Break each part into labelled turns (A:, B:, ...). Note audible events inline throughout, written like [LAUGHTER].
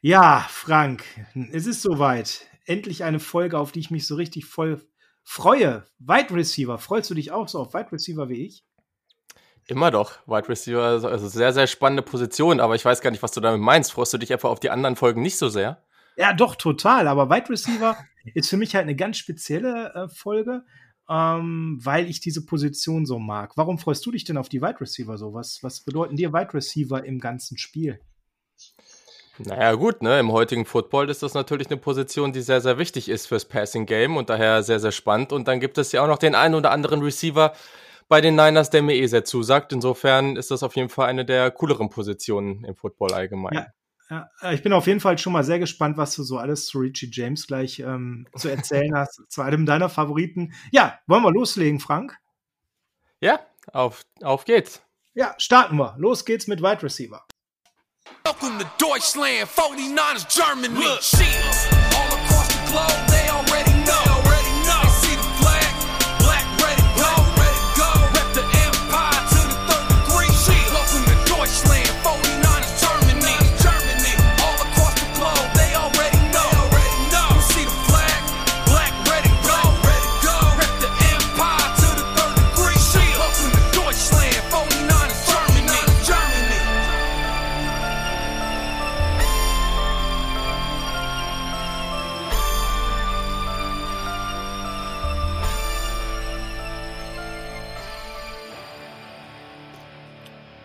A: Ja, Frank, es ist soweit. Endlich eine Folge, auf die ich mich so richtig voll freue. Wide Receiver, freust du dich auch so auf Wide Receiver wie ich?
B: Immer doch. Wide Receiver, also sehr, sehr spannende Position, aber ich weiß gar nicht, was du damit meinst. Freust du dich einfach auf die anderen Folgen nicht so sehr?
A: Ja, doch, total. Aber Wide Receiver [LAUGHS] ist für mich halt eine ganz spezielle äh, Folge, ähm, weil ich diese Position so mag. Warum freust du dich denn auf die Wide Receiver so? Was, was bedeuten dir Wide Receiver im ganzen Spiel?
B: Naja, gut, ne? Im heutigen Football ist das natürlich eine Position, die sehr, sehr wichtig ist fürs Passing Game und daher sehr, sehr spannend. Und dann gibt es ja auch noch den einen oder anderen Receiver bei den Niners, der mir eh sehr zusagt. Insofern ist das auf jeden Fall eine der cooleren Positionen im Football allgemein.
A: Ja. Ja, äh, ich bin auf jeden Fall schon mal sehr gespannt, was du so alles zu Richie James gleich ähm, zu erzählen hast, [LAUGHS] zu einem deiner Favoriten. Ja, wollen wir loslegen, Frank?
B: Ja, auf, auf geht's.
A: Ja, starten wir. Los geht's mit Wide Receiver.
C: Welcome to Deutschland, 49ers Germany. Look, all across the globe, they already. Already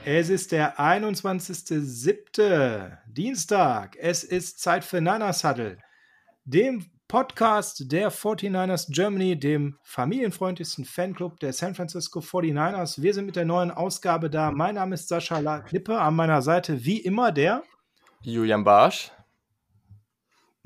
A: Es ist der 21.07. Dienstag. Es ist Zeit für Niners dem Podcast der 49ers Germany, dem familienfreundlichsten Fanclub der San Francisco 49ers. Wir sind mit der neuen Ausgabe da. Mein Name ist Sascha La Klippe, an meiner Seite wie immer der.
B: Julian Barsch.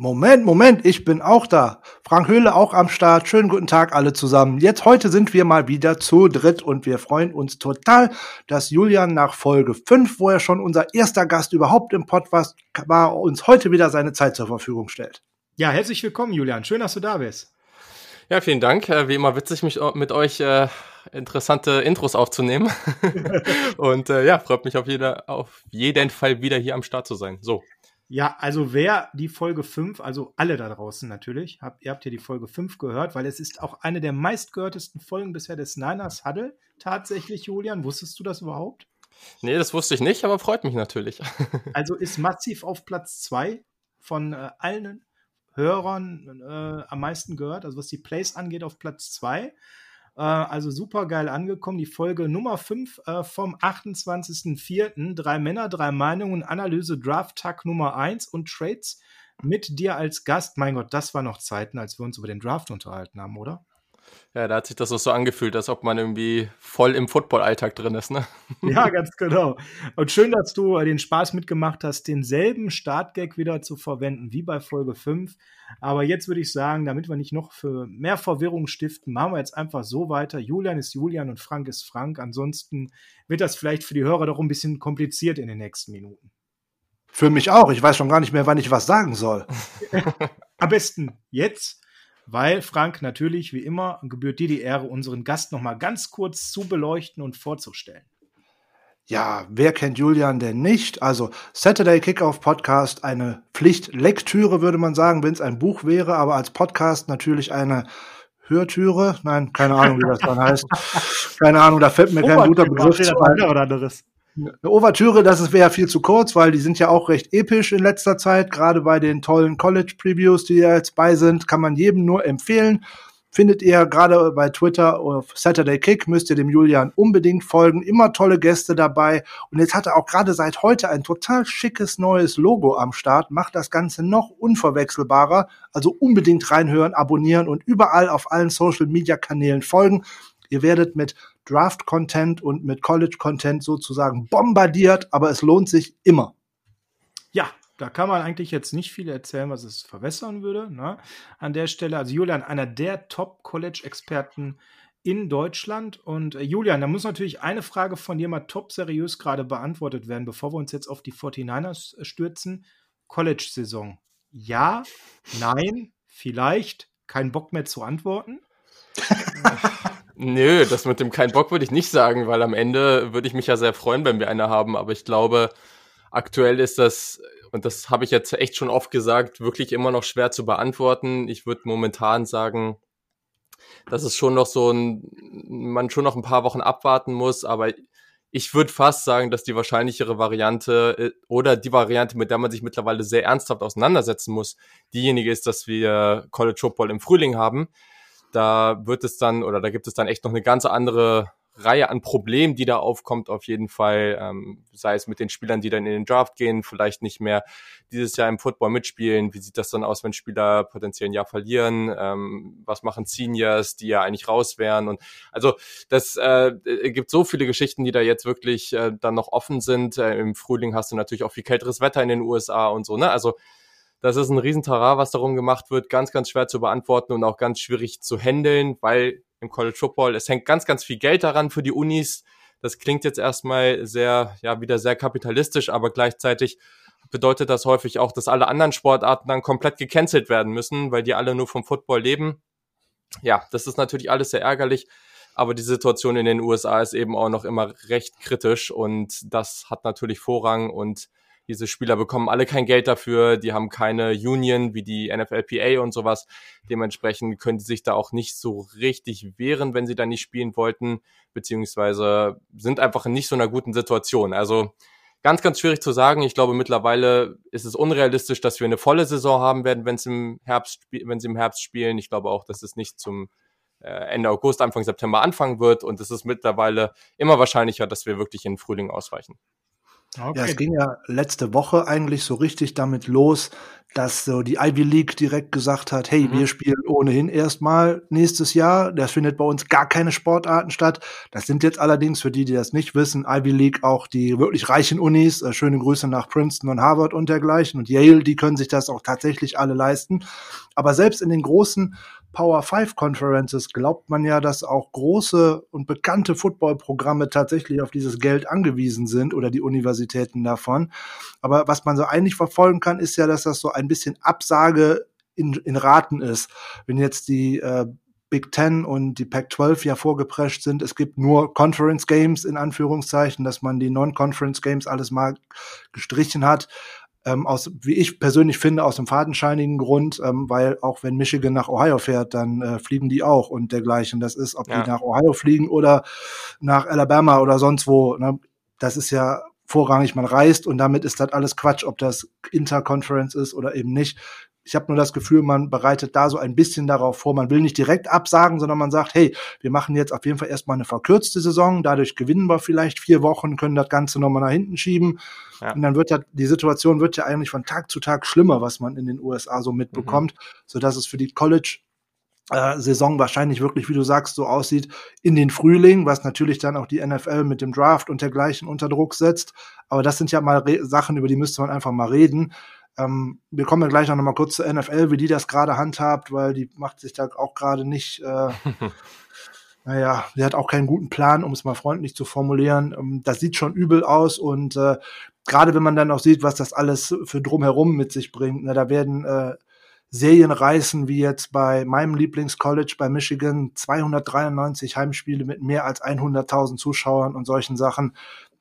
D: Moment, Moment, ich bin auch da. Frank Höhle auch am Start. Schönen guten Tag alle zusammen. Jetzt heute sind wir mal wieder zu dritt und wir freuen uns total, dass Julian nach Folge 5, wo er schon unser erster Gast überhaupt im Podcast war, uns heute wieder seine Zeit zur Verfügung stellt.
A: Ja, herzlich willkommen, Julian. Schön, dass du da bist.
B: Ja, vielen Dank. Äh, Wie immer witzig, mich au- mit euch äh, interessante Intros aufzunehmen. [LAUGHS] Und äh, ja, freut mich auf, jeder, auf jeden Fall wieder hier am Start zu sein. So.
A: Ja, also wer die Folge 5, also alle da draußen natürlich, habt, ihr habt ja die Folge 5 gehört, weil es ist auch eine der meistgehörtesten Folgen bisher des Niners Huddle. Tatsächlich, Julian, wusstest du das überhaupt?
B: Nee, das wusste ich nicht, aber freut mich natürlich. [LAUGHS]
A: Also ist massiv auf Platz 2 von äh, allen Hörern äh, am meisten gehört, also was die Plays angeht, auf Platz 2. Äh, also super geil angekommen. Die Folge Nummer 5 äh, vom 28.04. Drei Männer, drei Meinungen, Analyse, Draft-Tag Nummer 1 und Trades mit dir als Gast. Mein Gott, das war noch Zeiten, als wir uns über den Draft unterhalten haben, oder?
B: Ja, da hat sich das auch so angefühlt, als ob man irgendwie voll im Football-Alltag drin ist, ne? [LAUGHS]
A: Ja, ganz genau. Und schön, dass du äh, den Spaß mitgemacht hast, denselben Startgag wieder zu verwenden wie bei Folge 5. Aber jetzt würde ich sagen, damit wir nicht noch für mehr Verwirrung stiften, machen wir jetzt einfach so weiter. Julian ist Julian und Frank ist Frank. Ansonsten wird das vielleicht für die Hörer doch ein bisschen kompliziert in den nächsten Minuten.
D: Für mich auch. Ich weiß schon gar nicht mehr, wann ich was sagen soll. [LAUGHS]
A: Am besten jetzt, weil Frank natürlich wie immer gebührt dir die Ehre, unseren Gast noch mal ganz kurz zu beleuchten und vorzustellen.
D: Ja, wer kennt Julian denn nicht? Also Saturday Kickoff Podcast, eine Pflichtlektüre würde man sagen, wenn es ein Buch wäre, aber als Podcast natürlich eine Hörtüre. Nein, keine Ahnung, wie das dann heißt. [LAUGHS] Keine Ahnung, da fällt mir kein guter Begriff zu
A: oder anderes.
D: Eine Ouvertüre, das wäre viel zu kurz, weil die sind ja auch recht episch in letzter Zeit. Gerade bei den tollen College-Previews, die ja jetzt bei sind, kann man jedem nur empfehlen. Findet ihr gerade bei Twitter auf Saturday Kick, müsst ihr dem Julian unbedingt folgen. Immer tolle Gäste dabei. Und jetzt hat er auch gerade seit heute ein total schickes neues Logo am Start. Macht das Ganze noch unverwechselbarer. Also unbedingt reinhören, abonnieren und überall auf allen Social-Media-Kanälen folgen. Ihr werdet mit Draft-Content und mit College-Content sozusagen bombardiert, aber es lohnt sich immer.
A: Ja, da kann man eigentlich jetzt nicht viel erzählen, was es verwässern würde. Ne? An der Stelle, also Julian, einer der Top-College-Experten in Deutschland. Und äh, Julian, da muss natürlich eine Frage von dir mal top seriös gerade beantwortet werden, bevor wir uns jetzt auf die 49ers stürzen. College-Saison. Ja, nein, vielleicht, kein Bock mehr zu antworten. [LAUGHS]
B: Nö, das mit dem kein Bock würde ich nicht sagen, weil am Ende würde ich mich ja sehr freuen, wenn wir eine haben. Aber ich glaube, aktuell ist das, und das habe ich jetzt echt schon oft gesagt, wirklich immer noch schwer zu beantworten. Ich würde momentan sagen, dass es schon noch so ein, man schon noch ein paar Wochen abwarten muss, aber ich würde fast sagen, dass die wahrscheinlichere Variante äh, oder die Variante, mit der man sich mittlerweile sehr ernsthaft auseinandersetzen muss, diejenige ist, dass wir College Football im Frühling haben. Da wird es dann oder da gibt es dann echt noch eine ganz andere Reihe an Problemen, die da aufkommt, auf jeden Fall, ähm, sei es mit den Spielern, die dann in den Draft gehen, vielleicht nicht mehr dieses Jahr im Football mitspielen. Wie sieht das dann aus, wenn Spieler potenziell ein Jahr verlieren? Ähm, was machen Seniors, die ja eigentlich raus wären? Und also das äh, gibt so viele Geschichten, die da jetzt wirklich äh, dann noch offen sind. Äh, Im Frühling hast du natürlich auch viel kälteres Wetter in den USA und so. Ne? Also das ist ein Riesentara, was darum gemacht wird, ganz, ganz schwer zu beantworten und auch ganz schwierig zu handeln, weil im College Football. Es hängt ganz, ganz viel Geld daran für die Unis. Das klingt jetzt erstmal sehr, ja, wieder sehr kapitalistisch, aber gleichzeitig bedeutet das häufig auch, dass alle anderen Sportarten dann komplett gecancelt werden müssen, weil die alle nur vom Football leben. Ja, das ist natürlich alles sehr ärgerlich, aber die Situation in den USA ist eben auch noch immer recht kritisch und das hat natürlich Vorrang und diese Spieler bekommen alle kein Geld dafür, die haben keine Union wie die NFLPA und sowas. Dementsprechend können die sich da auch nicht so richtig wehren, wenn sie da nicht spielen wollten, beziehungsweise sind einfach in nicht so einer guten Situation. Also ganz, ganz schwierig zu sagen. Ich glaube, mittlerweile ist es unrealistisch, dass wir eine volle Saison haben werden, wenn sie im Herbst, wenn sie im Herbst spielen. Ich glaube auch, dass es nicht zum äh, Ende August, Anfang September anfangen wird. Und es ist mittlerweile immer wahrscheinlicher, dass wir wirklich in den Frühling ausweichen.
D: Okay. Ja, es ging ja letzte Woche eigentlich so richtig damit los, dass so die Ivy League direkt gesagt hat, hey, mhm. wir spielen ohnehin erstmal nächstes Jahr. Das findet bei uns gar keine Sportarten statt. Das sind jetzt allerdings für die, die das nicht wissen, Ivy League auch die wirklich reichen Unis. Äh, schöne Grüße nach Princeton und Harvard und dergleichen. Und Yale, die können sich das auch tatsächlich alle leisten. Aber selbst in den großen Power 5 Conferences glaubt man ja, dass auch große und bekannte Footballprogramme tatsächlich auf dieses Geld angewiesen sind oder die Universitäten davon. Aber was man so eigentlich verfolgen kann, ist ja, dass das so ein bisschen Absage in, in Raten ist. Wenn jetzt die äh, Big Ten und die Pac-12 ja vorgeprescht sind. Es gibt nur Conference Games in Anführungszeichen, dass man die Non-Conference Games alles mal gestrichen hat ähm, aus, wie ich persönlich finde, aus dem fadenscheinigen Grund, ähm, weil auch wenn Michigan nach Ohio fährt, dann äh, fliegen die auch und dergleichen. Das ist, ob ja. die nach Ohio fliegen oder nach Alabama oder sonst wo. Ne? Das ist ja vorrangig, man reist und damit ist das alles Quatsch, ob das Interconference ist oder eben nicht. Ich habe nur das Gefühl, man bereitet da so ein bisschen darauf vor. Man will nicht direkt absagen, sondern man sagt, hey, wir machen jetzt auf jeden Fall erstmal eine verkürzte Saison. Dadurch gewinnen wir vielleicht vier Wochen, können das Ganze nochmal nach hinten schieben. Ja. Und dann wird ja, die Situation wird ja eigentlich von Tag zu Tag schlimmer, was man in den USA so mitbekommt, mhm. sodass es für die College äh, Saison wahrscheinlich wirklich, wie du sagst, so aussieht in den Frühling, was natürlich dann auch die NFL mit dem Draft und dergleichen unter Druck setzt. Aber das sind ja mal Re Sachen, über die müsste man einfach mal reden. Ähm, wir kommen ja gleich noch mal kurz zur NFL, wie die das gerade handhabt, weil die macht sich da auch gerade nicht, äh, [LAUGHS] naja, sie hat auch keinen guten Plan, um es mal freundlich zu formulieren. Ähm, das sieht schon übel aus und äh, gerade wenn man dann auch sieht, was das alles für drumherum mit sich bringt, na, da werden äh, Serien reißen, wie jetzt bei meinem Lieblingscollege bei Michigan, 293 Heimspiele mit mehr als 100.000 Zuschauern und solchen Sachen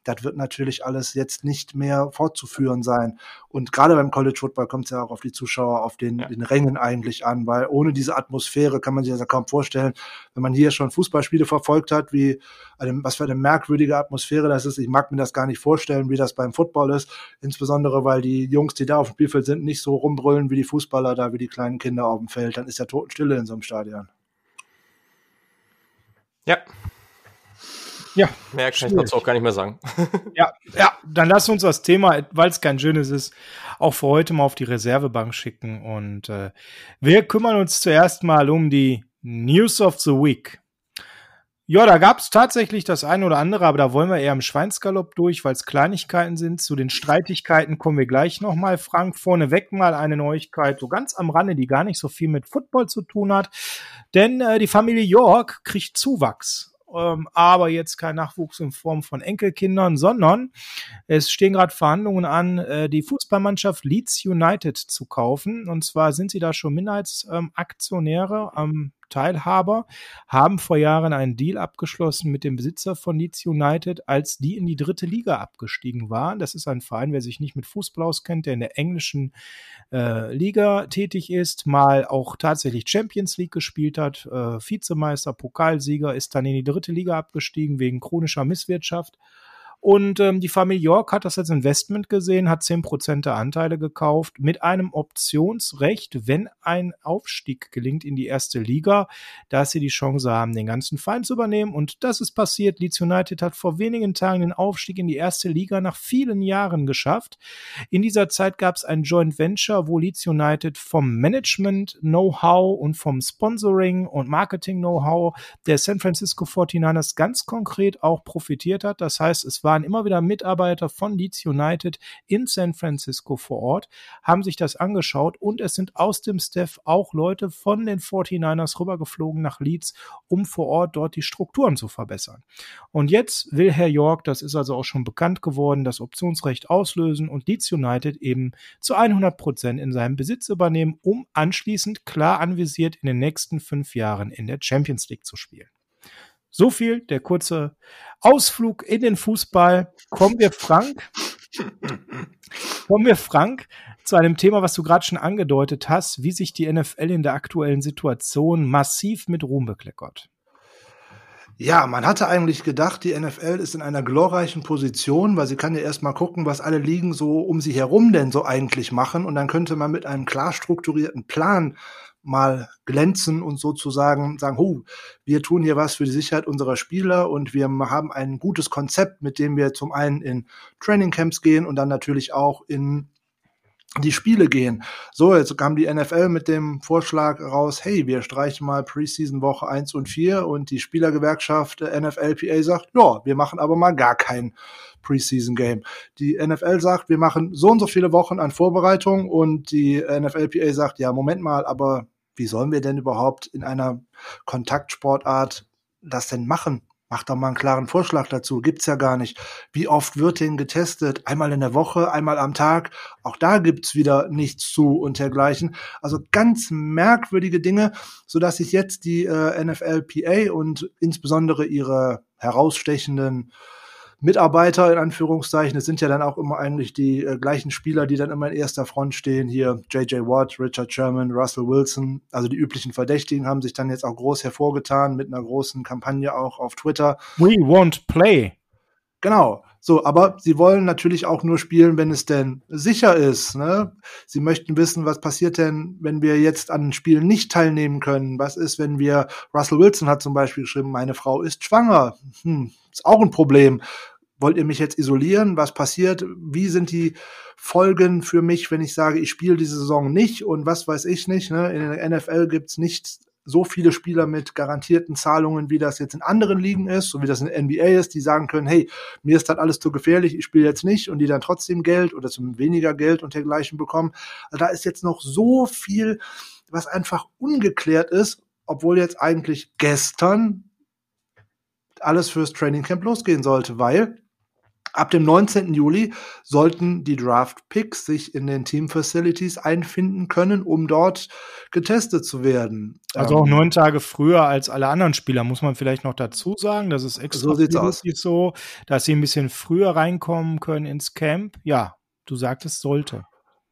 D: das wird natürlich alles jetzt nicht mehr fortzuführen sein. Und gerade beim College Football kommt es ja auch auf die Zuschauer, auf den, ja. den Rängen eigentlich an, weil ohne diese Atmosphäre kann man sich das ja kaum vorstellen. Wenn man hier schon Fußballspiele verfolgt hat, wie was für eine merkwürdige Atmosphäre das ist, ich mag mir das gar nicht vorstellen, wie das beim Football ist, insbesondere weil die Jungs, die da auf dem Spielfeld sind, nicht so rumbrüllen wie die Fußballer da, wie die kleinen Kinder auf dem Feld. Dann ist ja Totenstille in so einem Stadion.
B: Ja, ja. Mehr kann ich dazu auch gar nicht mehr sagen. [LAUGHS]
A: ja, ja, dann lass uns das Thema, weil es kein schönes ist, auch für heute mal auf die Reservebank schicken. Und äh, wir kümmern uns zuerst mal um die News of the Week. Ja, da gab es tatsächlich das eine oder andere, aber da wollen wir eher im Schweinsgalopp durch, weil es Kleinigkeiten sind. Zu den Streitigkeiten kommen wir gleich nochmal. Frank, vorneweg mal eine Neuigkeit, so ganz am Rande, die gar nicht so viel mit Football zu tun hat. Denn äh, die Familie York kriegt Zuwachs ähm, aber jetzt kein Nachwuchs in Form von Enkelkindern, sondern es stehen gerade Verhandlungen an, äh, die Fußballmannschaft Leeds United zu kaufen. Und zwar sind sie da schon Minderheitsaktionäre. Ähm, Hauptteilhaber, haben vor Jahren einen Deal abgeschlossen mit dem Besitzer von Leeds United, als die in die dritte Liga abgestiegen waren. Das ist ein Verein, wer sich nicht mit Fußball auskennt, der in der englischen äh, Liga tätig ist, mal auch tatsächlich Champions League gespielt hat, äh, Vizemeister, Pokalsieger, ist dann in die dritte Liga abgestiegen wegen chronischer Misswirtschaft und ähm, die Familie York hat das als Investment gesehen, hat 10% der Anteile gekauft mit einem Optionsrecht, wenn ein Aufstieg gelingt in die erste Liga, dass sie die Chance haben, den ganzen Verein zu übernehmen. Und das ist passiert. Leeds United hat vor wenigen Tagen den Aufstieg in die erste Liga nach vielen Jahren geschafft. In dieser Zeit gab es ein Joint Venture, wo Leeds United vom Management Know-how und vom Sponsoring und Marketing Know-how der San Francisco 49ers ganz konkret auch profitiert hat. Das heißt, es waren immer wieder Mitarbeiter von Leeds United in San Francisco vor Ort, haben sich das angeschaut und es sind aus dem Staff auch Leute von den 49ers rübergeflogen nach Leeds, um vor Ort dort die Strukturen zu verbessern. Und jetzt will Herr York, das ist also auch schon bekannt geworden, das Optionsrecht auslösen und Leeds United eben zu 100 Prozent in seinem Besitz übernehmen, um anschließend klar anvisiert in den nächsten fünf Jahren in der Champions League zu spielen. So viel der kurze Ausflug in den Fußball. Kommen wir, Frank. Kommen wir, Frank, zu einem Thema, was du gerade schon angedeutet hast, wie sich die NFL in der aktuellen Situation massiv mit Ruhm bekleckert.
D: Ja, man hatte eigentlich gedacht, die NFL ist in einer glorreichen Position, weil sie kann ja erstmal gucken, was alle Ligen so um sie herum denn so eigentlich machen und dann könnte man mit einem klar strukturierten Plan mal glänzen und sozusagen sagen, oh, wir tun hier was für die Sicherheit unserer Spieler und wir haben ein gutes Konzept, mit dem wir zum einen in Trainingcamps gehen und dann natürlich auch in die Spiele gehen. So, jetzt kam die NFL mit dem Vorschlag raus, hey, wir streichen mal Preseason Woche 1 und 4 und die Spielergewerkschaft NFLPA sagt, ja, wir machen aber mal gar kein Preseason Game. Die NFL sagt, wir machen so und so viele Wochen an Vorbereitung und die NFLPA sagt, ja, Moment mal, aber wie sollen wir denn überhaupt in einer Kontaktsportart das denn machen? Mach doch mal einen klaren Vorschlag dazu. Gibt's ja gar nicht. Wie oft wird denn getestet? Einmal in der Woche, einmal am Tag? Auch da gibt's wieder nichts zu und dergleichen. Also ganz merkwürdige Dinge, so dass sich jetzt die äh, NFLPA und insbesondere ihre herausstechenden Mitarbeiter in Anführungszeichen. Es sind ja dann auch immer eigentlich die äh, gleichen Spieler, die dann immer in erster Front stehen. Hier JJ Watt, Richard Sherman, Russell Wilson. Also die üblichen Verdächtigen haben sich dann jetzt auch groß hervorgetan mit einer großen Kampagne auch auf Twitter.
A: We won't play.
D: Genau. So, aber sie wollen natürlich auch nur spielen, wenn es denn sicher ist. Ne? Sie möchten wissen, was passiert denn, wenn wir jetzt an Spielen nicht teilnehmen können? Was ist, wenn wir, Russell Wilson hat zum Beispiel geschrieben, meine Frau ist schwanger. Hm, ist auch ein Problem. Wollt ihr mich jetzt isolieren? Was passiert? Wie sind die Folgen für mich, wenn ich sage, ich spiele diese Saison nicht und was weiß ich nicht? Ne? In der NFL gibt's nicht so viele Spieler mit garantierten Zahlungen, wie das jetzt in anderen Ligen ist, so wie das in der NBA ist, die sagen können, hey, mir ist das alles zu gefährlich, ich spiele jetzt nicht und die dann trotzdem Geld oder zum weniger Geld und dergleichen bekommen. Also da ist jetzt noch so viel, was einfach ungeklärt ist, obwohl jetzt eigentlich gestern alles fürs Training Camp losgehen sollte, weil Ab dem 19. Juli sollten die Draft-Picks sich in den Team-Facilities einfinden können, um dort getestet zu werden.
A: Also auch ähm, neun Tage früher als alle anderen Spieler, muss man vielleicht noch dazu sagen. Das ist extra
D: so,
A: so, dass sie ein bisschen früher reinkommen können ins Camp. Ja, du sagtest sollte.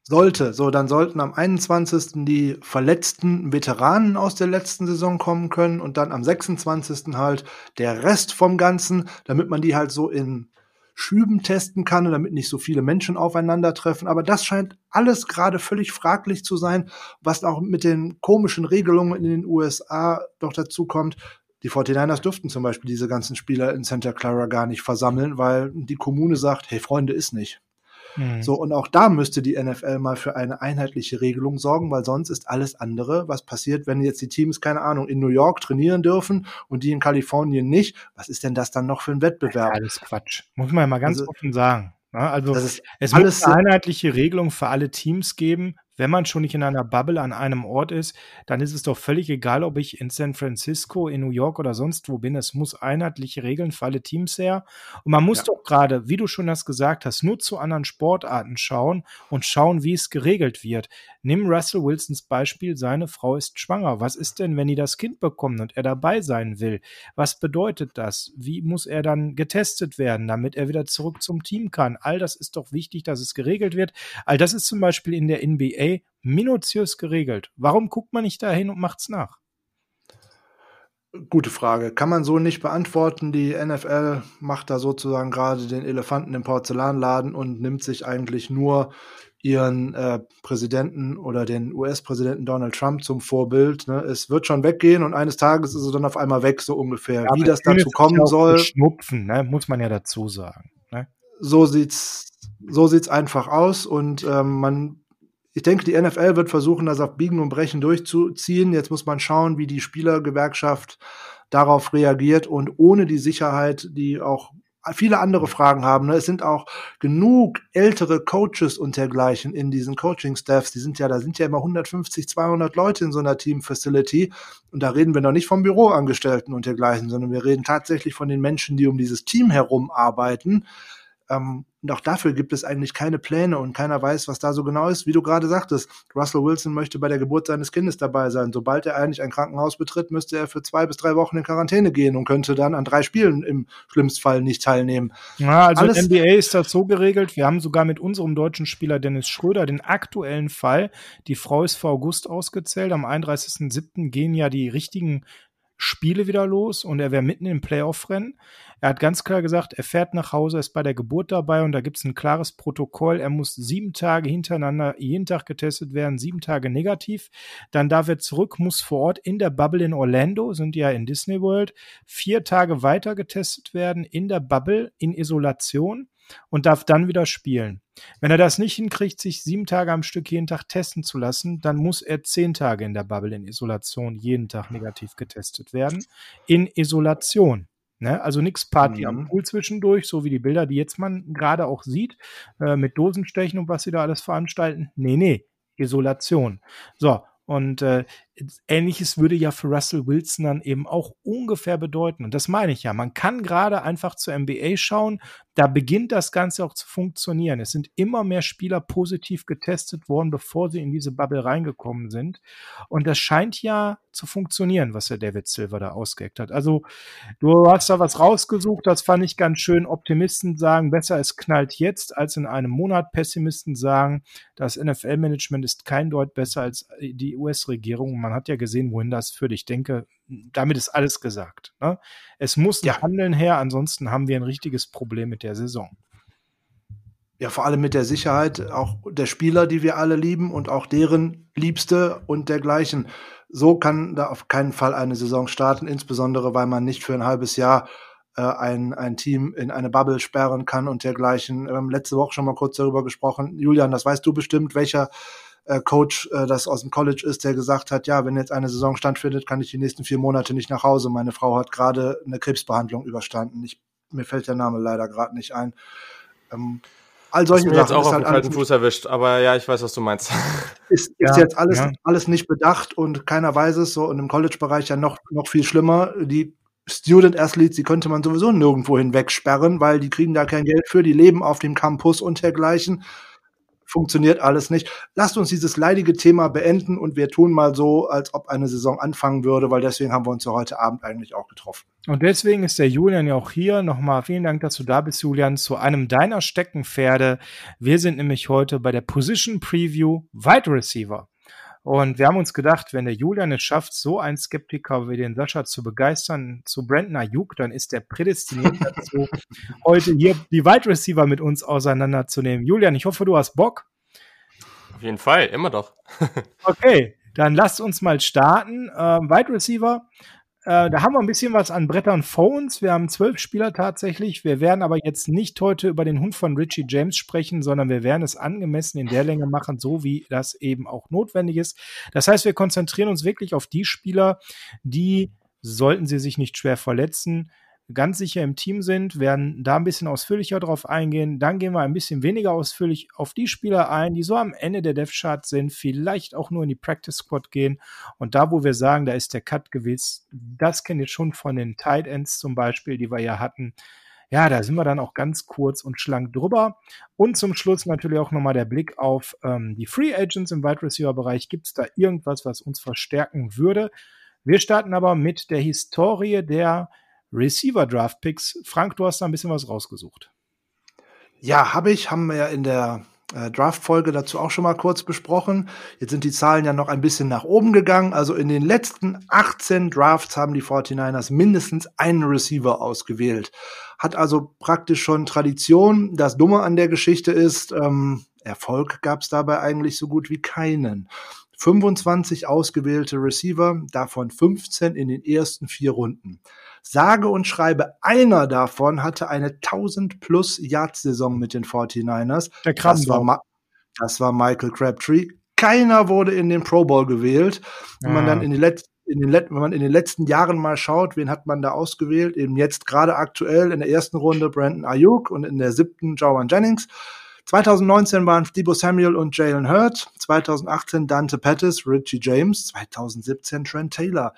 D: Sollte. So, dann sollten am 21. die verletzten Veteranen aus der letzten Saison kommen können und dann am 26. halt der Rest vom Ganzen, damit man die halt so in Schüben testen kann, damit nicht so viele Menschen aufeinandertreffen. Aber das scheint alles gerade völlig fraglich zu sein, was auch mit den komischen Regelungen in den USA doch dazu kommt. Die 49ers dürften zum Beispiel diese ganzen Spieler in Santa Clara gar nicht versammeln, weil die Kommune sagt, hey Freunde, ist nicht. Mhm. So, und auch da müsste die NFL mal für eine einheitliche Regelung sorgen, weil sonst ist alles andere, was passiert, wenn jetzt die Teams, keine Ahnung, in New York trainieren dürfen und die in Kalifornien nicht. Was ist denn das dann noch für ein Wettbewerb?
A: Alles Quatsch. Muss man ja mal ganz also, offen sagen. Ja, also es muss eine einheitliche Regelung für alle Teams geben, wenn man schon nicht in einer Bubble an einem Ort ist, dann ist es doch völlig egal, ob ich in San Francisco, in New York oder sonst wo bin. Es muss einheitliche Regeln für alle Teams her. Und man muss ja. doch gerade, wie du schon das gesagt hast, nur zu anderen Sportarten schauen und schauen, wie es geregelt wird. Nimm Russell Wilsons Beispiel, seine Frau ist schwanger. Was ist denn, wenn die das Kind bekommen und er dabei sein will? Was bedeutet das? Wie muss er dann getestet werden, damit er wieder zurück zum Team kann? All das ist doch wichtig, dass es geregelt wird. All das ist zum Beispiel in der NBA minutiös geregelt. Warum guckt man nicht dahin und macht's nach?
D: Gute Frage. Kann man so nicht beantworten. Die NFL macht da sozusagen gerade den Elefanten im Porzellanladen und nimmt sich eigentlich nur ihren äh, Präsidenten oder den US-Präsidenten Donald Trump zum Vorbild. Ne? Es wird schon weggehen und eines Tages ist es dann auf einmal weg, so ungefähr. Ja, Wie das dazu kommen soll.
A: Schnupfen, ne? muss man ja dazu sagen. Ne?
D: So sieht's, so sieht's einfach aus und ähm, man ich denke, die NFL wird versuchen, das auf Biegen und Brechen durchzuziehen. Jetzt muss man schauen, wie die Spielergewerkschaft darauf reagiert und ohne die Sicherheit, die auch viele andere Fragen haben. Ne? Es sind auch genug ältere Coaches und dergleichen in diesen Coaching-Staffs. Die sind ja, da sind ja immer 150, 200 Leute in so einer Team-Facility. Und da reden wir noch nicht vom Büroangestellten und dergleichen, sondern wir reden tatsächlich von den Menschen, die um dieses Team herum arbeiten. Ähm, und auch dafür gibt es eigentlich keine Pläne und keiner weiß, was da so genau ist. Wie du gerade sagtest, Russell Wilson möchte bei der Geburt seines Kindes dabei sein. Sobald er eigentlich ein Krankenhaus betritt, müsste er für zwei bis drei Wochen in Quarantäne gehen und könnte dann an drei Spielen im schlimmsten Fall nicht teilnehmen.
A: Ja, also Alles NBA ist das so geregelt. Wir haben sogar mit unserem deutschen Spieler Dennis Schröder den aktuellen Fall. Die Frau ist vor August ausgezählt. Am 31.07. gehen ja die richtigen Spiele wieder los und er wäre mitten im Playoff-Rennen. Er hat ganz klar gesagt, er fährt nach Hause, ist bei der Geburt dabei und da gibt es ein klares Protokoll. Er muss sieben Tage hintereinander jeden Tag getestet werden, sieben Tage negativ. Dann darf er zurück, muss vor Ort in der Bubble in Orlando, sind ja in Disney World, vier Tage weiter getestet werden in der Bubble in Isolation und darf dann wieder spielen. Wenn er das nicht hinkriegt, sich sieben Tage am Stück jeden Tag testen zu lassen, dann muss er zehn Tage in der Bubble in Isolation jeden Tag negativ getestet werden. In Isolation. Ne? Also nichts Party mhm. am Pool zwischendurch, so wie die Bilder, die jetzt man gerade auch sieht, äh, mit Dosenstechen und was sie da alles veranstalten. Nee, nee, Isolation. So, und äh, Ähnliches würde ja für Russell Wilson dann eben auch ungefähr bedeuten. Und das meine ich ja. Man kann gerade einfach zur NBA schauen. Da beginnt das Ganze auch zu funktionieren. Es sind immer mehr Spieler positiv getestet worden, bevor sie in diese Bubble reingekommen sind. Und das scheint ja zu funktionieren, was der David Silver da ausgeheckt hat. Also, du hast da was rausgesucht. Das fand ich ganz schön. Optimisten sagen, besser es knallt jetzt als in einem Monat. Pessimisten sagen, das NFL-Management ist kein Deut besser als die US-Regierung man hat ja gesehen, wohin das führt. Ich denke, damit ist alles gesagt. Ne? Es muss ja. Handeln her, ansonsten haben wir ein richtiges Problem mit der Saison.
D: Ja, vor allem mit der Sicherheit auch der Spieler, die wir alle lieben und auch deren Liebste und dergleichen. So kann da auf keinen Fall eine Saison starten, insbesondere weil man nicht für ein halbes Jahr äh, ein, ein Team in eine Bubble sperren kann und dergleichen. Wir haben letzte Woche schon mal kurz darüber gesprochen. Julian, das weißt du bestimmt, welcher äh, Coach, äh, das aus dem College ist, der gesagt hat, ja, wenn jetzt eine Saison stattfindet, kann ich die nächsten vier Monate nicht nach Hause. Meine Frau hat gerade eine Krebsbehandlung überstanden. Ich, mir fällt der Name leider gerade nicht ein. Ähm,
B: all solche Sachen. jetzt auch auf halt kalten Fuß erwischt, aber ja, ich weiß, was du meinst. [LAUGHS]
D: Ist, ist ja, jetzt alles, ja. alles nicht bedacht und keiner weiß es, so und im College-Bereich ja noch, noch viel schlimmer. Die Student Athletes, die könnte man sowieso nirgendwo hinwegsperren, weil die kriegen da kein Geld für, die leben auf dem Campus und dergleichen funktioniert alles nicht. Lasst uns dieses leidige Thema beenden und wir tun mal so, als ob eine Saison anfangen würde, weil deswegen haben wir uns ja heute Abend eigentlich auch getroffen.
A: Und deswegen ist der Julian ja auch hier. Nochmal vielen Dank, dass du da bist, Julian, zu einem deiner Steckenpferde. Wir sind nämlich heute bei der Position Preview Wide Receiver. Und wir haben uns gedacht, wenn der Julian es schafft, so einen Skeptiker wie den Sascha zu begeistern zu Brandon Ayuk, dann ist der prädestiniert dazu, [LAUGHS] heute hier die Wide Receiver mit uns auseinanderzunehmen. Julian, ich hoffe, du hast Bock.
B: Auf jeden Fall, immer doch. [LAUGHS]
A: okay, dann lasst uns mal starten. Ähm, Wide Receiver äh, da haben wir ein bisschen was an Brettern Phones. Wir haben zwölf Spieler tatsächlich. Wir werden aber jetzt nicht heute über den Hund von Richie James sprechen, sondern wir werden es angemessen in der Länge machen, so wie das eben auch notwendig ist. Das heißt, wir konzentrieren uns wirklich auf die Spieler, die, sollten sie sich nicht schwer verletzen, ganz sicher im Team sind, werden da ein bisschen ausführlicher drauf eingehen. Dann gehen wir ein bisschen weniger ausführlich auf die Spieler ein, die so am Ende der Dev Chart sind, vielleicht auch nur in die Practice Squad gehen. Und da, wo wir sagen, da ist der Cut gewiss, das kennt ihr schon von den Tight Ends zum Beispiel, die wir ja hatten. Ja, da sind wir dann auch ganz kurz und schlank drüber. Und zum Schluss natürlich auch nochmal der Blick auf ähm, die Free Agents im Wide Receiver Bereich. Gibt es da irgendwas, was uns verstärken würde? Wir starten aber mit der Historie der Receiver Draft Picks. Frank, du hast da ein bisschen was rausgesucht.
D: Ja, habe ich, haben wir ja in der äh, Draft-Folge dazu auch schon mal kurz besprochen. Jetzt sind die Zahlen ja noch ein bisschen nach oben gegangen. Also in den letzten 18 Drafts haben die 49ers mindestens einen Receiver ausgewählt. Hat also praktisch schon Tradition. Das Dumme an der Geschichte ist, ähm, Erfolg gab es dabei eigentlich so gut wie keinen. 25 ausgewählte Receiver, davon 15 in den ersten vier Runden. Sage und schreibe, einer davon hatte eine 1000 plus Yard Saison mit den 49ers.
A: Der
D: das war, das war Michael Crabtree. Keiner wurde in den Pro Bowl gewählt. Wenn man dann in die letzten in den, wenn man in den letzten Jahren mal schaut, wen hat man da ausgewählt? Eben jetzt gerade aktuell in der ersten Runde Brandon Ayuk und in der siebten Jowan Jennings. 2019 waren Debo Samuel und Jalen Hurt, 2018 Dante Pettis, Richie James, 2017 Trent Taylor.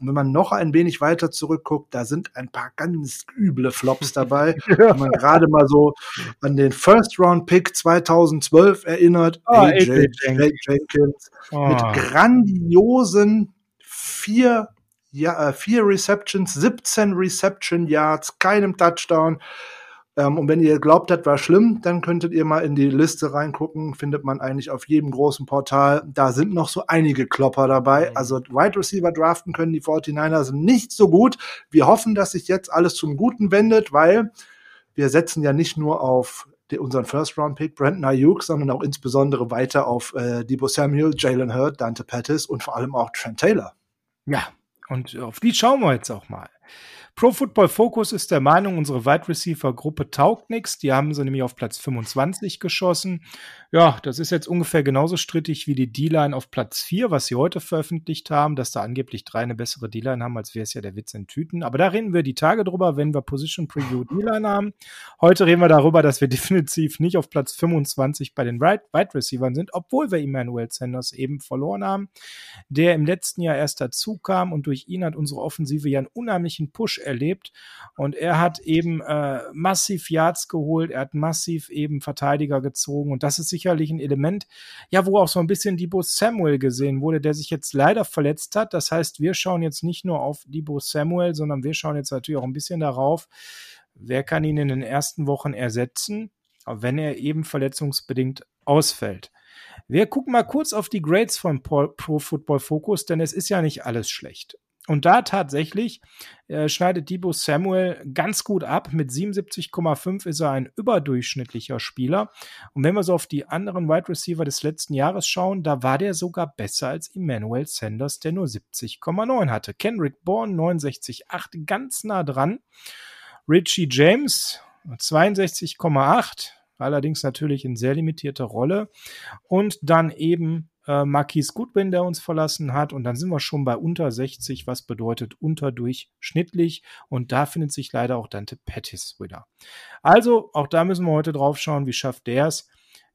D: Und wenn man noch ein wenig weiter zurückguckt, da sind ein paar ganz üble Flops dabei. [LAUGHS] ja. Wenn man gerade mal so an den First-Round-Pick 2012 erinnert,
A: oh, AJ, AJ
D: Jenkins, oh. mit grandiosen vier, ja, äh, vier Receptions, 17 Reception Yards, keinem Touchdown. Ähm, und wenn ihr glaubt, das war schlimm, dann könntet ihr mal in die Liste reingucken. Findet man eigentlich auf jedem großen Portal. Da sind noch so einige Klopper dabei. Mhm. Also Wide Receiver draften können die 49ers nicht so gut. Wir hoffen, dass sich jetzt alles zum Guten wendet, weil wir setzen ja nicht nur auf unseren First-Round-Pick Brandon Ayuk, sondern auch insbesondere weiter auf äh, Debo Samuel, Jalen Hurt, Dante Pettis und vor allem auch Trent Taylor.
A: Ja, und auf die schauen wir jetzt auch mal. Pro Football Focus ist der Meinung, unsere Wide Receiver Gruppe taugt nichts. Die haben sie nämlich auf Platz 25 geschossen. Ja, das ist jetzt ungefähr genauso strittig wie die D-Line auf Platz 4, was sie heute veröffentlicht haben, dass da angeblich drei eine bessere D-Line haben, als wäre es ja der Witz in Tüten. Aber da reden wir die Tage drüber, wenn wir Position Preview D-Line haben. Heute reden wir darüber, dass wir [LAUGHS] definitiv nicht auf Platz 25 bei den Wide Receivers sind, obwohl wir Emmanuel Sanders eben verloren haben, der im letzten Jahr erst dazu kam und durch ihn hat unsere Offensive ja einen unheimlichen Push erlebt. Und er hat eben äh, massiv Yards geholt, er hat massiv eben Verteidiger gezogen und das ist sicherlich ein Element, ja, wo auch so ein bisschen Debo Samuel gesehen wurde, der sich jetzt leider verletzt hat. Das heißt, wir schauen jetzt nicht nur auf Debo Samuel, sondern wir schauen jetzt natürlich auch ein bisschen darauf, wer kann ihn in den ersten Wochen ersetzen, wenn er eben verletzungsbedingt ausfällt. Wir gucken mal kurz auf die Grades von Pro Football Focus, denn es ist ja nicht alles schlecht. Und da tatsächlich äh, schneidet Debo Samuel ganz gut ab. Mit 77,5 ist er ein überdurchschnittlicher Spieler. Und wenn wir so auf die anderen Wide Receiver des letzten Jahres schauen, da war der sogar besser als Emmanuel Sanders, der nur 70,9 hatte. Kendrick Bourne 69,8, ganz nah dran. Richie James 62,8, allerdings natürlich in sehr limitierter Rolle. Und dann eben äh, Marquis Goodwin, der uns verlassen hat. Und dann sind wir schon bei unter 60, was bedeutet unterdurchschnittlich. Und da findet sich leider auch Dante Pettis wieder. Also, auch da müssen wir heute drauf schauen, wie schafft der es,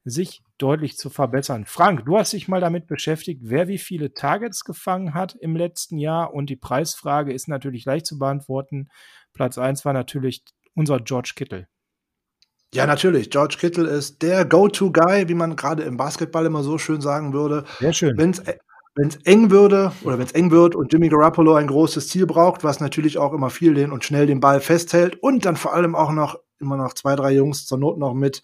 A: sich deutlich zu verbessern. Frank, du hast dich mal damit beschäftigt, wer wie viele Targets gefangen hat im letzten Jahr. Und die Preisfrage ist natürlich leicht zu beantworten. Platz 1 war natürlich unser George Kittle.
D: Ja, natürlich. George Kittle ist der Go-To-Guy, wie man gerade im Basketball immer so schön sagen würde.
A: Sehr schön.
D: Wenn es eng würde oder wenn es eng wird und Jimmy Garoppolo ein großes Ziel braucht, was natürlich auch immer viel den und schnell den Ball festhält und dann vor allem auch noch immer noch zwei, drei Jungs zur Not noch mit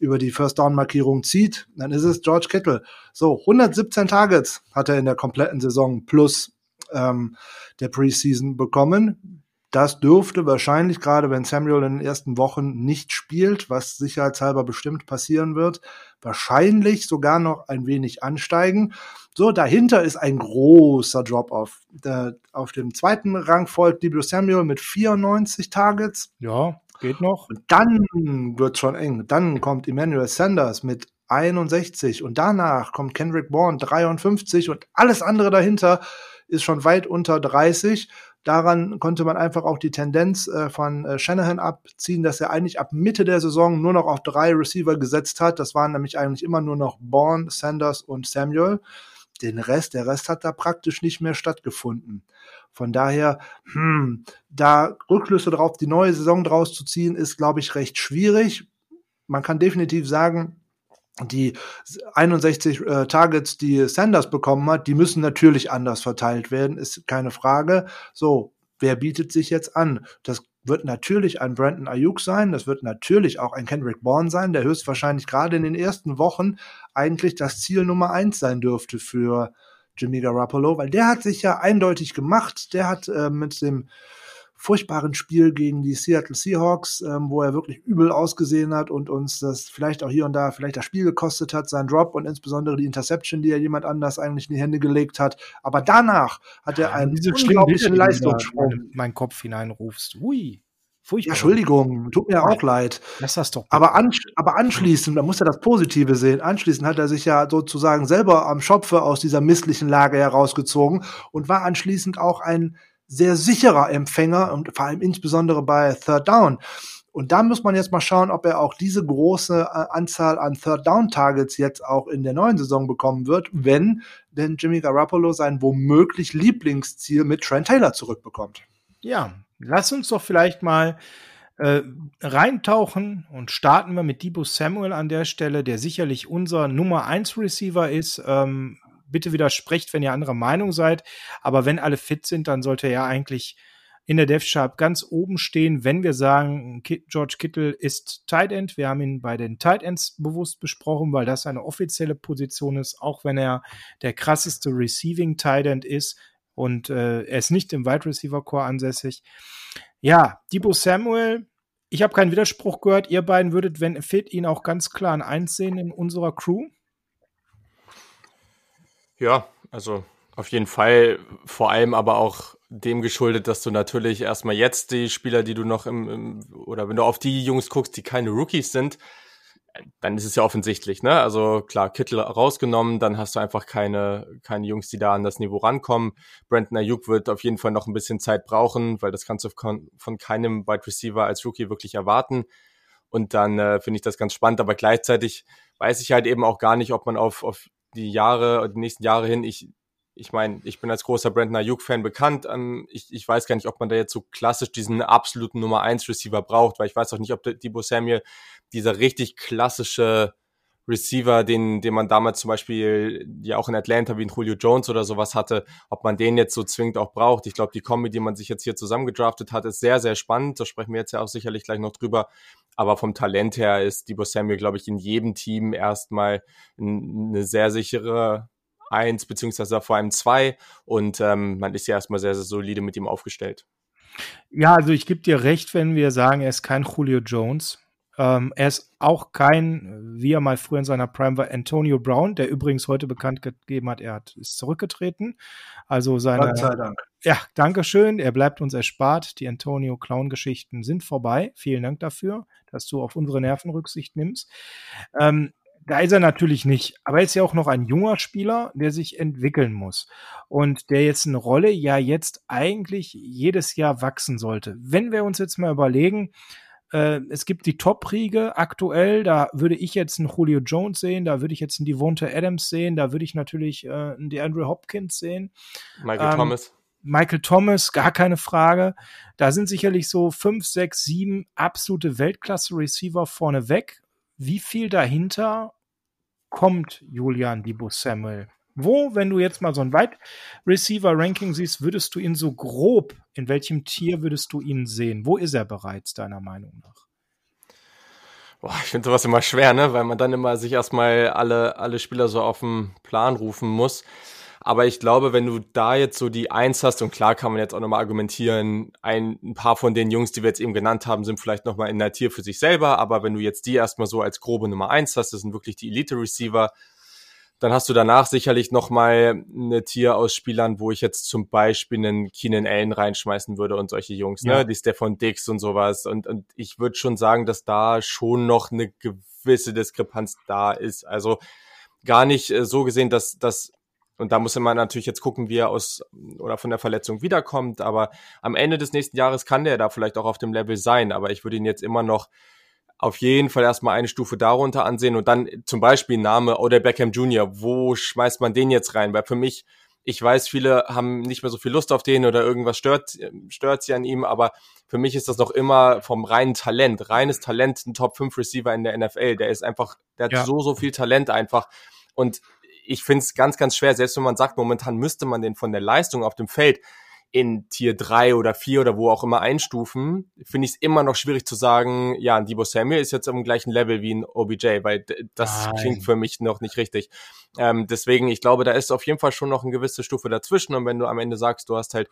D: über die First Down Markierung zieht, dann ist es George Kittle. So 117 Targets hat er in der kompletten Saison plus ähm, der Preseason bekommen. Das dürfte wahrscheinlich, gerade wenn Samuel in den ersten Wochen nicht spielt, was sicherheitshalber bestimmt passieren wird, wahrscheinlich sogar noch ein wenig ansteigen. So, dahinter ist ein großer Drop-off. Auf dem zweiten Rang folgt Debut Samuel mit 94 Targets.
A: Ja, geht noch.
D: Und dann wird schon eng. Dann kommt Emmanuel Sanders mit 61 und danach kommt Kendrick Bourne 53 und alles andere dahinter ist schon weit unter 30. Daran konnte man einfach auch die Tendenz äh, von äh, Shanahan abziehen, dass er eigentlich ab Mitte der Saison nur noch auf drei Receiver gesetzt hat. Das waren nämlich eigentlich immer nur noch Bourne, Sanders und Samuel. Den Rest, der Rest hat da praktisch nicht mehr stattgefunden. Von daher, hm, da Rückschlüsse darauf, die neue Saison draus zu ziehen, ist, glaube ich, recht schwierig. Man kann definitiv sagen, die 61 äh, Targets, die Sanders bekommen hat, die müssen natürlich anders verteilt werden, ist keine Frage. So, wer bietet sich jetzt an? Das wird natürlich ein Brandon Ayuk sein, das wird natürlich auch ein Kendrick Bourne sein, der höchstwahrscheinlich gerade in den ersten Wochen eigentlich das Ziel Nummer eins sein dürfte für Jimmy Garoppolo, weil der hat sich ja eindeutig gemacht, der hat äh, mit dem furchtbaren Spiel gegen die Seattle Seahawks, ähm, wo er wirklich übel ausgesehen hat und uns das vielleicht auch hier und da vielleicht das Spiel gekostet hat, sein Drop und insbesondere die Interception, die er jemand anders eigentlich in die Hände gelegt hat. Aber danach hat er einen
A: Diese
D: unglaublichen Leistungssprung.
A: in meinen Kopf hineinrufst. Ui. Furchtbar.
D: Ja, Entschuldigung, tut mir auch leid.
A: Lass das doch.
D: Aber, ansch aber anschließend, da muss er das Positive sehen, anschließend hat er sich ja sozusagen selber am Schopfe aus dieser misslichen Lage herausgezogen und war anschließend auch ein sehr sicherer Empfänger und vor allem insbesondere bei Third Down. Und da muss man jetzt mal schauen, ob er auch diese große äh, Anzahl an Third Down Targets jetzt auch in der neuen Saison bekommen wird, wenn denn Jimmy Garoppolo sein womöglich Lieblingsziel mit Trent Taylor zurückbekommt.
A: Ja, lass uns doch vielleicht mal äh, reintauchen und starten wir mit Debo Samuel an der Stelle, der sicherlich unser Nummer 1 Receiver ist. Ähm, bitte widersprecht, wenn ihr anderer Meinung seid. Aber wenn alle fit sind, dann sollte er eigentlich in der Dev Sharp ganz oben stehen, wenn wir sagen, George Kittle ist Tight End. Wir haben ihn bei den Tight Ends bewusst besprochen, weil das eine offizielle Position ist, auch wenn er der krasseste Receiving Tight End ist und äh, er ist nicht im Wide Receiver Core ansässig. Ja, Debo Samuel, ich habe keinen Widerspruch gehört. Ihr beiden würdet, wenn fit, ihn auch ganz klar an eins sehen in unserer Crew.
B: Ja, also auf jeden Fall, vor allem aber auch dem geschuldet, dass du natürlich erstmal jetzt die Spieler, die du noch im, im, oder wenn du auf die Jungs guckst, die keine Rookies sind, dann ist es ja offensichtlich, ne? Also klar, Kittel rausgenommen, dann hast du einfach keine, keine Jungs, die da an das Niveau rankommen. Brandon Ayuk wird auf jeden Fall noch ein bisschen Zeit brauchen, weil das kannst du von, keinem Wide Receiver als Rookie wirklich erwarten. Und dann äh, finde ich das ganz spannend, aber gleichzeitig weiß ich halt eben auch gar nicht, ob man auf, auf die Jahre, die nächsten Jahre hin, ich, ich meine, ich bin als großer Brandon Ayuk-Fan bekannt. Ähm, ich, ich weiß gar nicht, ob man da jetzt so klassisch diesen absoluten Nummer 1 Receiver braucht, weil ich weiß auch nicht, ob Debo Samuel dieser richtig klassische Receiver, den, den man damals zum Beispiel ja auch in Atlanta wie ein Julio Jones oder sowas hatte, ob man den jetzt so zwingend auch braucht. Ich glaube, die Kombi, die man sich jetzt hier zusammengedraftet hat, ist sehr, sehr spannend. Da sprechen wir jetzt ja auch sicherlich gleich noch drüber. Aber vom Talent her ist Debo Samuel, glaube ich, in jedem Team erstmal eine sehr sichere Eins, beziehungsweise vor allem zwei. Und ähm, man ist ja erstmal sehr, sehr solide mit ihm aufgestellt.
A: Ja, also ich gebe dir recht, wenn wir sagen, er ist kein Julio Jones. Ähm, er ist auch kein, wie er mal früher in seiner Prime war, Antonio Brown, der übrigens heute bekannt gegeben hat, er hat, ist zurückgetreten. Also seine.
D: Gott sei Dank.
A: Ja, danke schön. Er bleibt uns erspart. Die Antonio Clown-Geschichten sind vorbei. Vielen Dank dafür, dass du auf unsere Nerven Rücksicht nimmst. Ähm, da ist er natürlich nicht. Aber er ist ja auch noch ein junger Spieler, der sich entwickeln muss. Und der jetzt eine Rolle ja jetzt eigentlich jedes Jahr wachsen sollte. Wenn wir uns jetzt mal überlegen, äh, es gibt die Top-Riege aktuell, da würde ich jetzt einen Julio Jones sehen, da würde ich jetzt einen Devonta Adams sehen, da würde ich natürlich äh, einen DeAndre Hopkins sehen.
B: Michael ähm, Thomas.
A: Michael Thomas, gar keine Frage. Da sind sicherlich so fünf, sechs, sieben absolute Weltklasse-Receiver vorneweg. Wie viel dahinter kommt Julian Debo Samuel? Wo, wenn du jetzt mal so ein Wide Receiver Ranking siehst, würdest du ihn so grob, in welchem Tier würdest du ihn sehen? Wo ist er bereits, deiner Meinung nach?
B: Boah, ich finde sowas immer schwer, ne? Weil man dann immer sich erstmal alle, alle Spieler so auf den Plan rufen muss. Aber ich glaube, wenn du da jetzt so die Eins hast, und klar kann man jetzt auch nochmal argumentieren, ein, ein paar von den Jungs, die wir jetzt eben genannt haben, sind vielleicht nochmal in der Tier für sich selber, aber wenn du jetzt die erstmal so als grobe Nummer eins hast, das sind wirklich die Elite-Receiver, dann hast du danach sicherlich noch mal eine Tier aus Spielern, wo ich jetzt zum Beispiel einen Keenan Allen reinschmeißen würde und solche Jungs, ne? ja. ne, die Stefan Dix und sowas. Und, und ich würde schon sagen, dass da schon noch eine gewisse Diskrepanz da ist. Also gar nicht äh, so gesehen, dass, dass und da muss man natürlich jetzt gucken, wie er aus oder von der Verletzung wiederkommt. Aber am Ende des nächsten Jahres kann der da vielleicht auch auf dem Level sein. Aber ich würde ihn jetzt immer noch auf jeden Fall erstmal eine Stufe darunter ansehen und dann zum Beispiel Name oder Beckham Jr. Wo schmeißt man den jetzt rein? Weil für mich, ich weiß, viele haben nicht mehr so viel Lust auf den oder irgendwas stört, stört sie an ihm, aber für mich ist das noch immer vom reinen Talent, reines Talent, ein Top 5 Receiver in der NFL. Der ist einfach, der hat
A: Ja.
B: so, so viel Talent einfach. Und ich finde es ganz, ganz schwer, selbst wenn man sagt, momentan müsste man den von der Leistung auf dem Feld in Tier 3 oder 4 oder wo auch immer einstufen, finde ich es immer noch schwierig zu sagen, ja, ein Debo Samuel ist jetzt am gleichen Level wie ein OBJ, weil das
A: Nein.
B: klingt für mich noch nicht richtig. Ähm, deswegen, ich glaube, da ist auf jeden Fall schon noch eine gewisse Stufe dazwischen und wenn du am Ende sagst, du hast halt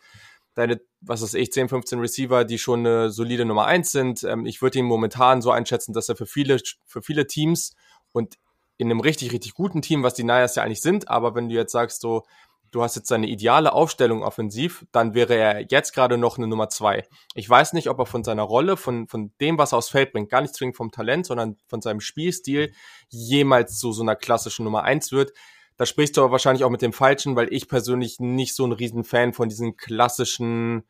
B: deine, was weiß ich, 10, 15 Receiver, die schon eine solide Nummer 1 sind, ähm, ich würde ihn momentan so einschätzen, dass er für viele, für viele Teams und in einem richtig, richtig guten Team, was die Niners ja eigentlich sind, aber wenn du jetzt sagst, so, du hast jetzt seine ideale Aufstellung offensiv, dann wäre er jetzt gerade noch eine Nummer zwei. Ich weiß nicht, ob er von seiner Rolle, von, von dem, was er aufs Feld bringt, gar nicht zwingend vom Talent, sondern von seinem Spielstil jemals zu so einer klassischen Nummer eins wird. Da sprichst du aber wahrscheinlich auch mit dem Falschen, weil ich persönlich nicht so ein Riesenfan von diesen klassischen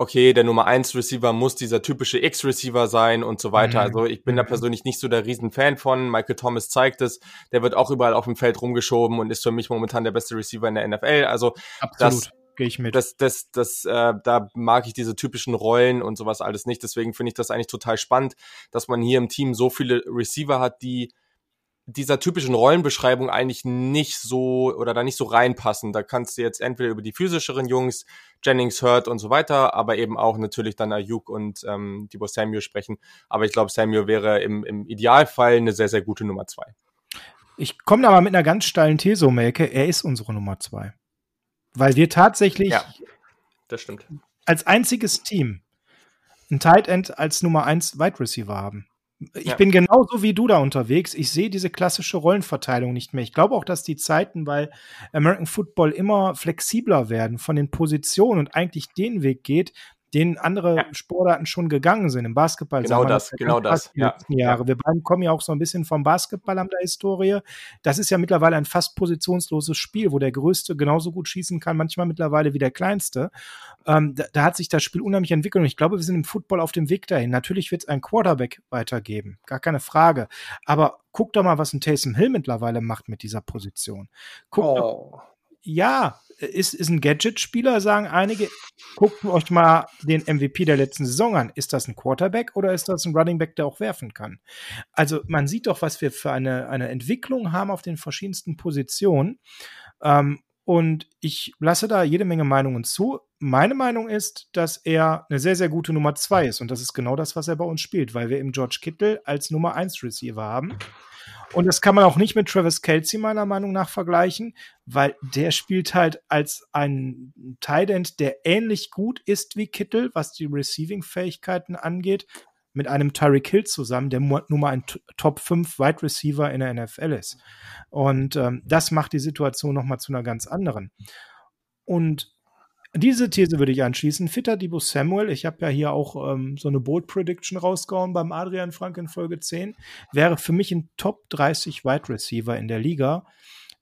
B: okay, der Nummer 1 Receiver muss dieser typische X-Receiver sein und so weiter.
A: Mhm.
B: Also ich bin da
A: Mhm.
B: persönlich nicht so der Riesenfan von. Michael Thomas zeigt es. Der wird auch überall auf dem Feld rumgeschoben und ist für mich momentan der beste Receiver in der NFL. Also
A: Absolut. Gehe ich mit.
B: das, das, das, äh, da mag ich diese typischen Rollen und sowas alles nicht. Deswegen finde ich das eigentlich total spannend, dass man hier im Team so viele Receiver hat, die dieser typischen Rollenbeschreibung eigentlich nicht so oder da nicht so reinpassen. Da kannst du jetzt entweder über die physischeren Jungs, Jennings, Hurt und so weiter, aber eben auch natürlich dann Ayuk und ähm, Debo Samuel sprechen. Aber ich glaube, Samuel wäre im, im Idealfall eine sehr, sehr gute Nummer zwei.
A: Ich komme da mal mit einer ganz steilen These um Ecke. Er ist unsere Nummer zwei. Weil wir tatsächlich
B: Ja. Das stimmt.
A: als einziges Team ein Tight End als Nummer eins Wide Receiver haben. Ich
B: Ja.
A: bin genauso wie du da unterwegs. Ich sehe diese klassische Rollenverteilung nicht mehr. Ich glaube auch, dass die Zeiten bei American Football immer flexibler werden von den Positionen und eigentlich den Weg geht, den andere
B: Ja.
A: Sportarten schon gegangen sind. Im Basketball
B: Genau das, genau das, ja.
A: letzten Jahre. Wir beiden kommen ja auch so ein bisschen vom Basketball an der Historie. Das ist ja mittlerweile ein fast positionsloses Spiel, wo der Größte genauso gut schießen kann, manchmal mittlerweile wie der Kleinste. Ähm, da, da hat sich das Spiel unheimlich entwickelt und ich glaube, wir sind im Football auf dem Weg dahin. Natürlich wird es einen Quarterback weitergeben, gar keine Frage. Aber guck doch mal, was ein Taysom Hill mittlerweile macht mit dieser Position. Guck
B: Oh.
A: doch, ja, ist, ist ein Gadget-Spieler, sagen einige. Guckt euch mal den MVP der letzten Saison an. Ist das ein Quarterback oder ist das ein Running Back, der auch werfen kann? Also man sieht doch, was wir für eine, eine Entwicklung haben auf den verschiedensten Positionen. Ähm, und ich lasse da jede Menge Meinungen zu. Meine Meinung ist, dass er eine sehr, sehr gute Nummer zwei ist. Und das ist genau das, was er bei uns spielt, weil wir eben George Kittle als Nummer eins Receiver haben. Und das kann man auch nicht mit Travis Kelsey meiner Meinung nach vergleichen, weil der spielt halt als ein Tight End, der ähnlich gut ist wie Kittle, was die Receiving-Fähigkeiten angeht, mit einem Tyreek Hill zusammen, der nun mal ein Top 5 Wide Receiver in der NFL ist. Und ähm, das macht die Situation nochmal zu einer ganz anderen. Und diese These würde ich anschließen. Fitter Debo Samuel, ich habe ja hier auch ähm, so eine Bold Prediction rausgehauen beim Adrian Frank in Folge 10, wäre für mich ein Top 30 Wide Receiver in der Liga.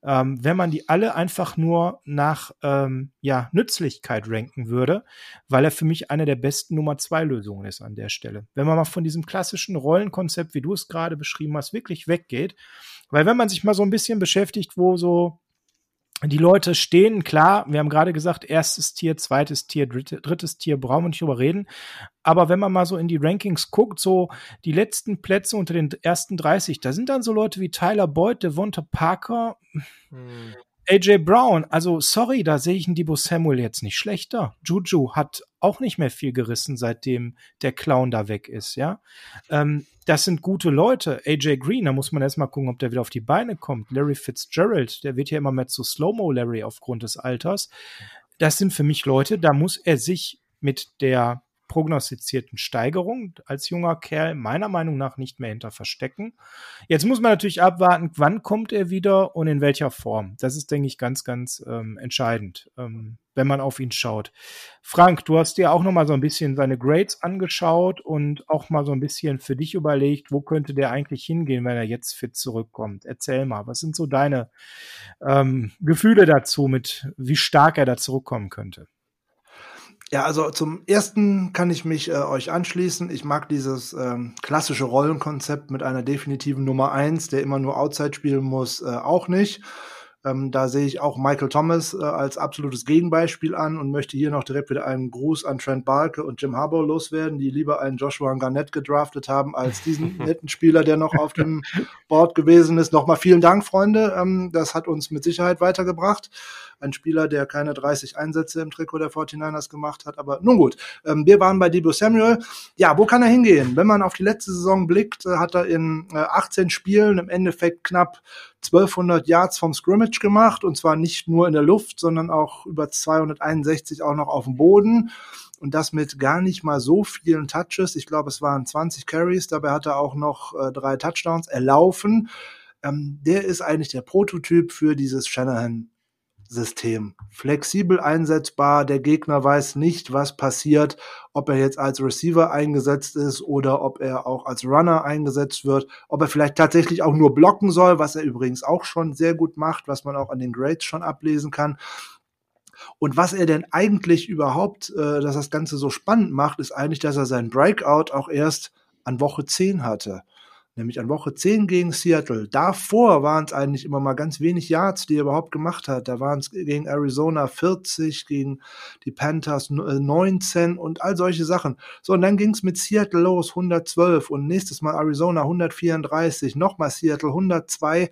A: Ähm, wenn man die alle einfach nur nach ähm, ja, Nützlichkeit ranken würde, weil er für mich eine der besten Nummer 2 Lösungen ist an der Stelle. Wenn man mal von diesem klassischen Rollenkonzept, wie du es gerade beschrieben hast, wirklich weggeht, weil wenn man sich mal so ein bisschen beschäftigt, wo so die Leute stehen, klar, wir haben gerade gesagt, erstes Tier, zweites Tier, dritte, drittes Tier, brauchen wir nicht drüber reden. Aber wenn man mal so in die Rankings guckt, so die letzten Plätze unter den ersten 30, da sind dann so Leute wie Tyler Boyd, Devonta Parker,
B: Hm.
A: AJ Brown, also sorry, da sehe ich einen Debo Samuel jetzt nicht schlechter. Juju hat auch nicht mehr viel gerissen, seitdem der Clown da weg ist, ja. Ähm, das sind gute Leute. AJ Green, da muss man erstmal gucken, ob der wieder auf die Beine kommt. Larry Fitzgerald, der wird ja immer mehr zu Slow-Mo Larry aufgrund des Alters. Das sind für mich Leute, da muss er sich mit der prognostizierten Steigerung als junger Kerl meiner Meinung nach nicht mehr hinter verstecken. Jetzt muss man natürlich abwarten, wann kommt er wieder und in welcher Form. Das ist, denke ich, ganz, ganz ähm, entscheidend, ähm, wenn man auf ihn schaut. Frank, du hast dir auch noch mal so ein bisschen seine Grades angeschaut und auch mal so ein bisschen für dich überlegt, wo könnte der eigentlich hingehen, wenn er jetzt fit zurückkommt. Erzähl mal, was sind so deine ähm, Gefühle dazu, mit wie stark er da zurückkommen könnte?
D: Ja, also zum ersten kann ich mich äh, euch anschließen. Ich mag dieses ähm, klassische Rollenkonzept mit einer definitiven Nummer eins, der immer nur Outside spielen muss, äh, auch nicht. Ähm, da sehe ich auch Michael Thomas äh, als absolutes Gegenbeispiel an und möchte hier noch direkt wieder einen Gruß an Trent Barke und Jim Harbour loswerden, die lieber einen Joshua Garnett gedraftet haben als diesen [LAUGHS] netten Spieler, der noch auf dem Board gewesen ist. Nochmal vielen Dank, Freunde. Ähm, das hat uns mit Sicherheit weitergebracht ein Spieler, der keine 30 Einsätze im Trikot der 49ers gemacht hat. Aber nun gut, ähm, wir waren bei Debo Samuel. Ja, wo kann er hingehen? Wenn man auf die letzte Saison blickt, äh, hat er in äh, 18 Spielen im Endeffekt knapp 1200 Yards vom Scrimmage gemacht und zwar nicht nur in der Luft, sondern auch über 261 auch noch auf dem Boden und das mit gar nicht mal so vielen Touches. Ich glaube, es waren 20 Carries, dabei hat er auch noch äh, drei Touchdowns erlaufen. Ähm, der ist eigentlich der Prototyp für dieses Shanahan System. Flexibel einsetzbar, der Gegner weiß nicht, was passiert, ob er jetzt als Receiver eingesetzt ist oder ob er auch als Runner eingesetzt wird, ob er vielleicht tatsächlich auch nur blocken soll, was er übrigens auch schon sehr gut macht, was man auch an den Grades schon ablesen kann. Und was er denn eigentlich überhaupt, äh, dass das Ganze so spannend macht, ist eigentlich, dass er seinen Breakout auch erst an Woche 10 hatte nämlich an Woche 10 gegen Seattle. Davor waren es eigentlich immer mal ganz wenig Yards, die er überhaupt gemacht hat. Da waren es gegen Arizona 40, gegen die Panthers 19 äh, und all solche Sachen. So, und dann ging es mit Seattle los, 112 und nächstes Mal Arizona 134, nochmal Seattle 102.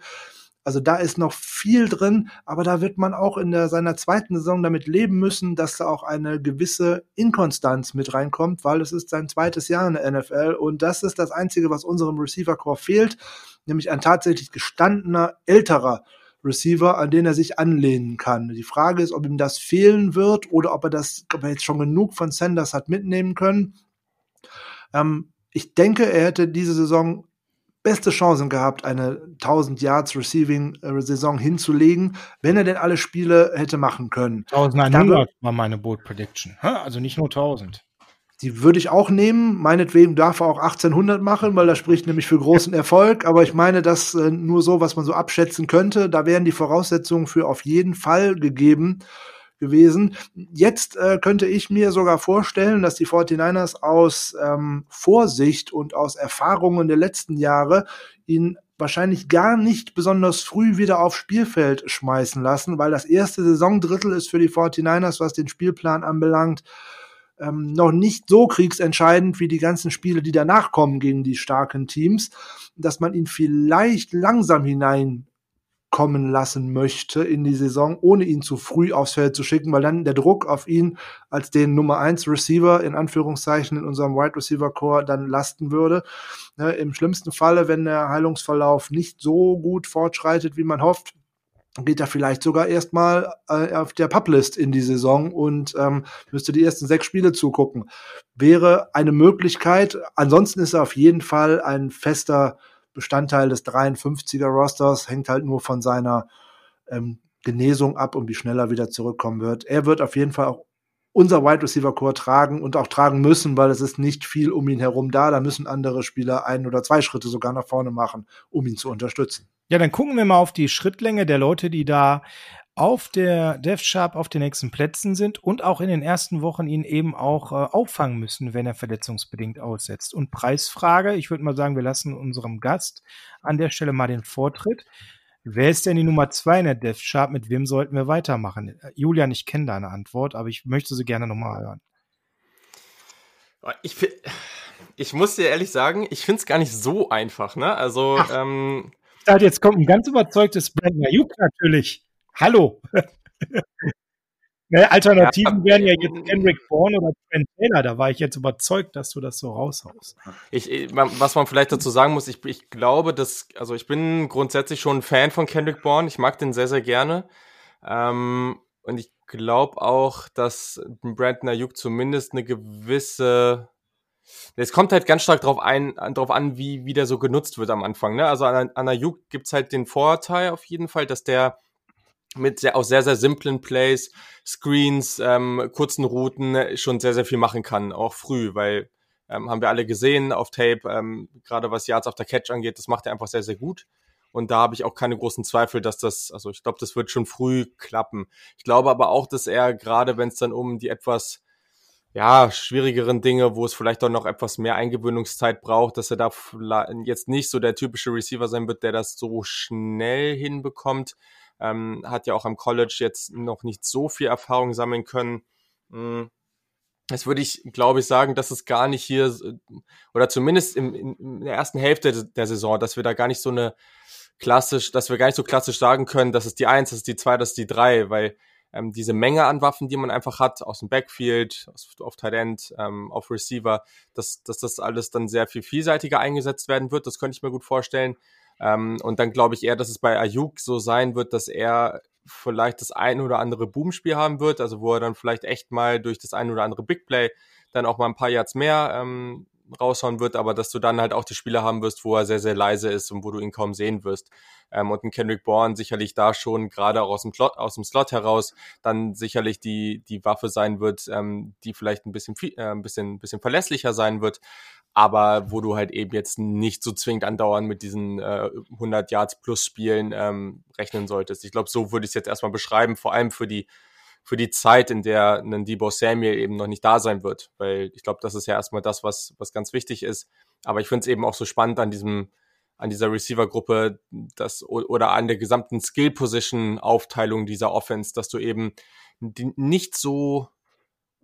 D: Also da ist noch viel drin, aber da wird man auch in der, seiner zweiten Saison damit leben müssen, dass da auch eine gewisse Inkonstanz mit reinkommt, weil es ist sein zweites Jahr in der NFL und das ist das Einzige, was unserem Receiver Core fehlt, nämlich ein tatsächlich gestandener, älterer Receiver, an den er sich anlehnen kann. Die Frage ist, ob ihm das fehlen wird oder ob er das, ob er jetzt schon genug von Sanders hat mitnehmen können. Ähm, ich denke, er hätte diese Saison beste Chancen gehabt, eine 1000 Yards Receiving äh, Saison hinzulegen, wenn er denn alle Spiele hätte machen können.
A: 1100 war meine Bold Prediction. Also nicht nur 1000.
D: Die würde ich auch nehmen. Meinetwegen darf er auch 1800 machen, weil das spricht nämlich für großen Erfolg. Aber ich meine, das äh, nur so, was man so abschätzen könnte. Da wären die Voraussetzungen für auf jeden Fall gegeben gewesen. Jetzt äh, könnte ich mir sogar vorstellen, dass die 49ers aus ähm, Vorsicht und aus Erfahrungen der letzten Jahre ihn wahrscheinlich gar nicht besonders früh wieder aufs Spielfeld schmeißen lassen, weil das erste Saisondrittel ist für die 49ers, was den Spielplan anbelangt, ähm, noch nicht so kriegsentscheidend wie die ganzen Spiele, die danach kommen gegen die starken Teams, dass man ihn vielleicht langsam hinein kommen lassen möchte in die Saison, ohne ihn zu früh aufs Feld zu schicken, weil dann der Druck auf ihn als den Nummer eins Receiver in Anführungszeichen in unserem Wide Receiver Core dann lasten würde. Ne, Im schlimmsten Falle, wenn der Heilungsverlauf nicht so gut fortschreitet, wie man hofft, geht er vielleicht sogar erstmal äh, auf der Publist in die Saison und ähm, müsste die ersten sechs Spiele zugucken. Wäre eine Möglichkeit. Ansonsten ist er auf jeden Fall ein fester Bestandteil des 53er Rosters, hängt halt nur von seiner ähm, Genesung ab und wie schnell er wieder zurückkommen wird. Er wird auf jeden Fall auch unser Wide Receiver Core tragen und auch tragen müssen, weil es ist nicht viel um ihn herum da. Da müssen andere Spieler ein oder zwei Schritte sogar nach vorne machen, um ihn zu unterstützen.
A: Ja, dann gucken wir mal auf die Schrittlänge der Leute, die da auf der Dev Sharp auf den nächsten Plätzen sind und auch in den ersten Wochen ihn eben auch äh, auffangen müssen, wenn er verletzungsbedingt aussetzt. Und Preisfrage, ich würde mal sagen, wir lassen unserem Gast an der Stelle mal den Vortritt. Wer ist denn die Nummer zwei in der Dev Sharp? Mit wem sollten wir weitermachen? Äh, Julian, ich kenne deine Antwort, aber ich möchte sie gerne nochmal hören.
B: Ich, ich muss dir ehrlich sagen, ich finde es gar nicht so einfach. Ne? Also, Ach, ähm,
A: jetzt kommt ein ganz überzeugtes Brandon Ayuk natürlich. Hallo. [LAUGHS] ne, Alternativen ja. wären ja jetzt Henrik Bourne oder Trent Taylor. Da war ich jetzt überzeugt, dass du das so raushaust.
B: Ich, was man vielleicht dazu sagen muss, ich, ich glaube, dass, also ich bin grundsätzlich schon ein Fan von Kendrick Bourne. Ich mag den sehr, sehr gerne. Ähm, Und ich glaube auch, dass Brandon Ayuk zumindest eine gewisse es kommt halt ganz stark drauf ein, drauf an, wie, wie der so genutzt wird am Anfang. Ne? Also an, an Ayuk gibt's halt den Vorteil auf jeden Fall, dass der mit sehr, aus sehr, sehr simplen Plays, Screens, ähm, kurzen Routen schon sehr, sehr viel machen kann, auch früh, weil ähm, haben wir alle gesehen auf Tape, ähm, gerade was Yards auf der Catch angeht, das macht er einfach sehr, sehr gut. Und da habe ich auch keine großen Zweifel, dass das, also ich glaube, das wird schon früh klappen. Ich glaube aber auch, dass er gerade, wenn es dann um die etwas ja, schwierigeren Dinge, wo es vielleicht auch noch etwas mehr Eingewöhnungszeit braucht, dass er da jetzt nicht so der typische Receiver sein wird, der das so schnell hinbekommt. Ähm, hat ja auch am College jetzt noch nicht so viel Erfahrung sammeln können. Hm. Das würde ich, glaube ich, sagen, dass es gar nicht hier, oder zumindest im, in der ersten Hälfte der Saison, dass wir da gar nicht so eine klassisch, dass wir gar nicht so klassisch sagen können, das ist die Eins, das ist die Zwei, das ist die Drei, weil ähm, diese Menge an Waffen, die man einfach hat, aus dem Backfield, aus, auf Tight End, ähm, auf Receiver, dass, dass das alles dann sehr viel vielseitiger eingesetzt werden wird, das könnte ich mir gut vorstellen. Ähm, und dann glaube ich eher, dass es bei Ayuk so sein wird, dass er vielleicht das ein oder andere Boomspiel haben wird, also wo er dann vielleicht echt mal durch das ein oder andere Big Play dann auch mal ein paar Yards mehr ähm, raushauen wird, aber dass du dann halt auch die Spieler haben wirst, wo er sehr, sehr leise ist und wo du ihn kaum sehen wirst. Ähm, und ein Kendrick Bourne sicherlich da schon, gerade auch aus dem, Slot, aus dem Slot heraus, dann sicherlich die, die Waffe sein wird, ähm, die vielleicht ein bisschen, äh, ein bisschen, bisschen verlässlicher sein wird, aber wo du halt eben jetzt nicht so zwingend andauernd mit diesen äh, 100 Yards plus Spielen ähm, rechnen solltest. Ich glaube, so würde ich es jetzt erstmal beschreiben, vor allem für die für die Zeit, in der ein Debo Samuel eben noch nicht da sein wird, weil ich glaube, das ist ja erstmal das, was was ganz wichtig ist. Aber ich finde es eben auch so spannend an diesem an dieser Receiver-Gruppe, das oder an der gesamten Skill-Position-Aufteilung dieser Offense, dass du eben nicht so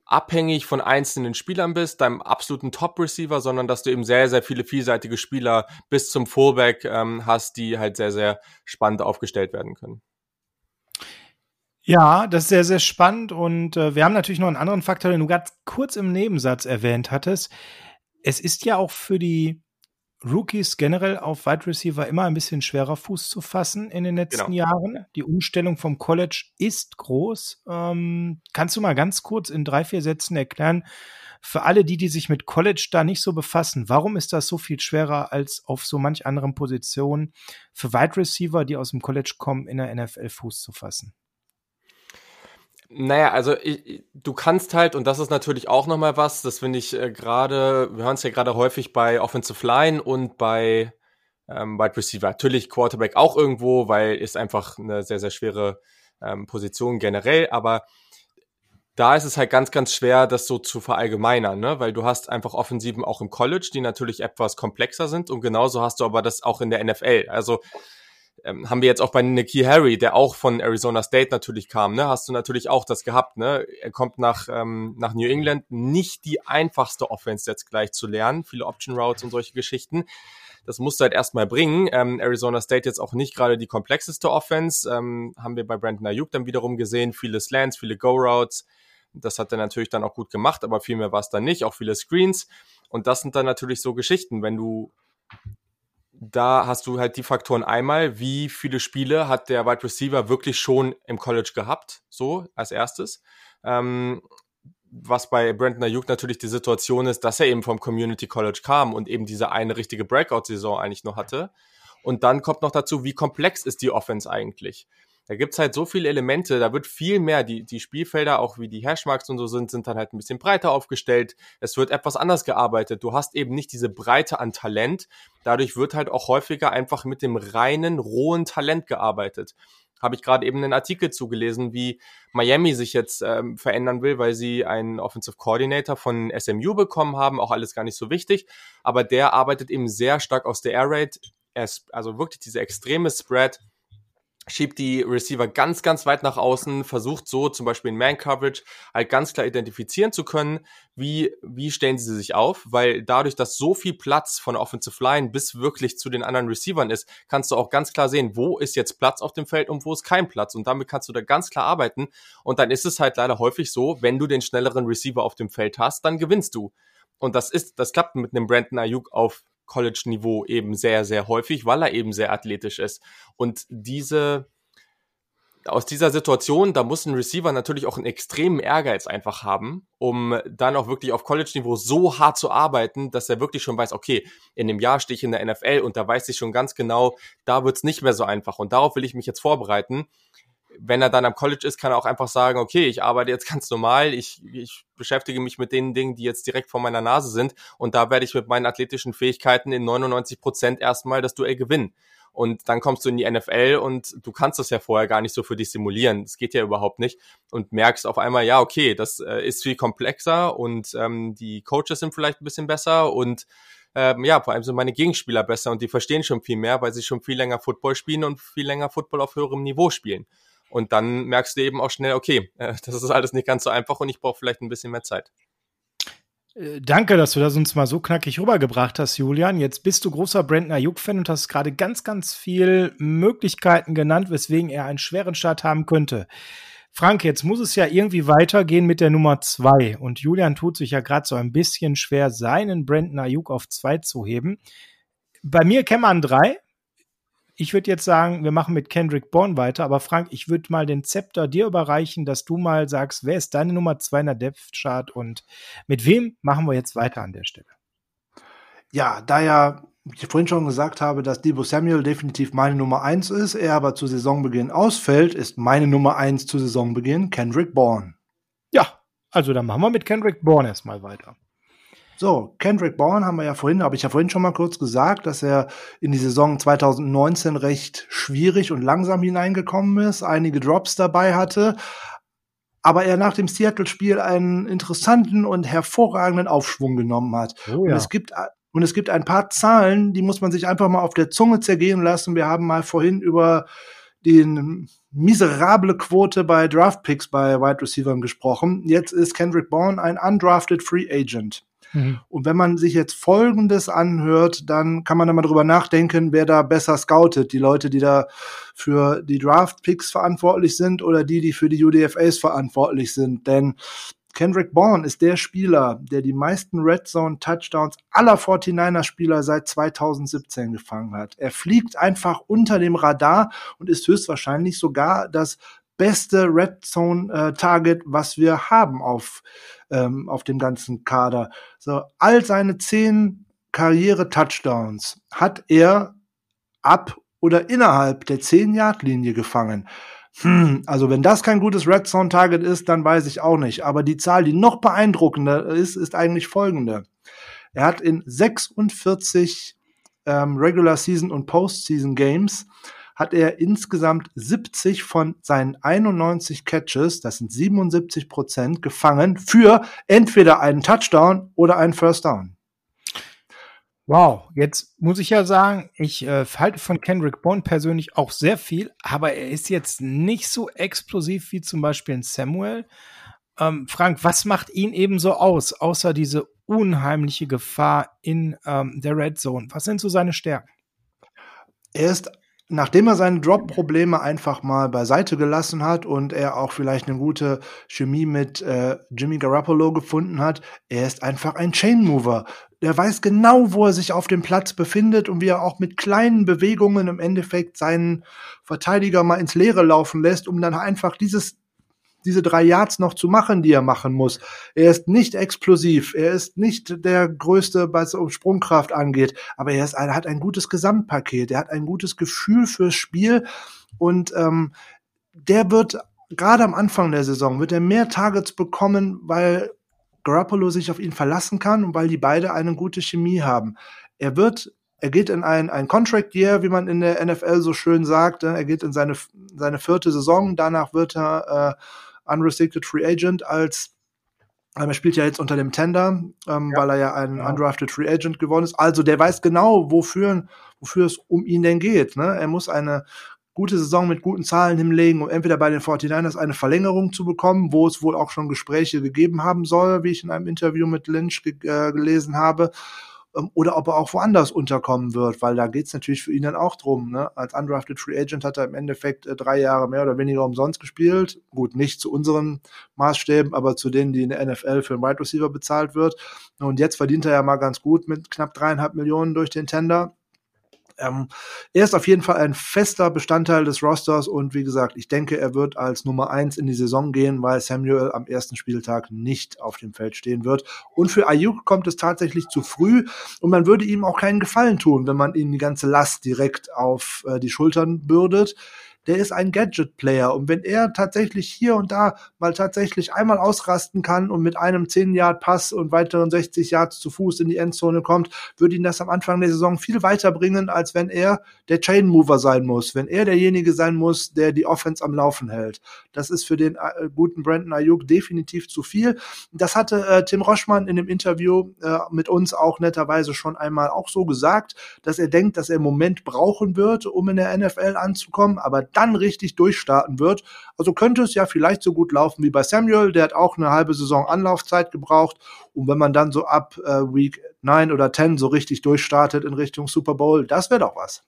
B: abhängig von einzelnen Spielern bist, deinem absoluten Top-Receiver, sondern dass du eben sehr, sehr viele vielseitige Spieler bis zum Fullback ähm, hast, die halt sehr, sehr spannend aufgestellt werden können.
A: Ja, das ist sehr, sehr spannend und äh, wir haben natürlich noch einen anderen Faktor, den du ganz kurz im Nebensatz erwähnt hattest. Es ist ja auch für die Rookies generell auf Wide Receiver immer ein bisschen schwerer Fuß zu fassen in den letzten genau. Jahren. Die Umstellung vom College ist groß. Ähm, kannst du mal ganz kurz in drei, vier Sätzen erklären, für alle die, die sich mit College da nicht so befassen, warum ist das so viel schwerer als auf so manch anderen Positionen für Wide Receiver, die aus dem College kommen, in der NFL Fuß zu fassen?
B: Naja, also ich, du kannst halt, und das ist natürlich auch nochmal was, das finde ich äh, gerade, wir hören es ja gerade häufig bei Offensive Line und bei ähm, Wide Receiver. Natürlich Quarterback auch irgendwo, weil ist einfach eine sehr, sehr schwere ähm, Position generell, aber da ist es halt ganz, ganz schwer, das so zu verallgemeinern, ne? weil du hast einfach Offensiven auch im College, die natürlich etwas komplexer sind und genauso hast du aber das auch in der NFL. Also ähm, haben wir jetzt auch bei Nicky Harry, der auch von Arizona State natürlich kam, ne, hast du natürlich auch das gehabt, ne? Er kommt nach, ähm, nach New England, nicht die einfachste Offense jetzt gleich zu lernen, viele Option Routes und solche Geschichten. Das musst du halt erstmal bringen. Ähm, Arizona State jetzt auch nicht gerade die komplexeste Offense, ähm, haben wir bei Brandon Ayuk dann wiederum gesehen, viele Slants, viele Go-Routes. Das hat er natürlich dann auch gut gemacht, aber viel mehr war es dann nicht, auch viele Screens. Und das sind dann natürlich so Geschichten, wenn du da hast du halt die Faktoren einmal, wie viele Spiele hat der Wide Receiver wirklich schon im College gehabt, so als erstes. Ähm, was bei Brandon Ayuk natürlich die Situation ist, dass er eben vom Community College kam und eben diese eine richtige Breakout-Saison eigentlich nur hatte. Und dann kommt noch dazu, wie komplex ist die Offense eigentlich? Da gibt's halt so viele Elemente, da wird viel mehr, die, die Spielfelder, auch wie die Hashmarks und so sind, sind dann halt ein bisschen breiter aufgestellt. Es wird etwas anders gearbeitet. Du hast eben nicht diese Breite an Talent. Dadurch wird halt auch häufiger einfach mit dem reinen, rohen Talent gearbeitet. Habe ich gerade eben einen Artikel zugelesen, wie Miami sich jetzt ähm, verändern will, weil sie einen Offensive Coordinator von SMU bekommen haben. Auch alles gar nicht so wichtig. Aber der arbeitet eben sehr stark aus der Air Raid. Also wirklich diese extreme Spread schiebt die Receiver ganz, ganz weit nach außen, versucht so zum Beispiel in Man-Coverage halt ganz klar identifizieren zu können, wie, wie stellen sie sich auf, weil dadurch, dass so viel Platz von Offensive Line bis wirklich zu den anderen Receivern ist, kannst du auch ganz klar sehen, wo ist jetzt Platz auf dem Feld und wo ist kein Platz und damit kannst du da ganz klar arbeiten und dann ist es halt leider häufig so, wenn du den schnelleren Receiver auf dem Feld hast, dann gewinnst du. Und das ist, das klappt mit einem Brandon Ayuk auf College-Niveau eben sehr, sehr häufig, weil er eben sehr athletisch ist. Und diese, aus dieser Situation, da muss ein Receiver natürlich auch einen extremen Ehrgeiz einfach haben, um dann auch wirklich auf College-Niveau so hart zu arbeiten, dass er wirklich schon weiß, okay, in dem Jahr stehe ich in der NFL und da weiß ich schon ganz genau, da wird's nicht mehr so einfach und darauf will ich mich jetzt vorbereiten. Wenn er dann am College ist, kann er auch einfach sagen, okay, ich arbeite jetzt [LAUGHS] ganz normal, ich, ich beschäftige mich mit den Dingen, die jetzt direkt vor meiner Nase sind und da werde ich mit meinen athletischen Fähigkeiten in 99 Prozent erstmal das Duell gewinnen. Und dann kommst du in die NFL und du kannst das ja vorher gar nicht so für dich simulieren. Das geht ja überhaupt nicht. Und merkst auf einmal, ja, okay, das äh, ist viel komplexer und ähm, die Coaches sind vielleicht ein bisschen besser und ähm, ja, vor allem sind meine Gegenspieler besser und die verstehen schon viel mehr, weil sie schon viel länger Football spielen und viel länger Football auf höherem Niveau spielen. Und dann merkst du eben auch schnell, okay, äh, [LAUGHS] das ist alles nicht ganz so einfach und ich brauche vielleicht ein bisschen mehr Zeit.
A: Äh, danke, dass du das uns mal so knackig rübergebracht hast, Julian. Jetzt bist du großer Brandon Ayuk-Fan und hast gerade ganz, ganz viel Möglichkeiten genannt, weswegen er einen schweren Start haben könnte. Frank, jetzt muss es ja irgendwie weitergehen mit der Nummer zwei. Und Julian tut sich ja gerade so ein bisschen schwer, seinen Brandon Ayuk auf zwei zu heben. Bei mir käme man drei ich würde jetzt sagen, wir machen mit Kendrick Bourne weiter, aber Frank, ich würde mal den Zepter dir überreichen, dass du mal sagst, wer ist deine Nummer zwei in der Depth Chart und mit wem machen wir jetzt weiter an der Stelle?
D: Ja, da ja ich vorhin schon gesagt habe, dass Debo Samuel definitiv meine Nummer eins ist, er aber zu Saisonbeginn ausfällt, ist meine Nummer eins zu Saisonbeginn Kendrick Bourne.
A: Ja, also dann machen wir mit Kendrick Bourne erstmal weiter.
D: So, Kendrick Bourne haben wir ja vorhin, habe ich ja vorhin schon mal kurz gesagt, dass er in die Saison 2019 recht schwierig und langsam hineingekommen ist, einige Drops dabei hatte, aber er nach dem Seattle-Spiel einen interessanten und hervorragenden Aufschwung genommen hat. Oh ja. Und es gibt und es gibt ein paar Zahlen, die muss man sich einfach mal auf der Zunge zergehen lassen. Wir haben mal vorhin über die miserable Quote bei Draftpicks bei Wide Receivers gesprochen. Jetzt ist Kendrick Bourne ein undrafted Free Agent. Mhm. Und wenn man sich jetzt Folgendes anhört, dann kann man da mal drüber nachdenken, wer da besser scoutet. Die Leute, die da für die Draft-Picks verantwortlich sind oder die, die für die UDFAs verantwortlich sind. Denn Kendrick Bourne ist der Spieler, der die meisten Red Zone Touchdowns aller 49er Spieler seit 2017 gefangen hat. Er fliegt einfach unter dem Radar und ist höchstwahrscheinlich sogar das beste Red Zone äh, Target, was wir haben auf, ähm, auf dem ganzen Kader. So, all seine zehn Karriere-Touchdowns hat er ab oder innerhalb der 10-Yard-Linie gefangen. Hm, also wenn das kein gutes Red Zone Target ist, dann weiß ich auch nicht. Aber die Zahl, die noch beeindruckender ist, ist eigentlich folgende. Er hat in 46 ähm, Regular Season und Postseason Games hat er insgesamt 70 von seinen 91 Catches, das sind 77 Prozent, gefangen für entweder einen Touchdown oder einen First Down.
A: Wow, jetzt muss ich ja sagen, ich äh, halte von Kendrick Bond persönlich auch sehr viel, aber er ist jetzt nicht so explosiv wie zum Beispiel in Samuel. Ähm, Frank, was macht ihn eben so aus, außer diese unheimliche Gefahr in ähm, der Red Zone? Was sind so seine Stärken?
D: Er ist nachdem er seine Drop-Probleme einfach mal beiseite gelassen hat und er auch vielleicht eine gute Chemie mit äh, Jimmy Garoppolo gefunden hat, er ist einfach ein Chain-Mover. Der weiß genau, wo er sich auf dem Platz befindet und wie er auch mit kleinen Bewegungen im Endeffekt seinen Verteidiger mal ins Leere laufen lässt, um dann einfach dieses diese drei Yards noch zu machen, die er machen muss. Er ist nicht explosiv, er ist nicht der größte, was um Sprungkraft angeht, aber er, ist, er hat ein gutes Gesamtpaket, er hat ein gutes Gefühl fürs Spiel und ähm, der wird gerade am Anfang der Saison wird er mehr Targets bekommen, weil Garoppolo sich auf ihn verlassen kann und weil die beide eine gute Chemie haben. Er wird er geht in ein, ein Contract Year, wie man in der NFL so schön sagt. Er geht in seine, seine vierte Saison. Danach wird er äh, Unrestricted Free Agent als ähm, er spielt ja jetzt unter dem Tender, ähm, ja, weil er ja ein ja. Undrafted Free Agent geworden ist. Also der weiß genau, wofür, wofür es um ihn denn geht. Ne? Er muss eine gute Saison mit guten Zahlen hinlegen, um entweder bei den 49ers eine Verlängerung zu bekommen, wo es wohl auch schon Gespräche gegeben haben soll, wie ich in einem Interview mit Lynch ge äh, gelesen habe, oder ob er auch woanders unterkommen wird, weil da geht's natürlich für ihn dann auch drum. Ne? Als Undrafted Free Agent hat er im Endeffekt äh, drei Jahre mehr oder weniger umsonst gespielt. Gut, nicht zu unseren Maßstäben, aber zu denen, die in der NFL für einen Wide Receiver bezahlt wird. Und jetzt verdient er ja mal ganz gut mit knapp dreieinhalb Millionen durch den Tender. Ähm, er ist auf jeden Fall ein fester Bestandteil des Rosters und wie gesagt, ich denke, er wird als Nummer eins in die Saison gehen, weil Samuel am ersten Spieltag nicht auf dem Feld stehen wird. Und für Ayuk kommt es tatsächlich zu früh und man würde ihm auch keinen Gefallen tun, wenn man ihm die ganze Last direkt auf äh, die Schultern bürdet der ist ein Gadget-Player. Und wenn er tatsächlich hier und da mal tatsächlich einmal ausrasten kann und mit einem 10-Yard-Pass und weiteren 60 Yards zu Fuß in die Endzone kommt, würde ihn das am Anfang der Saison viel weiterbringen, als wenn er der Chain-Mover sein muss, wenn er derjenige sein muss, der die Offense am Laufen hält. Das ist für den äh, guten Brandon Ayuk definitiv zu viel. Das hatte äh, Tim Roschmann in dem Interview äh, mit uns auch netterweise schon einmal auch so gesagt, dass er denkt, dass er im Moment brauchen wird, um in der NFL anzukommen, aber dann richtig durchstarten wird. Also könnte es ja vielleicht so gut laufen wie bei Samuel, der hat auch eine halbe Saison Anlaufzeit gebraucht. Und wenn man dann so ab äh, Week 9 oder 10 so richtig durchstartet in Richtung Super Bowl, das wäre doch was.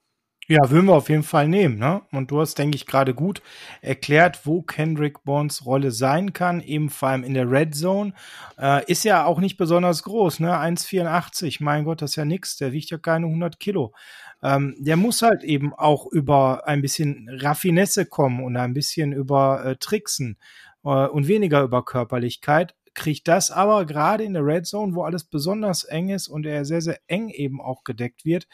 A: Ja, würden wir auf jeden Fall nehmen, ne? Und du hast, denke ich, gerade gut erklärt, wo Kendrick Bonds Rolle sein kann, eben vor allem in der Red Zone. Äh, ist ja auch nicht besonders groß, ne? 1,84, mein Gott, das ist ja nix, der wiegt ja keine 100 Kilo. Ähm, der muss halt eben auch über ein bisschen Raffinesse kommen und ein bisschen über äh, Tricksen äh, und weniger über Körperlichkeit. Kriegt das aber gerade in der Red Zone, wo alles besonders eng ist und er sehr, sehr eng eben auch gedeckt wird,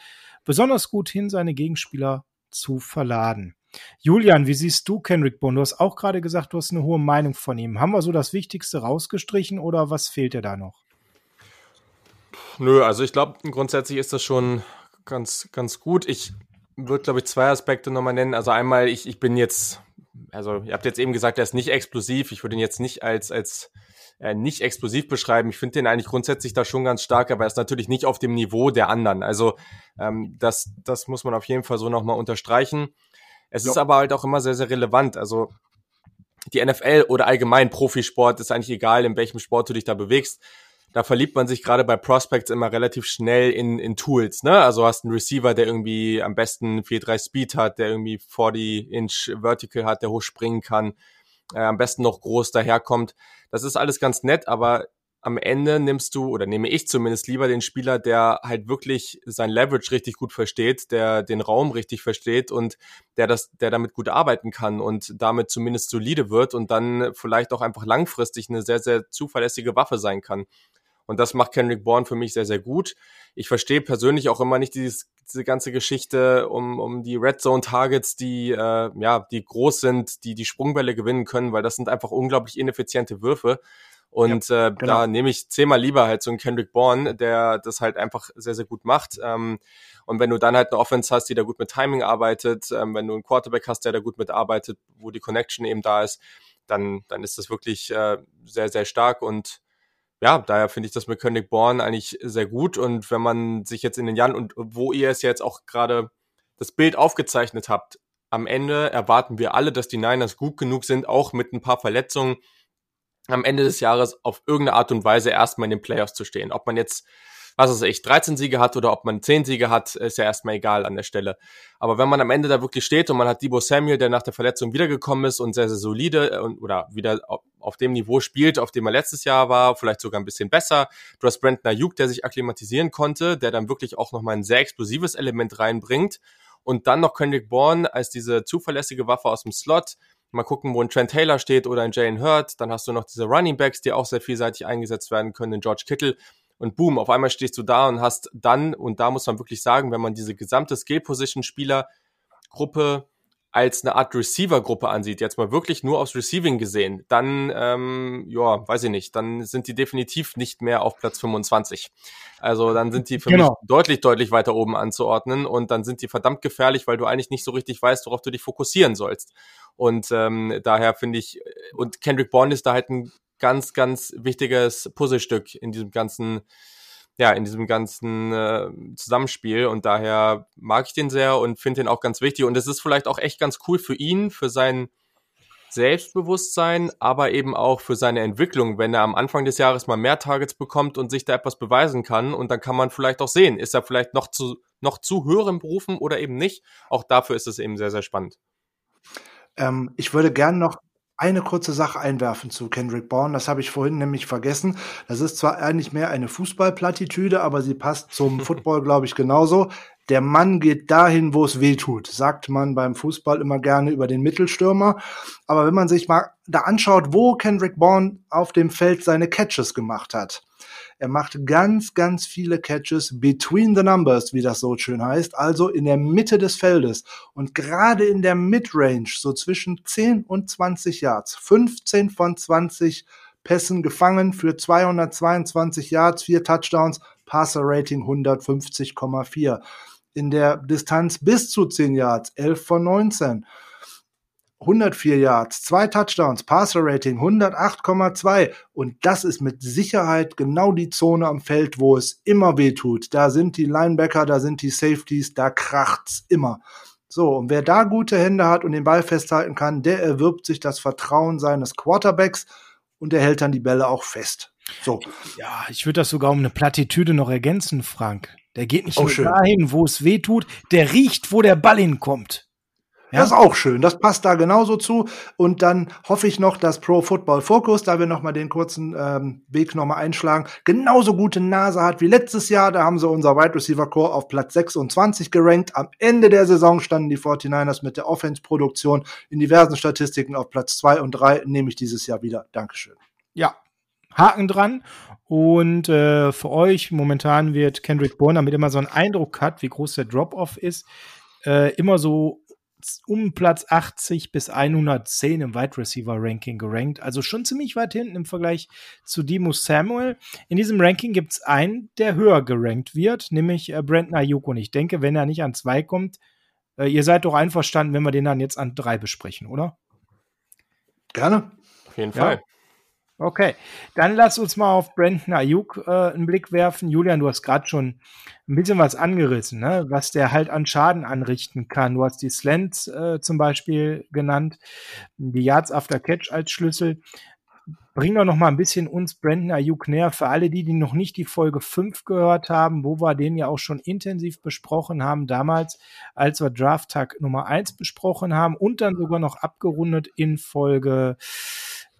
A: besonders gut hin, seine Gegenspieler zu verladen. Julian, wie siehst du Kendrick Bourne? Du hast auch gerade gesagt, du hast eine hohe Meinung von ihm. Haben wir so das Wichtigste rausgestrichen oder was fehlt dir da noch?
B: Nö, also ich glaube, grundsätzlich ist das schon ganz, ganz gut. Ich würde, glaube ich, zwei Aspekte nochmal nennen. Also einmal, ich, ich bin jetzt, also ihr habt jetzt eben gesagt, er ist nicht explosiv. Ich würde ihn jetzt nicht als, als äh, nicht explosiv beschreiben. Ich finde den eigentlich grundsätzlich da schon ganz stark, aber er ist natürlich nicht auf dem Niveau der anderen. Also ähm, das, das muss man auf jeden Fall so nochmal unterstreichen. Es ja. ist aber halt auch immer sehr, sehr relevant. Also die NFL oder allgemein Profisport ist eigentlich egal, in welchem Sport du dich da bewegst da verliebt man sich gerade bei Prospects immer relativ schnell in, in Tools, ne? Also hast einen Receiver, der irgendwie am besten 4-3 Speed hat, der irgendwie 40 Inch Vertical hat, der hoch springen kann, äh, am besten noch groß daherkommt. Das ist alles ganz nett, aber am Ende nimmst du, oder nehme ich zumindest lieber den Spieler, der halt wirklich sein Leverage richtig gut versteht, der den Raum richtig versteht und der das, der damit gut arbeiten kann und damit zumindest solide wird und dann vielleicht auch einfach langfristig eine sehr, sehr zuverlässige Waffe sein kann. Und das macht Kendrick Bourne für mich sehr, sehr gut. Ich verstehe persönlich auch immer nicht dieses, diese ganze Geschichte um, um die Red Zone Targets, die, äh, ja, die groß sind, die die Sprungbälle gewinnen können, weil das sind einfach unglaublich ineffiziente Würfe. Und ja, äh, genau. da nehme ich zehnmal lieber halt so einen Kendrick Bourne, der das halt einfach sehr, sehr gut macht. Ähm, und wenn du dann halt eine Offense hast, die da gut mit Timing arbeitet, ähm, wenn du einen Quarterback hast, der da gut mitarbeitet, wo die Connection eben da ist, dann, dann ist das wirklich äh, sehr, sehr stark und ja, daher finde ich das mit König Born eigentlich sehr gut. Und wenn man sich jetzt in den Jahren und wo ihr es jetzt auch gerade das Bild aufgezeichnet habt, am Ende erwarten wir alle, dass die Niners gut genug sind, auch mit ein paar Verletzungen am Ende des Jahres auf irgendeine Art und Weise erstmal in den Playoffs zu stehen. Ob man jetzt was weiß ich, 13 Siege hat oder ob man 10 Siege hat, ist ja erstmal egal an der Stelle. Aber wenn man am Ende da wirklich steht und man hat Debo Samuel, der nach der Verletzung wiedergekommen ist und sehr, sehr solide äh, oder wieder auf dem Niveau spielt, auf dem er letztes Jahr war, vielleicht sogar ein bisschen besser. Du hast Brandon Ayuk, der sich akklimatisieren konnte, der dann wirklich auch nochmal ein sehr explosives Element reinbringt. Und dann noch Kendrick Bourne als diese zuverlässige Waffe aus dem Slot. Mal gucken, wo ein Trent Taylor steht oder ein Jane Hurt. Dann hast du noch diese Running Backs, die auch sehr vielseitig eingesetzt werden können, den George Kittle und boom, auf einmal stehst du da und hast dann, und da muss man wirklich sagen, wenn man diese gesamte Skill-Position-Spieler-Gruppe als eine Art Receiver-Gruppe ansieht, jetzt mal wirklich nur aufs Receiving gesehen, dann, ähm, ja, weiß ich nicht, dann sind die definitiv nicht mehr auf Platz 25. Also dann sind die für genau. mich deutlich, deutlich weiter oben anzuordnen und dann sind die verdammt gefährlich, weil du eigentlich nicht so richtig weißt, worauf du dich fokussieren sollst. Und ähm, daher finde ich, und Kendrick Bourne ist da halt ein ganz, ganz wichtiges Puzzlestück in diesem ganzen, ja, in diesem ganzen äh, Zusammenspiel. Und daher mag ich den sehr und finde den auch ganz wichtig. Und es ist vielleicht auch echt ganz cool für ihn, für sein Selbstbewusstsein, aber eben auch für seine Entwicklung, wenn er am Anfang des Jahres mal mehr Targets bekommt und sich da etwas beweisen kann. Und dann kann man vielleicht auch sehen, ist er vielleicht noch zu, noch zu höheren Berufen oder eben nicht. Auch dafür ist es eben sehr, sehr spannend.
D: Ähm, ich würde gern noch eine kurze Sache einwerfen zu Kendrick Bourne. Das habe ich vorhin nämlich vergessen. Das ist zwar eigentlich mehr eine Fußballplattitüde, aber sie passt zum [LAUGHS] Football, glaube ich, genauso. Der Mann geht dahin, wo es weh tut, sagt man beim Fußball immer gerne über den Mittelstürmer. Aber wenn man sich mal da anschaut, wo Kendrick Bourne auf dem Feld seine Catches gemacht hat, er macht ganz, ganz viele Catches between the numbers, wie das so schön heißt, also in der Mitte des Feldes. Und gerade in der Midrange, so zwischen 10 und 20 Yards, 15 von 20 Pässen gefangen für 222 Yards, vier Touchdowns, Passer Rating 150,4. In der Distanz bis zu 10 Yards, 11 von 19. 104 Yards, zwei Touchdowns, Passer Rating 108,2 und das ist mit Sicherheit genau die Zone am Feld, wo es immer weh tut. Da sind die Linebacker, da sind die Safeties, da kracht's immer. So, und wer da gute Hände hat und den Ball festhalten kann, der erwirbt sich das Vertrauen seines Quarterbacks und er hält dann die Bälle auch fest. So.
A: Ja, ich würde das sogar um eine Plattitüde noch ergänzen, Frank. Der geht nicht
D: Oh,
A: dahin, wo es weh tut, der riecht, wo der Ball hinkommt. Ja.
D: Das ist auch schön. Das passt da genauso zu. Und dann hoffe ich noch, dass Pro Football Focus, da wir nochmal den kurzen ähm, Weg nochmal einschlagen, genauso gute Nase hat wie letztes Jahr. Da haben sie unser Wide Receiver Core auf Platz 26 gerankt. Am Ende der Saison standen die 49ers mit der Offense-Produktion in diversen Statistiken auf Platz 2 und 3. Nehme ich dieses Jahr wieder. Dankeschön.
A: Ja, Haken dran. Und äh, für euch momentan wird Kendrick Bourne, damit immer so einen Eindruck hat, wie groß der Drop-Off ist, äh, immer so um Platz 80 bis 110 im Wide Receiver Ranking gerankt. Also schon ziemlich weit hinten im Vergleich zu Demo Samuel. In diesem Ranking gibt es einen, der höher gerankt wird, nämlich äh, Brandon Ayuk. Und ich denke, wenn er nicht an zwei kommt, äh, ihr seid doch einverstanden, wenn wir den dann jetzt an drei besprechen, oder?
D: Gerne.
B: Auf jeden
A: Ja. Okay, dann lass uns mal auf Brandon Ayuk äh, einen Blick werfen. Julian, du hast gerade schon ein bisschen was angerissen, ne? was der halt an Schaden anrichten kann. Du hast die Slants äh, zum Beispiel genannt, die Yards after Catch als Schlüssel. Bring doch noch mal ein bisschen uns Brandon Ayuk näher für alle, die, die noch nicht die Folge 5 gehört haben, wo wir den ja auch schon intensiv besprochen haben, damals, als wir Draft-Tag Nummer 1 besprochen haben und dann sogar noch abgerundet in Folge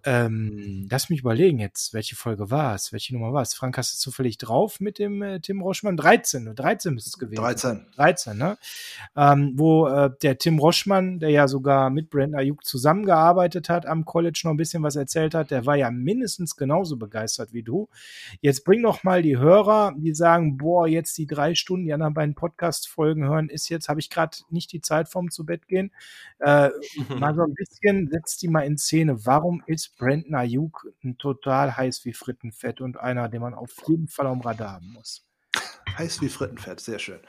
A: ähm, lass mich überlegen jetzt, welche Folge war es? Welche Nummer war es? Frank, hast du zufällig drauf mit dem äh, Tim Roschmann? 13, 13 müsste es gewesen sein.
D: 13.
A: 13, ne? Ähm, wo äh, der Tim Roschmann, der ja sogar mit Brandon Ayuk zusammengearbeitet hat, am College noch ein bisschen was erzählt hat, der war ja mindestens genauso begeistert wie du. Jetzt bring doch mal die Hörer, die sagen, boah, jetzt die drei Stunden, die anderen beiden Podcast-Folgen hören, ist jetzt, habe ich gerade nicht die Zeit vorm zu Bett gehen. Äh, [LAUGHS] mal so ein bisschen, setzt die mal in Szene. Warum ist Brandon Ayuk ein total heiß wie Frittenfett und einer, den man auf jeden Fall am Radar haben muss?
D: Heiß wie Frittenfett. Sehr schön.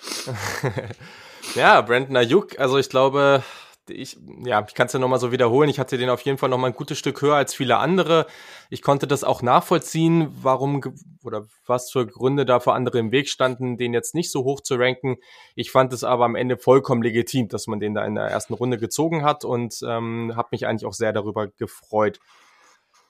D: [LAUGHS]
B: ja, Brandon Ayuk, also ich glaube, ich, ja, ich kann es ja nochmal so wiederholen. Ich hatte den auf jeden Fall nochmal ein gutes Stück höher als viele andere. Ich konnte das auch nachvollziehen, warum oder was für Gründe da für andere im Weg standen, den jetzt nicht so hoch zu ranken. Ich fand es aber am Ende vollkommen legitim, dass man den da in der ersten Runde gezogen hat und ähm, habe mich eigentlich auch sehr darüber gefreut.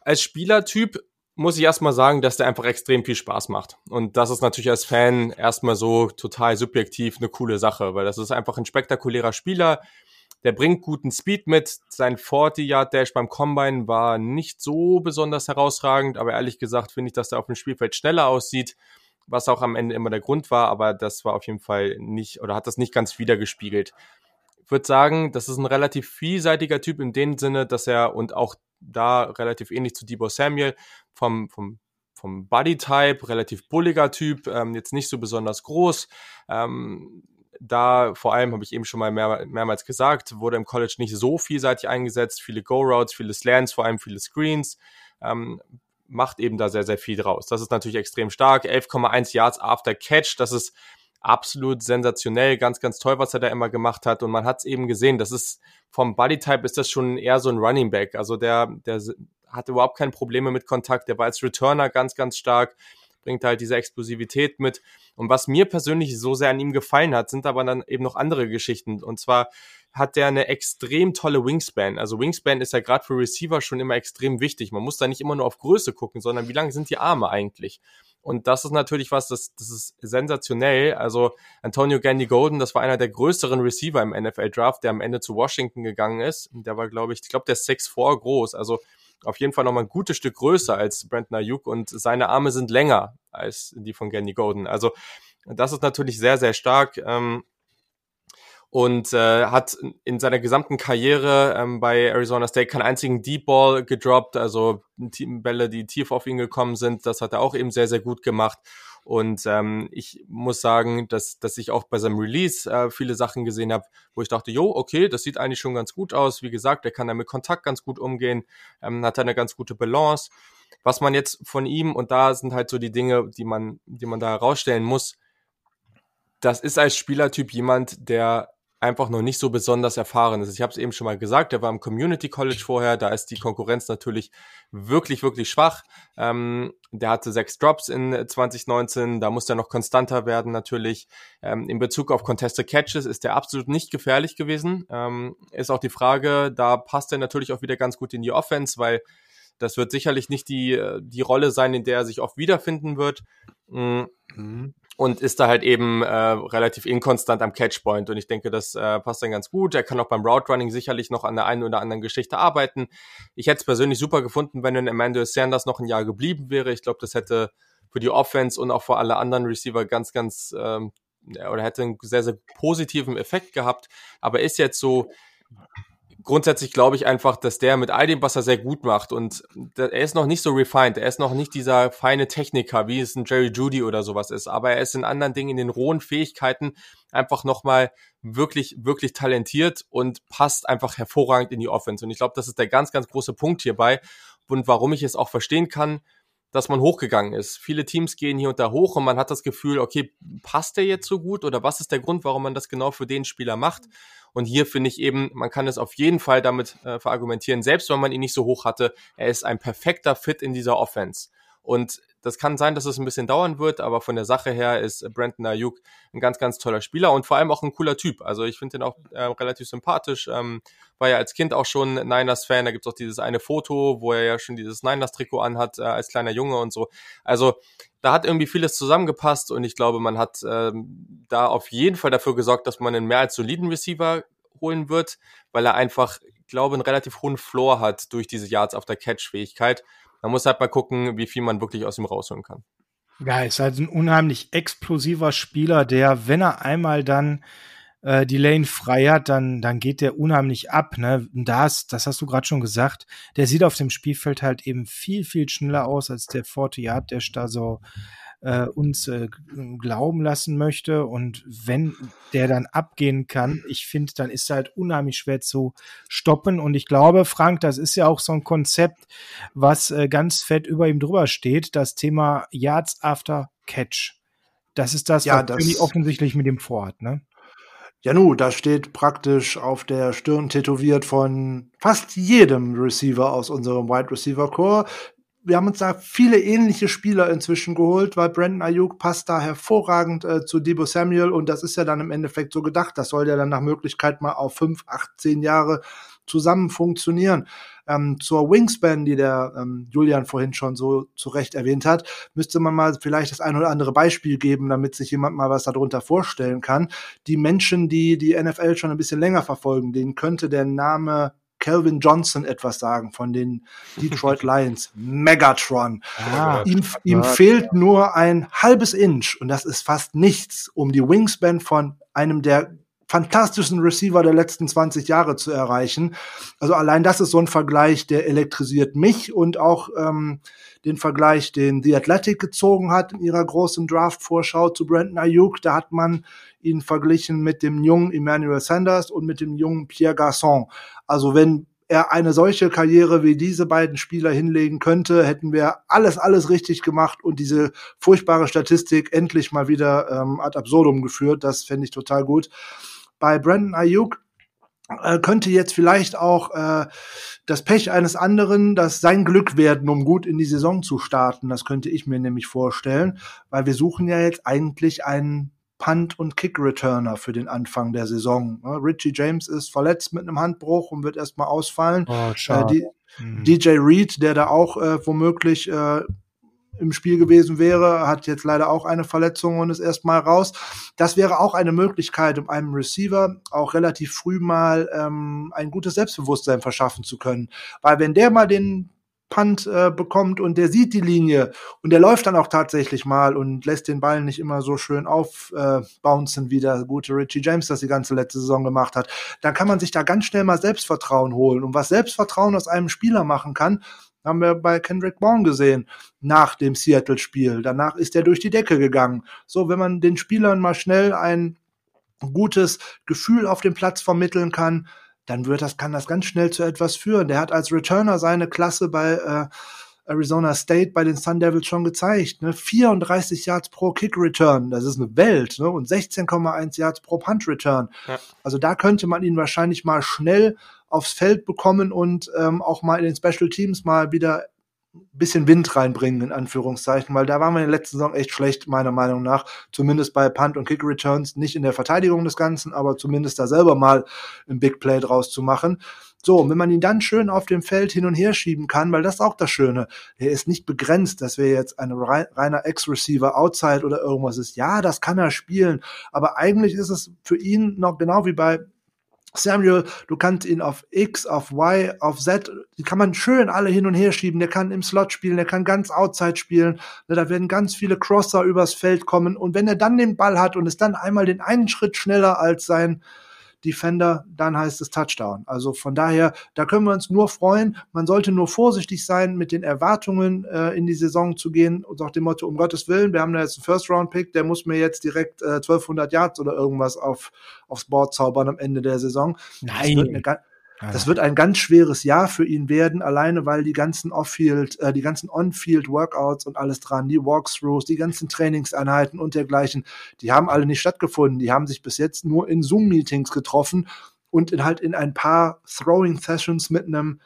B: Als Spielertyp muss ich erstmal sagen, dass der einfach extrem viel Spaß macht. Und das ist natürlich als Fan erstmal so total subjektiv eine coole Sache, weil das ist einfach ein spektakulärer Spieler. Der bringt guten Speed mit. Sein 40-Yard-Dash beim Combine war nicht so besonders herausragend, aber ehrlich gesagt finde ich, dass er auf dem Spielfeld schneller aussieht, was auch am Ende immer der Grund war, aber das war auf jeden Fall nicht oder hat das nicht ganz wiedergespiegelt. Ich würde sagen, das ist ein relativ vielseitiger Typ in dem Sinne, dass er und auch da relativ ähnlich zu Debo Samuel vom, vom, vom Body-Type, relativ bulliger Typ, ähm, jetzt nicht so besonders groß. Ähm, da vor allem, habe ich eben schon mal mehr, mehrmals gesagt, wurde im College nicht so vielseitig eingesetzt. Viele Go-Routes, viele Slants, vor allem viele Screens. Ähm, macht eben da sehr, sehr viel draus. Das ist natürlich extrem stark. 11,1 Yards after Catch, das ist absolut sensationell, ganz, ganz toll, was er da immer gemacht hat. Und man hat es eben gesehen, das ist vom Bodytype ist das schon eher so ein Running Back. Also der, der hat überhaupt keine Probleme mit Kontakt. Der war als Returner ganz, ganz stark, bringt halt diese Explosivität mit. Und was mir persönlich so sehr an ihm gefallen hat, sind aber dann eben noch andere Geschichten. Und zwar hat der eine extrem tolle Wingspan. Also Wingspan ist ja gerade für Receiver schon immer extrem wichtig. Man muss da nicht immer nur auf Größe gucken, sondern wie lang sind die Arme eigentlich? Und das ist natürlich was, das, das ist sensationell. Also Antonio Gandy Golden, das war einer der größeren Receiver im NFL-Draft, der am Ende zu Washington gegangen ist. Der war, glaube ich, ich glaube, der ist 6'4 groß. Also auf jeden Fall nochmal ein gutes Stück größer als Brandon Ayuk und seine Arme sind länger als die von Gandy Golden. Also das ist natürlich sehr, sehr stark. Ähm, und äh, hat in seiner gesamten Karriere ähm, bei Arizona State keinen einzigen Deep Ball gedroppt, also Bälle, die tief auf ihn gekommen sind. Das hat er auch eben sehr, sehr gut gemacht. Und ähm, ich muss sagen, dass, dass ich auch bei seinem Release äh, viele Sachen gesehen habe, wo ich dachte, jo, okay, das sieht eigentlich schon ganz gut aus. Wie gesagt, der kann da mit Kontakt ganz gut umgehen, ähm, hat eine ganz gute Balance. Was man jetzt von ihm, und da sind halt so die Dinge, die man, die man da herausstellen muss, das ist als Spielertyp jemand, der einfach noch nicht so besonders erfahren ist. Ich habe es eben schon mal gesagt, der war im Community College vorher, da ist die Konkurrenz natürlich wirklich, wirklich schwach. Ähm, der hatte sechs Drops in 2019, da muss er noch konstanter werden natürlich. Ähm, in Bezug auf Contested Catches ist der absolut nicht gefährlich gewesen. Ähm, ist auch die Frage, da passt er natürlich auch wieder ganz gut in die Offense, weil das wird sicherlich nicht die, die Rolle sein, in der er sich oft wiederfinden wird. Mm. Mhm und ist da halt eben äh, relativ inkonstant am Catchpoint. Und ich denke, das äh, passt dann ganz gut. Er kann auch beim Route Running sicherlich noch an der einen oder anderen Geschichte arbeiten. Ich hätte es persönlich super gefunden, wenn ein Emmanuel Sanders noch ein Jahr geblieben wäre. Ich glaube, das hätte für die Offense und auch für alle anderen Receiver ganz, ganz ähm, oder hätte einen sehr, sehr positiven Effekt gehabt. Aber ist jetzt so grundsätzlich glaube ich einfach, dass der mit all dem, was er sehr gut macht und er ist noch nicht so refined, er ist noch nicht dieser feine Techniker, wie es ein Jerry Judy oder sowas ist, aber er ist in anderen Dingen, in den rohen Fähigkeiten einfach nochmal wirklich, wirklich talentiert und passt einfach hervorragend in die Offense. Und ich glaube, das ist der ganz, ganz große Punkt hierbei und warum ich es auch verstehen kann, dass man hochgegangen ist. Viele Teams gehen hier und da hoch und man hat das Gefühl, okay, passt der jetzt so gut oder was ist der Grund, warum man das genau für den Spieler macht? Und hier finde ich eben, man kann es auf jeden Fall damit äh, verargumentieren, selbst wenn man ihn nicht so hoch hatte, er ist ein perfekter Fit in dieser Offense. Und das kann sein, dass es ein bisschen dauern wird, aber von der Sache her ist Brandon Ayuk ein ganz, ganz toller Spieler und vor allem auch ein cooler Typ. Also ich finde ihn auch äh, relativ sympathisch. Ähm, war ja als Kind auch schon Niners-Fan. Da gibt es auch dieses eine Foto, wo er ja schon dieses Niners-Trikot anhat äh, als kleiner Junge und so. Also da hat irgendwie vieles zusammengepasst und ich glaube, man hat ähm, da auf jeden Fall dafür gesorgt, dass man einen mehr als soliden Receiver holen wird, weil er einfach, glaube, einen relativ hohen Floor hat durch diese Yards auf der Catch-Fähigkeit. Man muss halt mal gucken, wie viel man wirklich aus ihm rausholen kann.
A: Ja, ist halt ein unheimlich explosiver Spieler, der, wenn er einmal dann äh, die Lane frei hat, dann, dann geht der unheimlich ab. Ne? Das, das hast du gerade schon gesagt. Der sieht auf dem Spielfeld halt eben viel, viel schneller aus als der 40 Yard, der da so äh, uns äh, glauben lassen möchte. Und wenn der dann abgehen kann, ich finde, dann ist er halt unheimlich schwer zu stoppen. Und ich glaube, Frank, das ist ja auch so ein Konzept, was äh, ganz fett über ihm drüber steht, das Thema Yards after Catch. Das ist das,
D: ja,
A: was
D: das
A: offensichtlich mit dem vorhat, ne?
D: Ja, nu, da steht praktisch auf der Stirn tätowiert von fast jedem Receiver aus unserem Wide Receiver Core. Wir haben uns da viele ähnliche Spieler inzwischen geholt, weil Brandon Ayuk passt da hervorragend äh, zu Debo Samuel und das ist ja dann im Endeffekt so gedacht. Das soll ja dann nach Möglichkeit mal auf fünf, acht, zehn Jahre zusammen funktionieren. Ähm, zur Wingspan, die der ähm, Julian vorhin schon so zu Recht erwähnt hat, müsste man mal vielleicht das ein oder andere Beispiel geben, damit sich jemand mal was darunter vorstellen kann. Die Menschen, die die NFL schon ein bisschen länger verfolgen, denen könnte der Name Calvin Johnson etwas sagen von den [LAUGHS] Detroit Lions. Megatron. Ah, ihm, ihm fehlt nur ein halbes Inch und das ist fast nichts, um die Wingspan von einem der fantastischen Receiver der letzten 20 Jahre zu erreichen. Also allein das ist so ein Vergleich, der elektrisiert mich und auch ähm, den Vergleich, den The Athletic gezogen hat in ihrer großen Draft-Vorschau zu Brandon Ayuk. Da hat man ihn verglichen mit dem jungen Emmanuel Sanders und mit dem jungen Pierre Garçon. Also wenn er eine solche Karriere wie diese beiden Spieler hinlegen könnte, hätten wir alles, alles richtig gemacht und diese furchtbare Statistik endlich mal wieder ähm, ad absurdum geführt. Das fände ich total gut bei Brandon Ayuk äh, könnte jetzt vielleicht auch äh, das Pech eines anderen, das sein Glück werden, um gut in die Saison zu starten. Das könnte ich mir nämlich vorstellen, weil wir suchen ja jetzt eigentlich einen Punt- und Kick-Returner für den Anfang der Saison. Ne, Richie James ist verletzt mit einem Handbruch und wird erstmal ausfallen. Oh, äh, die, mhm. DJ Reed, der da auch äh, womöglich äh, im Spiel gewesen wäre, hat jetzt leider auch eine Verletzung und ist erstmal raus. Das wäre auch eine Möglichkeit, um einem Receiver auch relativ früh mal ähm, ein gutes Selbstbewusstsein verschaffen zu können. Weil wenn der mal den Punt äh, bekommt und der sieht die Linie und der läuft dann auch tatsächlich mal und lässt den Ball nicht immer so schön aufbouncen, äh, wie der gute Richie James das die ganze letzte Saison gemacht hat, dann kann man sich da ganz schnell mal Selbstvertrauen holen. Und was Selbstvertrauen aus einem Spieler machen kann, haben wir bei Kendrick Bourne gesehen nach dem Seattle-Spiel. Danach ist er durch die Decke gegangen. So, wenn man den Spielern mal schnell ein gutes Gefühl auf dem Platz vermitteln kann, dann wird das, kann das ganz schnell zu etwas führen. Der hat als Returner seine Klasse bei äh, Arizona State bei den Sun Devils schon gezeigt. Ne? 34 Yards pro Kick Return, das ist eine Welt. Ne? Und 16,1 Yards pro Punt Return. Ja. Also da könnte man ihn wahrscheinlich mal schnell aufs Feld bekommen und ähm, auch mal in den Special Teams mal wieder bisschen Wind reinbringen, in Anführungszeichen, weil da waren wir in der letzten Saison echt schlecht, meiner Meinung nach. Zumindest bei Punt und Kick Returns, nicht in der Verteidigung des Ganzen, aber zumindest da selber mal ein Big Play draus zu machen. So, und wenn man ihn dann schön auf dem Feld hin und her schieben kann, weil das ist auch das Schöne, er ist nicht begrenzt, dass wir jetzt ein reiner Ex-Receiver outside oder irgendwas ist. Ja, das kann er spielen, aber eigentlich ist es für ihn noch genau wie bei Samuel, du kannst ihn auf X, auf Y, auf Z, die kann man schön alle hin und her schieben. Der kann im Slot spielen, der kann ganz outside spielen. Ne, da werden ganz viele Crosser übers Feld kommen. Und wenn er dann den Ball hat und ist dann einmal den einen Schritt schneller als sein Defender, dann heißt es Touchdown. Also von daher, da können wir uns nur freuen. Man sollte nur vorsichtig sein, mit den Erwartungen äh, in die Saison zu gehen und auch dem Motto, um Gottes Willen, wir haben da jetzt einen First-Round-Pick, der muss mir jetzt direkt äh, 1200 Yards oder irgendwas auf, aufs Board zaubern am Ende der Saison.
A: Nein.
D: Das wird ein ganz schweres Jahr für ihn werden, alleine weil die ganzen Off-Field, äh, die ganzen On-Field-Workouts und alles dran, die Walkthroughs, die ganzen Trainingseinheiten und dergleichen, die haben alle nicht stattgefunden. Die haben sich bis jetzt nur in Zoom-Meetings getroffen und in halt in ein paar Throwing-Sessions mit einem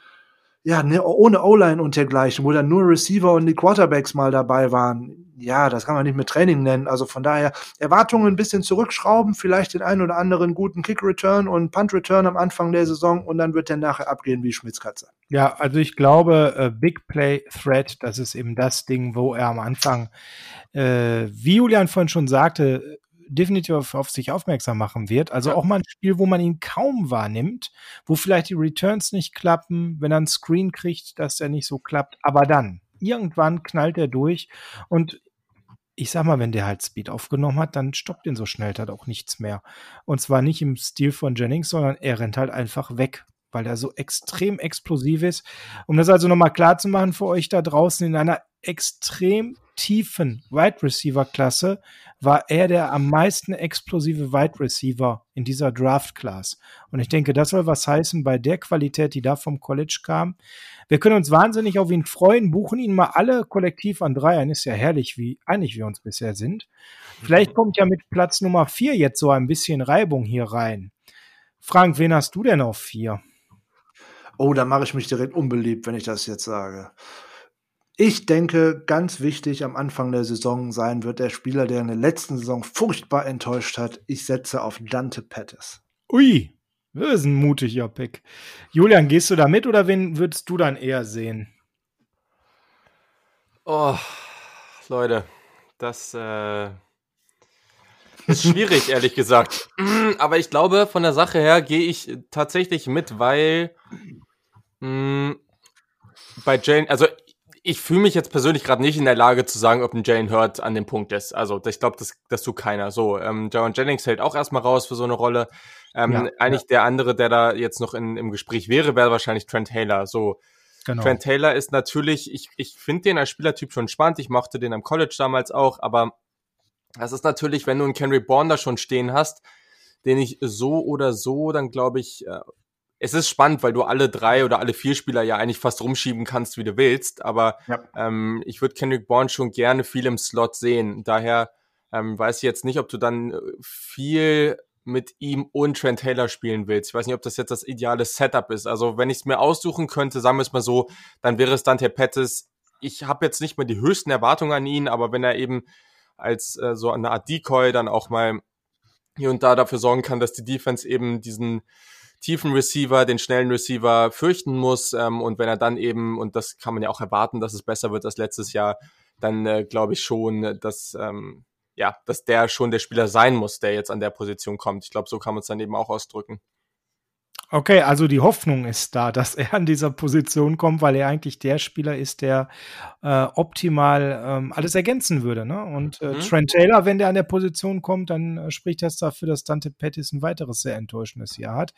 D: ja, ne, ohne O-Line und dergleichen, wo dann nur Receiver und die Quarterbacks mal dabei waren. Ja, das kann man nicht mit Training nennen. Also von daher Erwartungen ein bisschen zurückschrauben, vielleicht den einen oder anderen guten Kick-Return und Punt-Return am Anfang der Saison und dann wird der nachher abgehen wie Schmitzkatze.
A: Ja, also ich glaube, äh, Big Play Threat, das ist eben das Ding, wo er am Anfang, äh, wie Julian vorhin schon sagte, definitiv auf, auf, sich aufmerksam machen wird. Also auch mal ein Spiel, wo man ihn kaum wahrnimmt, wo vielleicht die Returns nicht klappen, wenn er ein Screen kriegt, dass er nicht so klappt. Aber dann, irgendwann knallt er durch und ich sag mal, wenn der halt Speed aufgenommen hat, dann stoppt ihn so schnell halt auch nichts mehr. Und zwar nicht im Stil von Jennings, sondern er rennt halt einfach weg, weil er so extrem explosiv ist. Um das also nochmal klar zu machen für euch da draußen, in einer extrem tiefen Wide Receiver Klasse war er der am meisten explosive Wide Receiver in dieser Draft Class. Und ich denke, das soll was heißen bei der Qualität, die da vom College kam. Wir können uns wahnsinnig auf ihn freuen, buchen ihn mal alle kollektiv an drei ein. Ist ja herrlich, wie einig wir uns bisher sind. Vielleicht kommt ja mit Platz Nummer vier jetzt so ein bisschen Reibung hier rein. Frank, wen hast du denn auf vier?
D: Oh, da mache ich mich direkt unbeliebt, wenn ich das jetzt sage. Ich denke, ganz wichtig am Anfang der Saison sein wird der Spieler, der in der letzten Saison furchtbar enttäuscht hat. Ich setze auf Dante Pettis.
A: Ui, das ist ein mutiger Pick. Julian, gehst du da mit oder wen würdest du dann eher sehen?
B: Oh, Leute, das äh, ist schwierig, [LAUGHS] ehrlich gesagt. Aber ich glaube, von der Sache her gehe ich tatsächlich mit, weil bei Jane, also ich fühle mich jetzt persönlich gerade nicht in der Lage zu sagen, ob ein Jalen Hurt an dem Punkt ist. Also ich glaube, das, das tut keiner. So, ähm, Jaron Jennings hält auch erstmal raus für so eine Rolle. Ähm, ja, eigentlich ja. der andere, der da jetzt noch in, im Gespräch wäre, wäre wahrscheinlich Trent Taylor. So, genau. Trent Taylor ist natürlich, ich, ich finde den als Spielertyp schon spannend. Ich mochte den am College damals auch, aber das ist natürlich, wenn du einen Henry Bourne da schon stehen hast, den ich so oder so dann glaube ich äh, es ist spannend, weil du alle drei oder alle vier Spieler ja eigentlich fast rumschieben kannst, wie du willst. Aber ja. ähm, ich würde Kendrick Bourne schon gerne viel im Slot sehen. Daher ähm, weiß ich jetzt nicht, ob du dann äh, viel mit ihm und Trent Taylor spielen willst. Ich weiß nicht, ob das jetzt das ideale Setup ist. Also wenn ich es mir aussuchen könnte, sagen wir es mal so, dann wäre es Dante Pettis. Ich habe jetzt nicht mehr die höchsten Erwartungen an ihn, aber wenn er eben als äh, so eine Art Decoy dann auch mal hier und da dafür sorgen kann, dass die Defense eben diesen tiefen Receiver, den schnellen Receiver fürchten muss. Ähm, und wenn er dann eben, und das kann man ja auch erwarten, dass es besser wird als letztes Jahr, dann äh, glaube ich schon, dass, ähm, ja, dass der schon der Spieler sein muss, der jetzt an der Position kommt. Ich glaube, so kann man es dann eben auch ausdrücken.
A: Okay, also die Hoffnung ist da, dass er an dieser Position kommt, weil er eigentlich der Spieler ist, der äh, optimal ähm, alles ergänzen würde. Ne? Und äh, mhm. Trent Taylor, wenn der an der Position kommt, dann äh, spricht das dafür, dass Dante Pettis ein weiteres sehr enttäuschendes Jahr hat.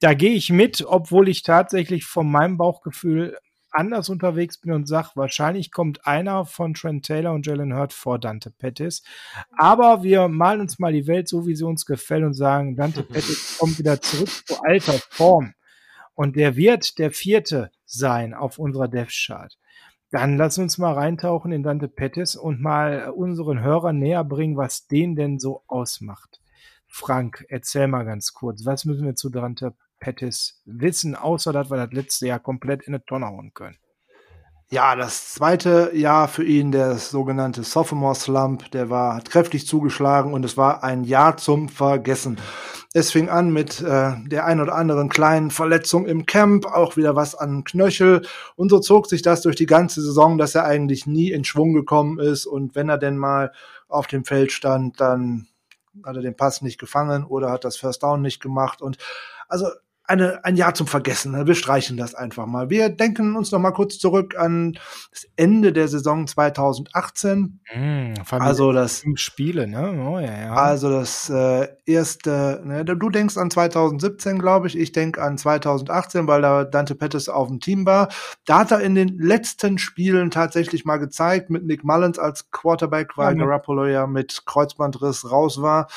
A: Da gehe ich mit, obwohl ich tatsächlich von meinem Bauchgefühl anders unterwegs bin und sage, wahrscheinlich kommt einer von Trent Taylor und Jalen Hurt vor Dante Pettis. Aber wir malen uns mal die Welt so, wie sie uns gefällt und sagen, Dante [LAUGHS] Pettis kommt wieder zurück zu alter Form. Und der wird der vierte sein auf unserer Death Chart. Dann lass uns mal reintauchen in Dante Pettis und mal unseren Hörern näher bringen, was den denn so ausmacht. Frank, erzähl mal ganz kurz, was müssen wir zu Dante Pettis wissen, außer dass wir das letzte Jahr komplett in eine Tonne hauen können.
D: Ja, das zweite Jahr für ihn, der sogenannte Sophomore Slump, der war hat kräftig zugeschlagen und es war ein Jahr zum Vergessen. Es fing an mit äh, der ein oder anderen kleinen Verletzung im Camp, auch wieder was an Knöchel und so zog sich das durch die ganze Saison, dass er eigentlich nie in Schwung gekommen ist und wenn er denn mal auf dem Feld stand, dann hat er den Pass nicht gefangen oder hat das First Down nicht gemacht und also eine, ein Jahr zum Vergessen. Wir streichen das einfach mal. Wir denken uns noch mal kurz zurück an das Ende der Saison 2018. Mm, also das
A: Spiele, ne? Oh, ja, ja.
D: Also das äh, erste. Ne? Du denkst an 2017, glaube ich. Ich denke an 2018, weil da Dante Pettis auf dem Team war. Da hat er in den letzten Spielen tatsächlich mal gezeigt mit Nick Mullins als Quarterback, weil ja, ne? Garoppolo ja mit Kreuzbandriss raus war.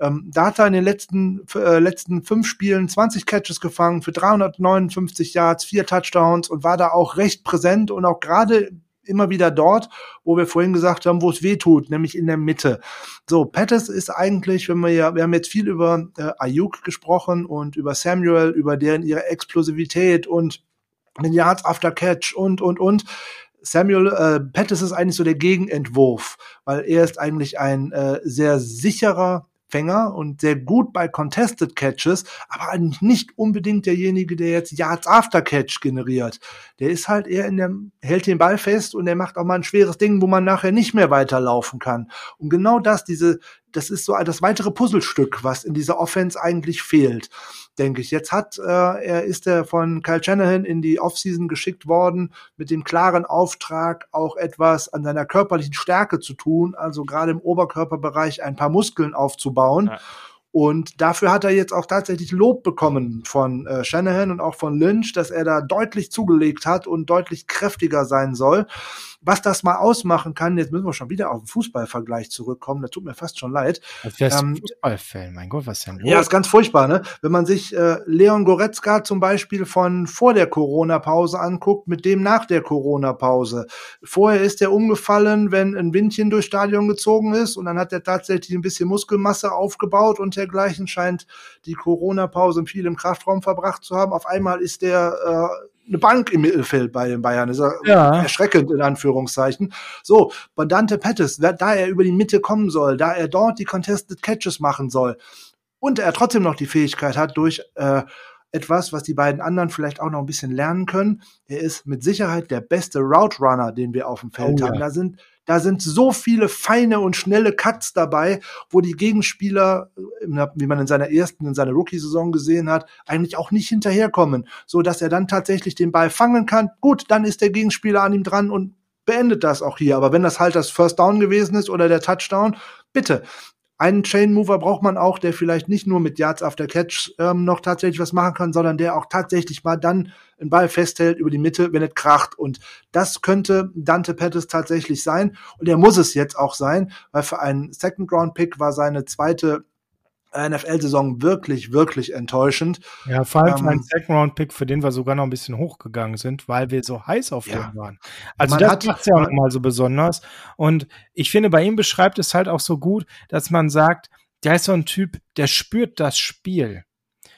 D: Ähm, da hat er in den letzten äh, letzten fünf Spielen 20 Catches Catches gefangen für 359 Yards, vier Touchdowns und war da auch recht präsent und auch gerade immer wieder dort, wo wir vorhin gesagt haben, wo es weh tut, nämlich in der Mitte. So, Pettis ist eigentlich, wenn wir ja, wir haben jetzt viel über äh, Ayuk gesprochen und über Samuel, über deren ihre Explosivität und den Yards after Catch und und und. Samuel äh, Pettis ist eigentlich so der Gegenentwurf, weil er ist eigentlich ein äh, sehr sicherer Fänger und sehr gut bei Contested Catches, aber nicht unbedingt derjenige, der jetzt Yards After Catch generiert. Der ist halt eher in der, hält den Ball fest und der macht auch mal ein schweres Ding, wo man nachher nicht mehr weiterlaufen kann. Und genau das, diese, das ist so das weitere Puzzlestück, was in dieser Offense eigentlich fehlt denke ich. Jetzt hat äh, er ist er von Kyle Shanahan in die Offseason geschickt worden mit dem klaren Auftrag, auch etwas an seiner körperlichen Stärke zu tun, also gerade im Oberkörperbereich ein paar Muskeln aufzubauen. Ja. Und dafür hat er jetzt auch tatsächlich Lob bekommen von äh, Shanahan und auch von Lynch, dass er da deutlich zugelegt hat und deutlich kräftiger sein soll was das mal ausmachen kann, jetzt müssen wir schon wieder auf den Fußballvergleich zurückkommen, das tut mir fast schon leid.
A: Das wäre ähm, Fußballfan, mein Gott, was ist denn
D: los? Ja, ist ganz furchtbar, ne? Wenn man sich äh, Leon Goretzka zum Beispiel von vor der Corona-Pause anguckt, mit dem nach der Corona-Pause. Vorher ist er umgefallen, wenn ein Windchen durchs Stadion gezogen ist und dann hat er tatsächlich ein bisschen Muskelmasse aufgebaut und dergleichen scheint die Corona-Pause viel im Kraftraum verbracht zu haben. Auf einmal ist der äh, eine Bank im Mittelfeld bei den Bayern. Das ist ja. erschreckend in Anführungszeichen. So, bei Dante Pettis, da er über die Mitte kommen soll, da er dort die Contested Catches machen soll und er trotzdem noch die Fähigkeit hat, durch äh, etwas, was die beiden anderen vielleicht auch noch ein bisschen lernen können. Er ist mit Sicherheit der beste Route Runner, den wir auf dem Feld oh, haben. Ja. Da sind da sind so viele feine und schnelle Cuts dabei, wo die Gegenspieler, wie man in seiner ersten, in seiner Rookie-Saison gesehen hat, eigentlich auch nicht hinterherkommen, so dass er dann tatsächlich den Ball fangen kann. Gut, dann ist der Gegenspieler an ihm dran und beendet das auch hier. Aber wenn das halt das First Down gewesen ist oder der Touchdown, bitte einen Chain Mover braucht man auch, der vielleicht nicht nur mit Yards after Catch ähm, noch tatsächlich was machen kann, sondern der auch tatsächlich mal dann einen Ball festhält über die Mitte, wenn es kracht. Und das könnte Dante Pettis tatsächlich sein. Und er muss es jetzt auch sein, weil für einen Second Round Pick war seine zweite NFL-Saison wirklich, wirklich enttäuschend.
A: Ja, vor allem ähm, ein Second-Round-Pick, für den wir sogar noch ein bisschen hochgegangen sind, weil wir so heiß auf ja. den waren. Also man das macht ja auch mal so besonders. Und ich finde, bei ihm beschreibt es halt auch so gut, dass man sagt, der ist so ein Typ, der spürt das Spiel.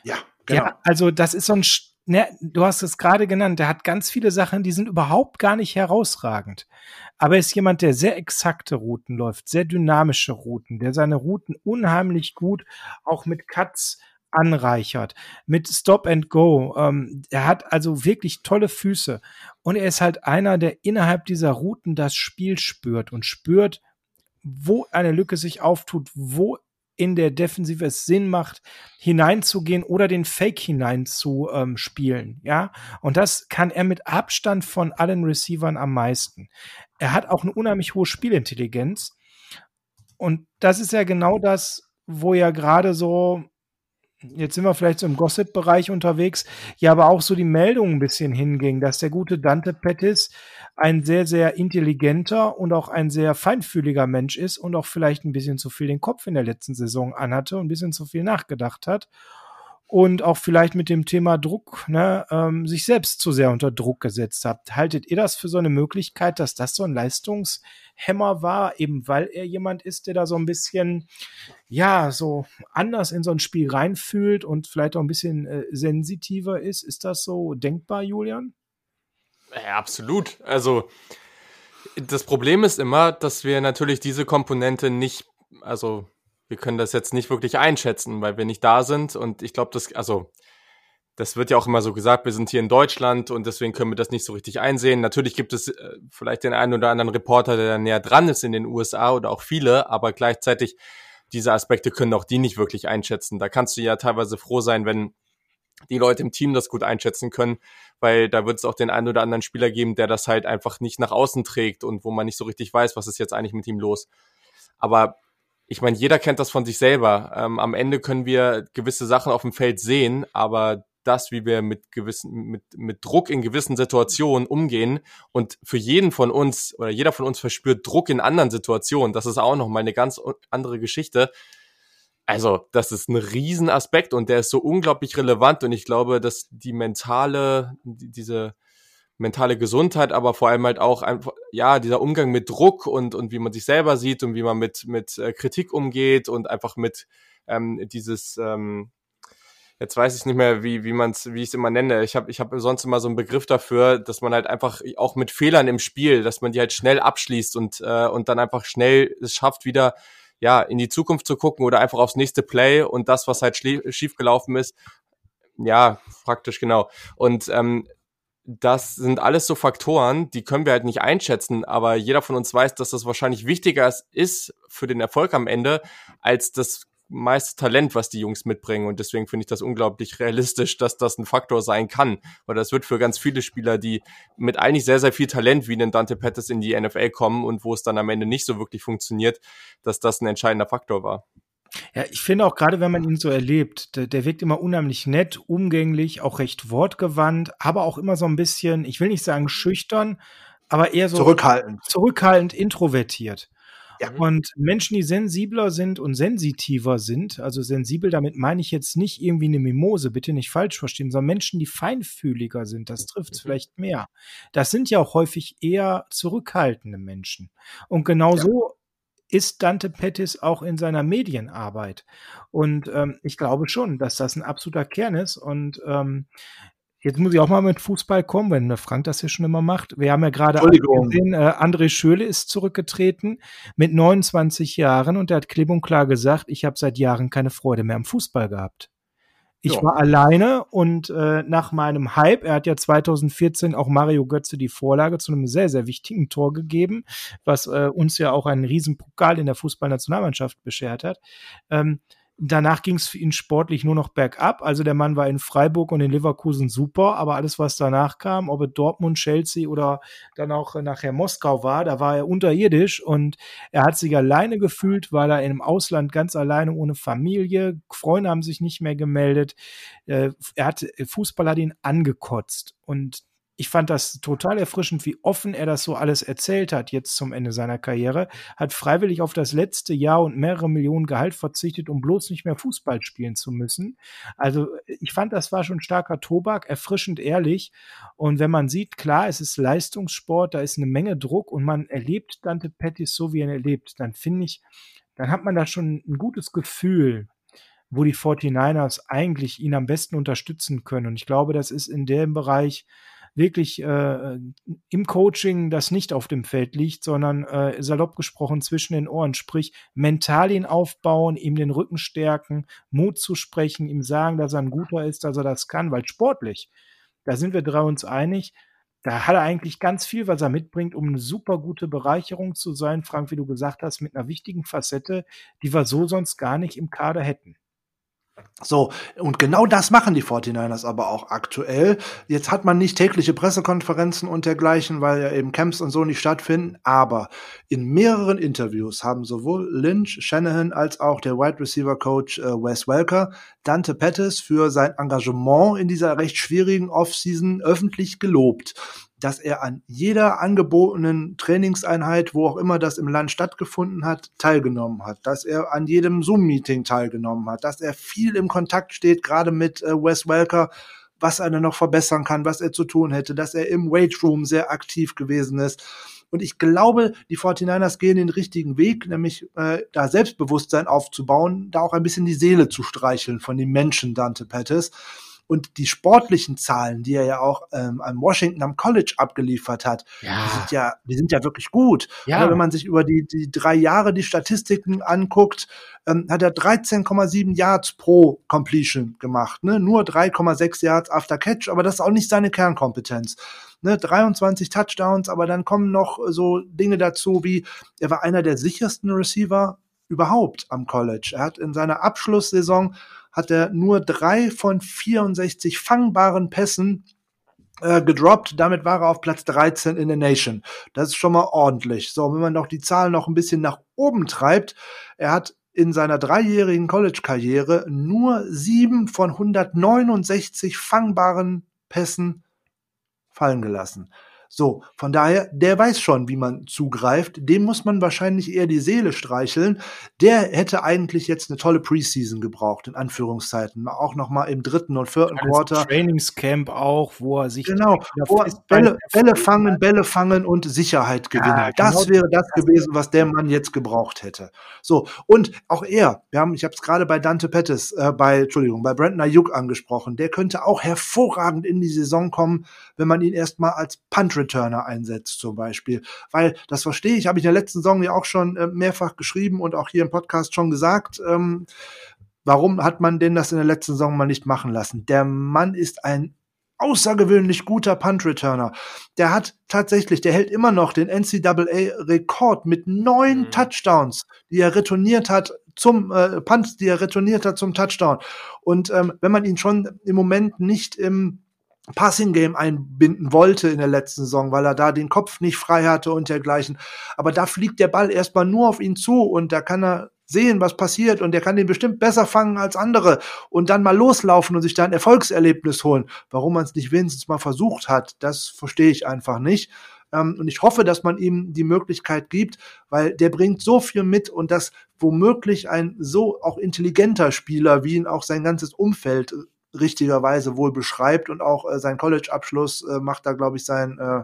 D: Ja, genau.
A: Ja, also das ist so ein ne, du hast es gerade genannt, der hat ganz viele Sachen, die sind überhaupt gar nicht herausragend. Aber er ist jemand, der sehr exakte Routen läuft, sehr dynamische Routen, der seine Routen unheimlich gut auch mit Cuts anreichert mit Stop and Go. Ähm, er hat also wirklich tolle Füße und er ist halt einer, der innerhalb dieser Routen das Spiel spürt und spürt, wo eine Lücke sich auftut, wo in der Defensive es Sinn macht, hineinzugehen oder den Fake hinein zu ähm. Ja, und das kann er mit Abstand von allen Receivern am meisten. Er hat auch eine unheimlich hohe Spielintelligenz. Und das ist ja genau das, wo ja gerade so jetzt sind wir vielleicht so im Gossip-Bereich unterwegs, ja, aber auch so die Meldung ein bisschen hinging, dass der gute Dante Pettis ein sehr, sehr intelligenter und auch ein sehr feinfühliger Mensch ist und auch vielleicht ein bisschen zu viel den Kopf in der letzten Saison anhatte und ein bisschen zu viel nachgedacht hat und auch vielleicht mit dem Thema Druck ne, ähm, sich selbst zu sehr unter Druck gesetzt hat. Haltet ihr das für so eine Möglichkeit, dass das so ein Leistungshemmer war, eben weil er jemand ist, der da so ein bisschen, ja, so anders in so ein Spiel reinfühlt und vielleicht auch ein bisschen äh, sensitiver ist? Ist das so denkbar, Julian?
B: Ja, absolut. Also das Problem ist immer, dass wir natürlich diese Komponente nicht, also wir können das jetzt nicht wirklich einschätzen, weil wir nicht da sind. Und ich glaube, das, also, das wird ja auch immer so gesagt, wir sind hier in Deutschland und deswegen können wir das nicht so richtig einsehen. Natürlich gibt es äh, vielleicht den einen oder anderen Reporter, der näher dran ist in den USA oder auch viele, aber gleichzeitig diese Aspekte können auch die nicht wirklich einschätzen. Da kannst du ja teilweise froh sein, wenn die Leute im Team das gut einschätzen können, weil da wird es auch den einen oder anderen Spieler geben, der das halt einfach nicht nach außen trägt und wo man nicht so richtig weiß, was ist jetzt eigentlich mit ihm los. Aber ich meine, jeder kennt das von sich selber. Ähm, am Ende können wir gewisse Sachen auf dem Feld sehen, aber das, wie wir mit gewissen, mit, mit Druck in gewissen Situationen umgehen und für jeden von uns oder jeder von uns verspürt Druck in anderen Situationen, das ist auch nochmal eine ganz andere Geschichte. Also, das ist ein Riesenaspekt und der ist so unglaublich relevant und ich glaube, dass die mentale, diese, mentale Gesundheit, aber vor allem halt auch einfach, ja, dieser Umgang mit Druck und, und wie man sich selber sieht und wie man mit, mit äh, Kritik umgeht und einfach mit ähm, dieses, ähm, jetzt weiß ich nicht mehr, wie, wie man es, wie ich es immer nenne. Ich habe ich hab sonst immer so einen Begriff dafür, dass man halt einfach auch mit Fehlern im Spiel, dass man die halt schnell abschließt und, äh, und dann einfach schnell es schafft, wieder ja, in die Zukunft zu gucken oder einfach aufs nächste Play und das, was halt schief ist, ja, praktisch genau. Und ähm, das sind alles so Faktoren, die können wir halt nicht einschätzen, aber jeder von uns weiß, dass das wahrscheinlich wichtiger ist für den Erfolg am Ende als das meiste Talent, was die Jungs mitbringen. Und deswegen finde ich das unglaublich realistisch, dass das ein Faktor sein kann. Weil das wird für ganz viele Spieler, die mit eigentlich sehr, sehr viel Talent wie den Dante Pettis in die NFL kommen und wo es dann am Ende nicht so wirklich funktioniert, dass das ein entscheidender Faktor war.
A: Ja, ich finde auch gerade, wenn man ihn so erlebt, der, der wirkt immer unheimlich nett, umgänglich, auch recht wortgewandt, aber auch immer so ein bisschen, ich will nicht sagen schüchtern, aber eher so
D: zurückhaltend,
A: zurückhaltend introvertiert.
D: Ja.
A: Und Menschen, die sensibler sind und sensitiver sind, also sensibel, damit meine ich jetzt nicht irgendwie eine Mimose, bitte nicht falsch verstehen, sondern Menschen, die feinfühliger sind, das trifft es mhm. vielleicht mehr. Das sind ja auch häufig eher zurückhaltende Menschen. Und genau ja. so ist Dante Pettis auch in seiner Medienarbeit. Und ähm, ich glaube schon, dass das ein absoluter Kern ist. Und ähm, jetzt muss ich auch mal mit Fußball kommen, wenn Frank das hier schon immer macht. Wir haben ja gerade gesehen, äh, André Schöle ist zurückgetreten mit 29 Jahren und er hat klipp und klar gesagt, ich habe seit Jahren keine Freude mehr am Fußball gehabt. Ich ja. war alleine und äh, nach meinem Hype, er hat ja 2014 auch Mario Götze die Vorlage zu einem sehr, sehr wichtigen Tor gegeben, was äh, uns ja auch einen riesen Pokal in der Fußballnationalmannschaft beschert hat. Ähm, Danach ging es für ihn sportlich nur noch bergab. Also der Mann war in Freiburg und in Leverkusen super, aber alles, was danach kam, ob es Dortmund, Chelsea oder dann auch nachher Moskau war, da war er unterirdisch und er hat sich alleine gefühlt, weil er im Ausland ganz alleine ohne Familie, Freunde haben sich nicht mehr gemeldet. Äh, er hat, Fußball hat ihn angekotzt und ich fand das total erfrischend, wie offen er das so alles erzählt hat, jetzt zum Ende seiner Karriere. Hat freiwillig auf das letzte Jahr und mehrere Millionen Gehalt verzichtet, um bloß nicht mehr Fußball spielen zu müssen. Also ich fand, das war schon starker Tobak, erfrischend ehrlich. Und wenn man sieht, klar, es ist Leistungssport, da ist eine Menge Druck und man erlebt Dante Pettis so, wie er erlebt, dann finde ich, dann hat man da schon ein gutes Gefühl, wo die 49ers eigentlich ihn am besten unterstützen können. Und ich glaube, das ist in dem Bereich, wirklich äh, im Coaching das nicht auf dem Feld liegt, sondern äh, salopp gesprochen zwischen den Ohren. Sprich, mental ihn aufbauen, ihm den Rücken stärken, Mut zu sprechen, ihm sagen, dass er ein guter ist, dass er das kann, weil sportlich, da sind wir drei uns einig, da hat er eigentlich ganz viel, was er mitbringt, um eine super gute Bereicherung zu sein, Frank, wie du gesagt hast, mit einer wichtigen Facette, die wir so sonst gar nicht im Kader hätten.
D: So, und genau das machen die 49ers aber auch aktuell. Jetzt hat man nicht tägliche Pressekonferenzen und dergleichen, weil ja eben Camps und so nicht stattfinden, aber in mehreren Interviews haben sowohl Lynch, Shanahan als auch der Wide Receiver Coach äh, Wes Welker Dante Pettis für sein Engagement in dieser recht schwierigen Offseason öffentlich gelobt dass er an jeder angebotenen Trainingseinheit, wo auch immer das im Land stattgefunden hat, teilgenommen hat, dass er an jedem Zoom-Meeting teilgenommen hat, dass er viel im Kontakt steht, gerade mit äh, Wes Welker, was er noch verbessern kann, was er zu tun hätte, dass er im Weight Room sehr aktiv gewesen ist. Und ich glaube, die 49ers gehen den richtigen Weg, nämlich äh, da Selbstbewusstsein aufzubauen, da auch ein bisschen die Seele zu streicheln von dem Menschen Dante Pettis. Und die sportlichen Zahlen, die er ja auch ähm, am Washington am College abgeliefert hat, ja. die sind ja, die sind ja wirklich gut. Ja. Oder wenn man sich über die, die drei Jahre die Statistiken anguckt, ähm, hat er 13,7 Yards pro Completion gemacht. Ne? Nur 3,6 Yards after Catch, aber das ist auch nicht seine Kernkompetenz. Ne, 23 Touchdowns, aber dann kommen noch so Dinge dazu, wie er war einer der sichersten Receiver überhaupt am College. Er hat in seiner Abschlusssaison hat er nur drei von 64 fangbaren Pässen äh, gedroppt. Damit war er auf Platz 13 in der Nation. Das ist schon mal ordentlich. So, wenn man noch die Zahlen noch ein bisschen nach oben treibt, er hat in seiner dreijährigen College-Karriere nur sieben von 169 fangbaren Pässen fallen gelassen. So, von daher, der weiß schon, wie man zugreift. Dem muss man wahrscheinlich eher die Seele streicheln. Der hätte eigentlich jetzt eine tolle Preseason gebraucht, in Anführungszeiten. Auch noch mal im dritten und vierten Alles Quarter.
A: Trainingscamp auch, wo er sich
D: genau, wo er Bälle, Bälle fangen, Bälle fangen und Sicherheit gewinnen. Ja, genau das wäre das gewesen, was der Mann jetzt gebraucht hätte. So und auch er. Wir haben, ich habe es gerade bei Dante Pettis, äh, bei Entschuldigung, bei Brandon Ayuk angesprochen. Der könnte auch hervorragend in die Saison kommen, wenn man ihn erstmal als Punt Returner einsetzt zum Beispiel. Weil, das verstehe ich, habe ich in der letzten Saison ja auch schon äh, mehrfach geschrieben und auch hier im Podcast schon gesagt. Ähm, warum hat man denn das in der letzten Saison mal nicht machen lassen? Der Mann ist ein außergewöhnlich guter Punt-Returner. Der hat tatsächlich, der hält immer noch den NCAA-Rekord mit neun mhm. Touchdowns, die er retourniert hat zum äh, Punt, die er retourniert hat zum Touchdown. Und ähm, wenn man ihn schon im Moment nicht im Passing Game einbinden wollte in der letzten Saison, weil er da den Kopf nicht frei hatte und dergleichen. Aber da fliegt der Ball erstmal nur auf ihn zu und da kann er sehen, was passiert und der kann den bestimmt besser fangen als andere und dann mal loslaufen und sich da ein Erfolgserlebnis holen. Warum man es nicht wenigstens mal versucht hat, das verstehe ich einfach nicht. Ähm, und ich hoffe, dass man ihm die Möglichkeit gibt, weil der bringt so viel mit und das womöglich ein so auch intelligenter Spieler, wie ihn auch sein ganzes Umfeld richtigerweise wohl beschreibt und auch äh, sein College-Abschluss äh, macht da, glaube ich, sein äh,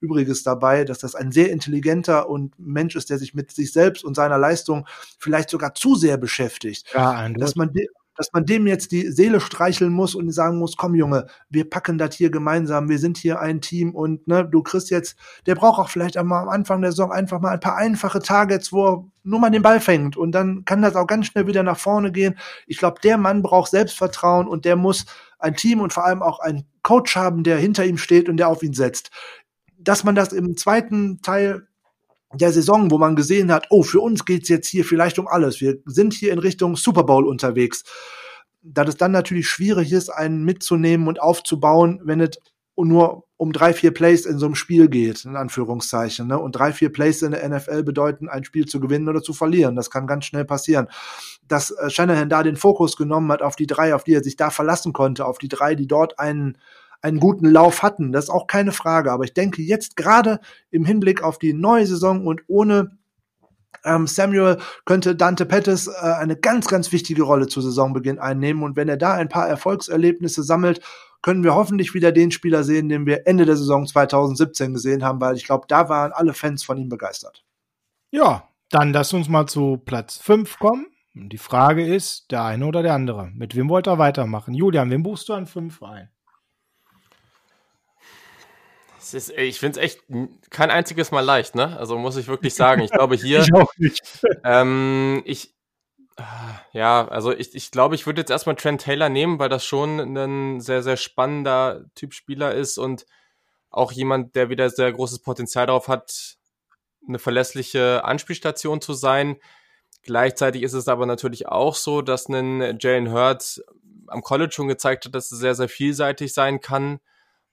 D: Übriges dabei, dass das ein sehr intelligenter und Mensch ist, der sich mit sich selbst und seiner Leistung vielleicht sogar zu sehr beschäftigt. Ja, dass man dass man dem jetzt die Seele streicheln muss und sagen muss, komm Junge, wir packen das hier gemeinsam, wir sind hier ein Team und ne, du kriegst jetzt, der braucht auch vielleicht einmal am Anfang der Saison einfach mal ein paar einfache Targets, wo er nur mal den Ball fängt und dann kann das auch ganz schnell wieder nach vorne gehen. Ich glaube, der Mann braucht Selbstvertrauen und der muss ein Team und vor allem auch einen Coach haben, der hinter ihm steht und der auf ihn setzt. Dass man das im zweiten Teil der Saison, wo man gesehen hat, oh, für uns geht's jetzt hier vielleicht um alles. Wir sind hier in Richtung Super Bowl unterwegs. Da es dann natürlich schwierig ist, einen mitzunehmen und aufzubauen, wenn es nur um drei, vier Plays in so einem Spiel geht, in Anführungszeichen. Ne? Und drei, vier Plays in der NFL bedeuten, ein Spiel zu gewinnen oder zu verlieren. Das kann ganz schnell passieren. Dass äh, Shanahan da den Fokus genommen hat auf die drei, auf die er sich da verlassen konnte, auf die drei, die dort einen einen guten Lauf hatten. Das ist auch keine Frage. Aber ich denke jetzt gerade im Hinblick auf die neue Saison und ohne ähm, Samuel könnte Dante Pettis äh, eine ganz, ganz wichtige Rolle zu Saisonbeginn einnehmen. Und wenn er da ein paar Erfolgserlebnisse sammelt, können wir hoffentlich wieder den Spieler sehen, den wir Ende der Saison 2017 gesehen haben, weil ich glaube, da waren alle Fans von ihm begeistert.
A: Ja, dann lass uns mal zu Platz 5 kommen. Die Frage ist, der eine oder der andere. Mit wem wollt ihr weitermachen? Julian, wem buchst du an 5 ein?
B: Ist, ich finde es echt kein einziges Mal leicht, ne? Also muss ich wirklich sagen. Ich glaube [LAUGHS] hier.
A: ich auch nicht. [LAUGHS]
B: Ähm, ich, ja, also ich, ich glaube, ich würde jetzt erstmal Trent Taylor nehmen, weil das schon ein sehr, sehr spannender Typ Spieler ist und auch jemand, der wieder sehr großes Potenzial darauf hat, eine verlässliche Anspielstation zu sein. Gleichzeitig ist es aber natürlich auch so, dass ein Jalen Hurts am College schon gezeigt hat, dass es sehr, sehr vielseitig sein kann.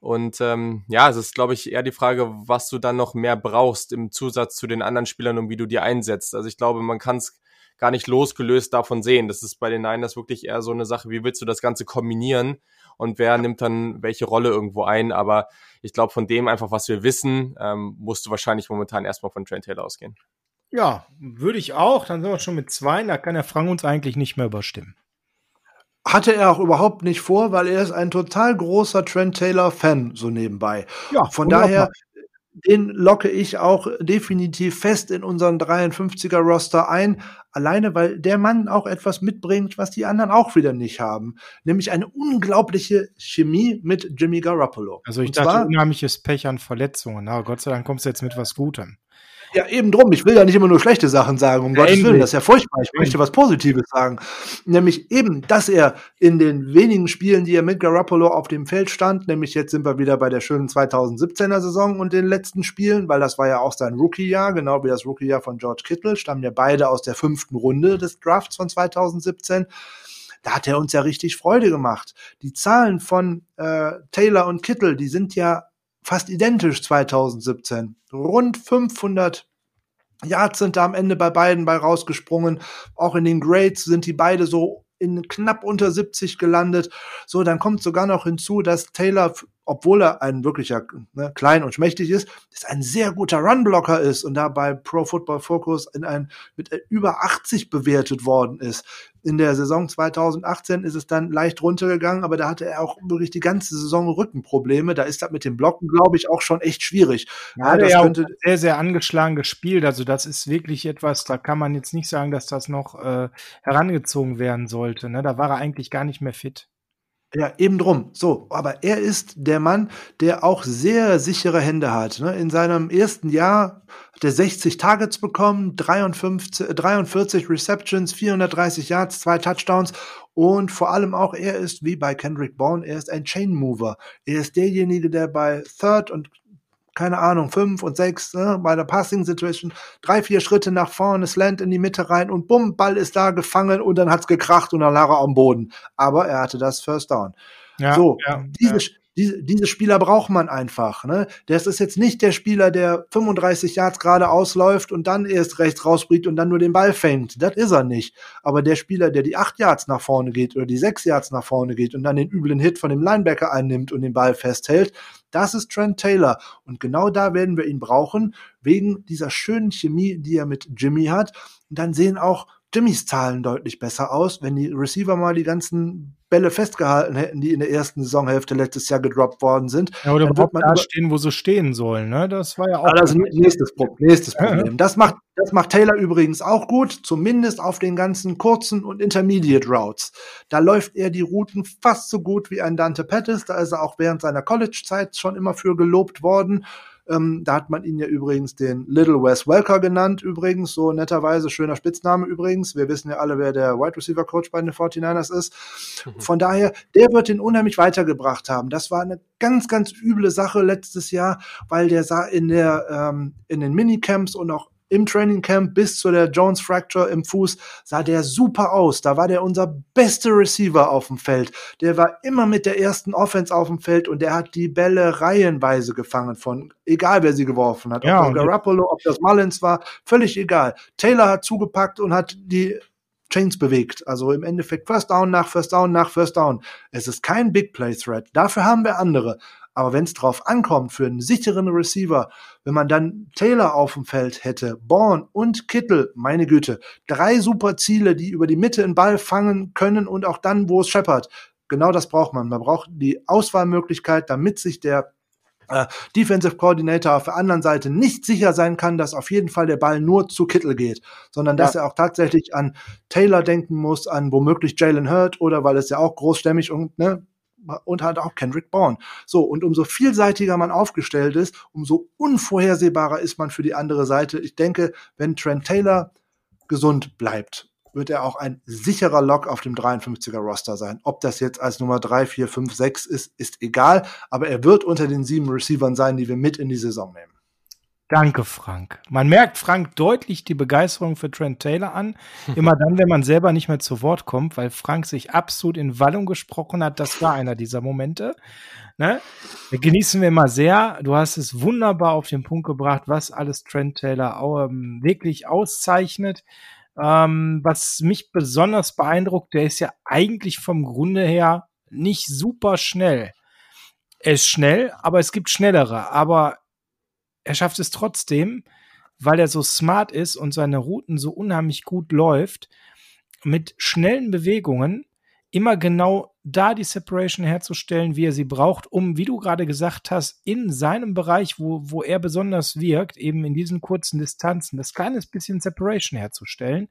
B: Und ähm, ja, es ist, glaube ich, eher die Frage, was du dann noch mehr brauchst im Zusatz zu den anderen Spielern und wie du die einsetzt. Also ich glaube, man kann es gar nicht losgelöst davon sehen. Das ist bei den Niners wirklich eher so eine Sache, wie willst du das Ganze kombinieren und wer nimmt dann welche Rolle irgendwo ein. Aber ich glaube, von dem einfach, was wir wissen, ähm, musst du wahrscheinlich momentan erstmal von Trent Taylor ausgehen.
A: Ja, würde ich auch. Dann sind wir schon mit zwei. Da kann der Frank uns eigentlich nicht mehr überstimmen.
D: Hatte er auch überhaupt nicht vor, weil er ist ein total großer Trent Taylor-Fan, so nebenbei. Ja, von daher, den locke ich auch definitiv fest in unseren 53er-Roster ein. Alleine, weil der Mann auch etwas mitbringt, was die anderen auch wieder nicht haben. Nämlich eine unglaubliche Chemie mit Jimmy Garoppolo.
A: Also ich Und dachte, unheimliches Pech an Verletzungen. Na, Gott sei Dank kommst du jetzt mit was Gutem.
D: Ja, eben drum. Ich will ja nicht immer nur schlechte Sachen sagen, um ja, Gottes Willen. Das ist ja furchtbar. Ich möchte was Positives sagen. Nämlich eben, dass er in den wenigen Spielen, die er mit Garoppolo auf dem Feld stand, nämlich jetzt sind wir wieder bei der schönen 2017er Saison und den letzten Spielen, weil das war ja auch sein Rookie-Jahr, genau wie das Rookie-Jahr von George Kittle, stammen ja beide aus der fünften Runde des Drafts von 2017 da hat er uns ja richtig Freude gemacht. Die Zahlen von äh, Taylor und Kittle, die sind ja fast identisch 2017. Rund 500 Yards sind da am Ende bei beiden bei rausgesprungen. Auch in den Grades sind die beide so in knapp unter 70 gelandet. So, dann kommt sogar noch hinzu, dass Taylor obwohl er ein wirklicher ne, klein und schmächtig ist, ist ein sehr guter Runblocker ist und da bei Pro Football Focus in ein mit über 80 bewertet worden ist. In der Saison 2018 ist es dann leicht runtergegangen, aber da hatte er auch wirklich die ganze Saison Rückenprobleme. Da ist das mit dem Blocken, glaube ich, auch schon echt schwierig.
A: Ja, das ja könnte sehr, sehr angeschlagen gespielt. Also das ist wirklich etwas, da kann man jetzt nicht sagen, dass das noch äh, herangezogen werden sollte. Ne? Da war er eigentlich gar nicht mehr fit.
D: Ja, eben drum. So, aber er ist der Mann, der auch sehr sichere Hände hat. Ne? In seinem ersten Jahr hat er 60 Targets bekommen, 53, 43 Receptions, 430 Yards, zwei Touchdowns und vor allem auch er ist wie bei Kendrick Bourne, er ist ein Chain Mover. Er ist derjenige, der bei Third und keine Ahnung, fünf und sechs ne, bei der Passing Situation, drei, vier Schritte nach vorne, Slant in die Mitte rein und bumm, Ball ist da gefangen und dann hat's gekracht und dann lag er am Boden. Aber er hatte das First Down. Ja, so, ja, diese, ja diese, diese Spieler braucht man einfach. Ne? Das ist jetzt nicht der Spieler, der 35 Yards gerade ausläuft und dann erst rechts rausbringt und dann nur den Ball fängt. Das ist er nicht. Aber der Spieler, der die 8 Yards nach vorne geht oder die 6 Yards nach vorne geht und dann den üblen Hit von dem Linebacker einnimmt und den Ball festhält, das ist Trent Taylor. Und genau da werden wir ihn brauchen, wegen dieser schönen Chemie, die er mit Jimmy hat. Und dann sehen auch Jimmys Zahlen deutlich besser aus, wenn die Receiver mal die ganzen Bälle festgehalten hätten, die in der ersten Saisonhälfte letztes Jahr gedroppt worden sind.
A: Ja, oder überhaupt da stehen, wo sie stehen sollen, ne? Das war ja auch. Ah,
D: das nächstes, nächstes Problem. Das macht, das macht Taylor übrigens auch gut, zumindest auf den ganzen kurzen und Intermediate Routes. Da läuft er die Routen fast so gut wie ein Dante Pettis. Da ist er auch während seiner College-Zeit schon immer für gelobt worden. Ähm, da hat man ihn ja übrigens den Little Wes Welker genannt, übrigens, so netterweise, schöner Spitzname übrigens. Wir wissen ja alle, wer der Wide Receiver Coach bei den 49ers ist. Mhm. Von daher, der wird ihn unheimlich weitergebracht haben. Das war eine ganz, ganz üble Sache letztes Jahr, weil der sah in der, ähm, in den Minicamps und auch im Training Camp bis zu der Jones Fracture im Fuß sah der super aus. Da war der unser bester Receiver auf dem Feld. Der war immer mit der ersten Offense auf dem Feld und der hat die Bälle reihenweise gefangen von egal wer sie geworfen hat. Ja, ob das Garoppolo, ob das Mullins war, völlig egal. Taylor hat zugepackt und hat die Chains bewegt. Also im Endeffekt First Down nach First Down nach First Down. Es ist kein Big Play Threat. Dafür haben wir andere. Aber wenn es drauf ankommt, für einen sicheren Receiver, wenn man dann Taylor auf dem Feld hätte, Bourne und Kittel, meine Güte, drei super Ziele, die über die Mitte einen Ball fangen können und auch dann, wo es scheppert. Genau das braucht man. Man braucht die Auswahlmöglichkeit, damit sich der äh, Defensive Coordinator auf der anderen Seite nicht sicher sein kann, dass auf jeden Fall der Ball nur zu Kittel geht, sondern dass ja. er auch tatsächlich an Taylor denken muss, an womöglich Jalen Hurt oder weil es ja auch großstämmig und ne, und halt auch Kendrick Bourne. So, und umso vielseitiger man aufgestellt ist, umso unvorhersehbarer ist man für die andere Seite. Ich denke, wenn Trent Taylor gesund bleibt, wird er auch ein sicherer Lock auf dem 53er Roster sein. Ob das jetzt als Nummer 3, 4, 5, 6 ist, ist egal, aber er wird unter den sieben Receivern sein, die wir mit in die Saison nehmen.
A: Danke, Frank. Man merkt Frank deutlich die Begeisterung für Trent Taylor an. [LAUGHS] Immer dann, wenn man selber nicht mehr zu Wort kommt, weil Frank sich absolut in Wallung gesprochen hat. Das war einer dieser Momente. Ne? Genießen wir immer sehr. Du hast es wunderbar auf den Punkt gebracht, was alles Trent Taylor ähm, wirklich auszeichnet. Ähm, was mich besonders beeindruckt, der ist ja eigentlich vom Grunde her nicht super schnell. Er ist schnell, aber es gibt schnellere. Aber er schafft es trotzdem, weil er so smart ist und seine Routen so unheimlich gut läuft, mit schnellen Bewegungen immer genau da die Separation herzustellen, wie er sie braucht, um, wie du gerade gesagt hast, in seinem Bereich, wo, wo er besonders wirkt, eben in diesen kurzen Distanzen, das kleines bisschen Separation herzustellen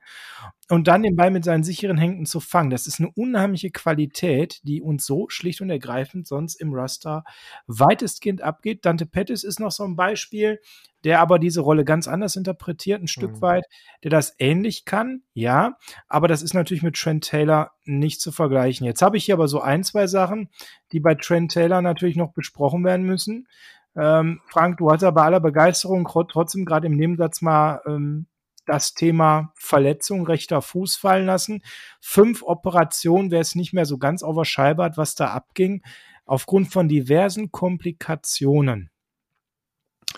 A: und dann den Ball mit seinen sicheren Händen zu fangen. Das ist eine unheimliche Qualität, die uns so schlicht und ergreifend sonst im Raster weitestgehend abgeht. Dante Pettis ist noch so ein Beispiel, der aber diese Rolle ganz anders interpretiert, ein Stück mhm. weit, der das ähnlich kann, ja, aber das ist natürlich mit Trent Taylor nicht zu vergleichen. Jetzt habe ich hier aber so ein, zwei Sachen, die bei Trent Taylor natürlich noch besprochen werden müssen. Ähm, Frank, du hast ja bei aller Begeisterung trotzdem gerade im Nebensatz mal ähm, das Thema Verletzung rechter Fuß fallen lassen. Fünf Operationen wäre es nicht mehr so ganz overschallbart, was da abging, aufgrund von diversen Komplikationen.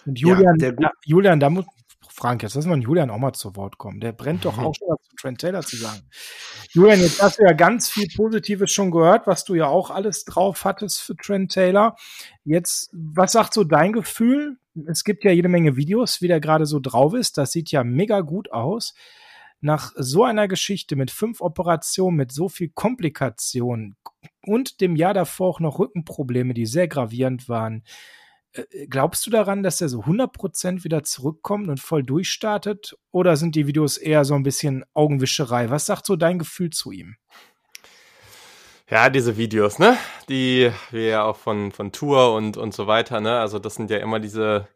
A: Und Julian, ja, Julian, da muss, Frank, jetzt lassen wir Julian auch mal zu Wort kommen. Der brennt doch auch schon was zu Trent Taylor zu sagen. Julian, jetzt hast du ja ganz viel Positives schon gehört, was du ja auch alles drauf hattest für Trent Taylor. Jetzt, was sagt so dein Gefühl? Es gibt ja jede Menge Videos, wie der gerade so drauf ist. Das sieht ja mega gut aus. Nach so einer Geschichte mit fünf Operationen, mit so viel Komplikationen und dem Jahr davor auch noch Rückenprobleme, die sehr gravierend waren, glaubst du daran, dass er so 100% wieder zurückkommt und voll durchstartet? Oder sind die Videos eher so ein bisschen Augenwischerei? Was sagt so dein Gefühl zu ihm?
B: Ja, diese Videos, ne? Die wir ja auch von, von Tour und, und so weiter, ne? Also das sind ja immer diese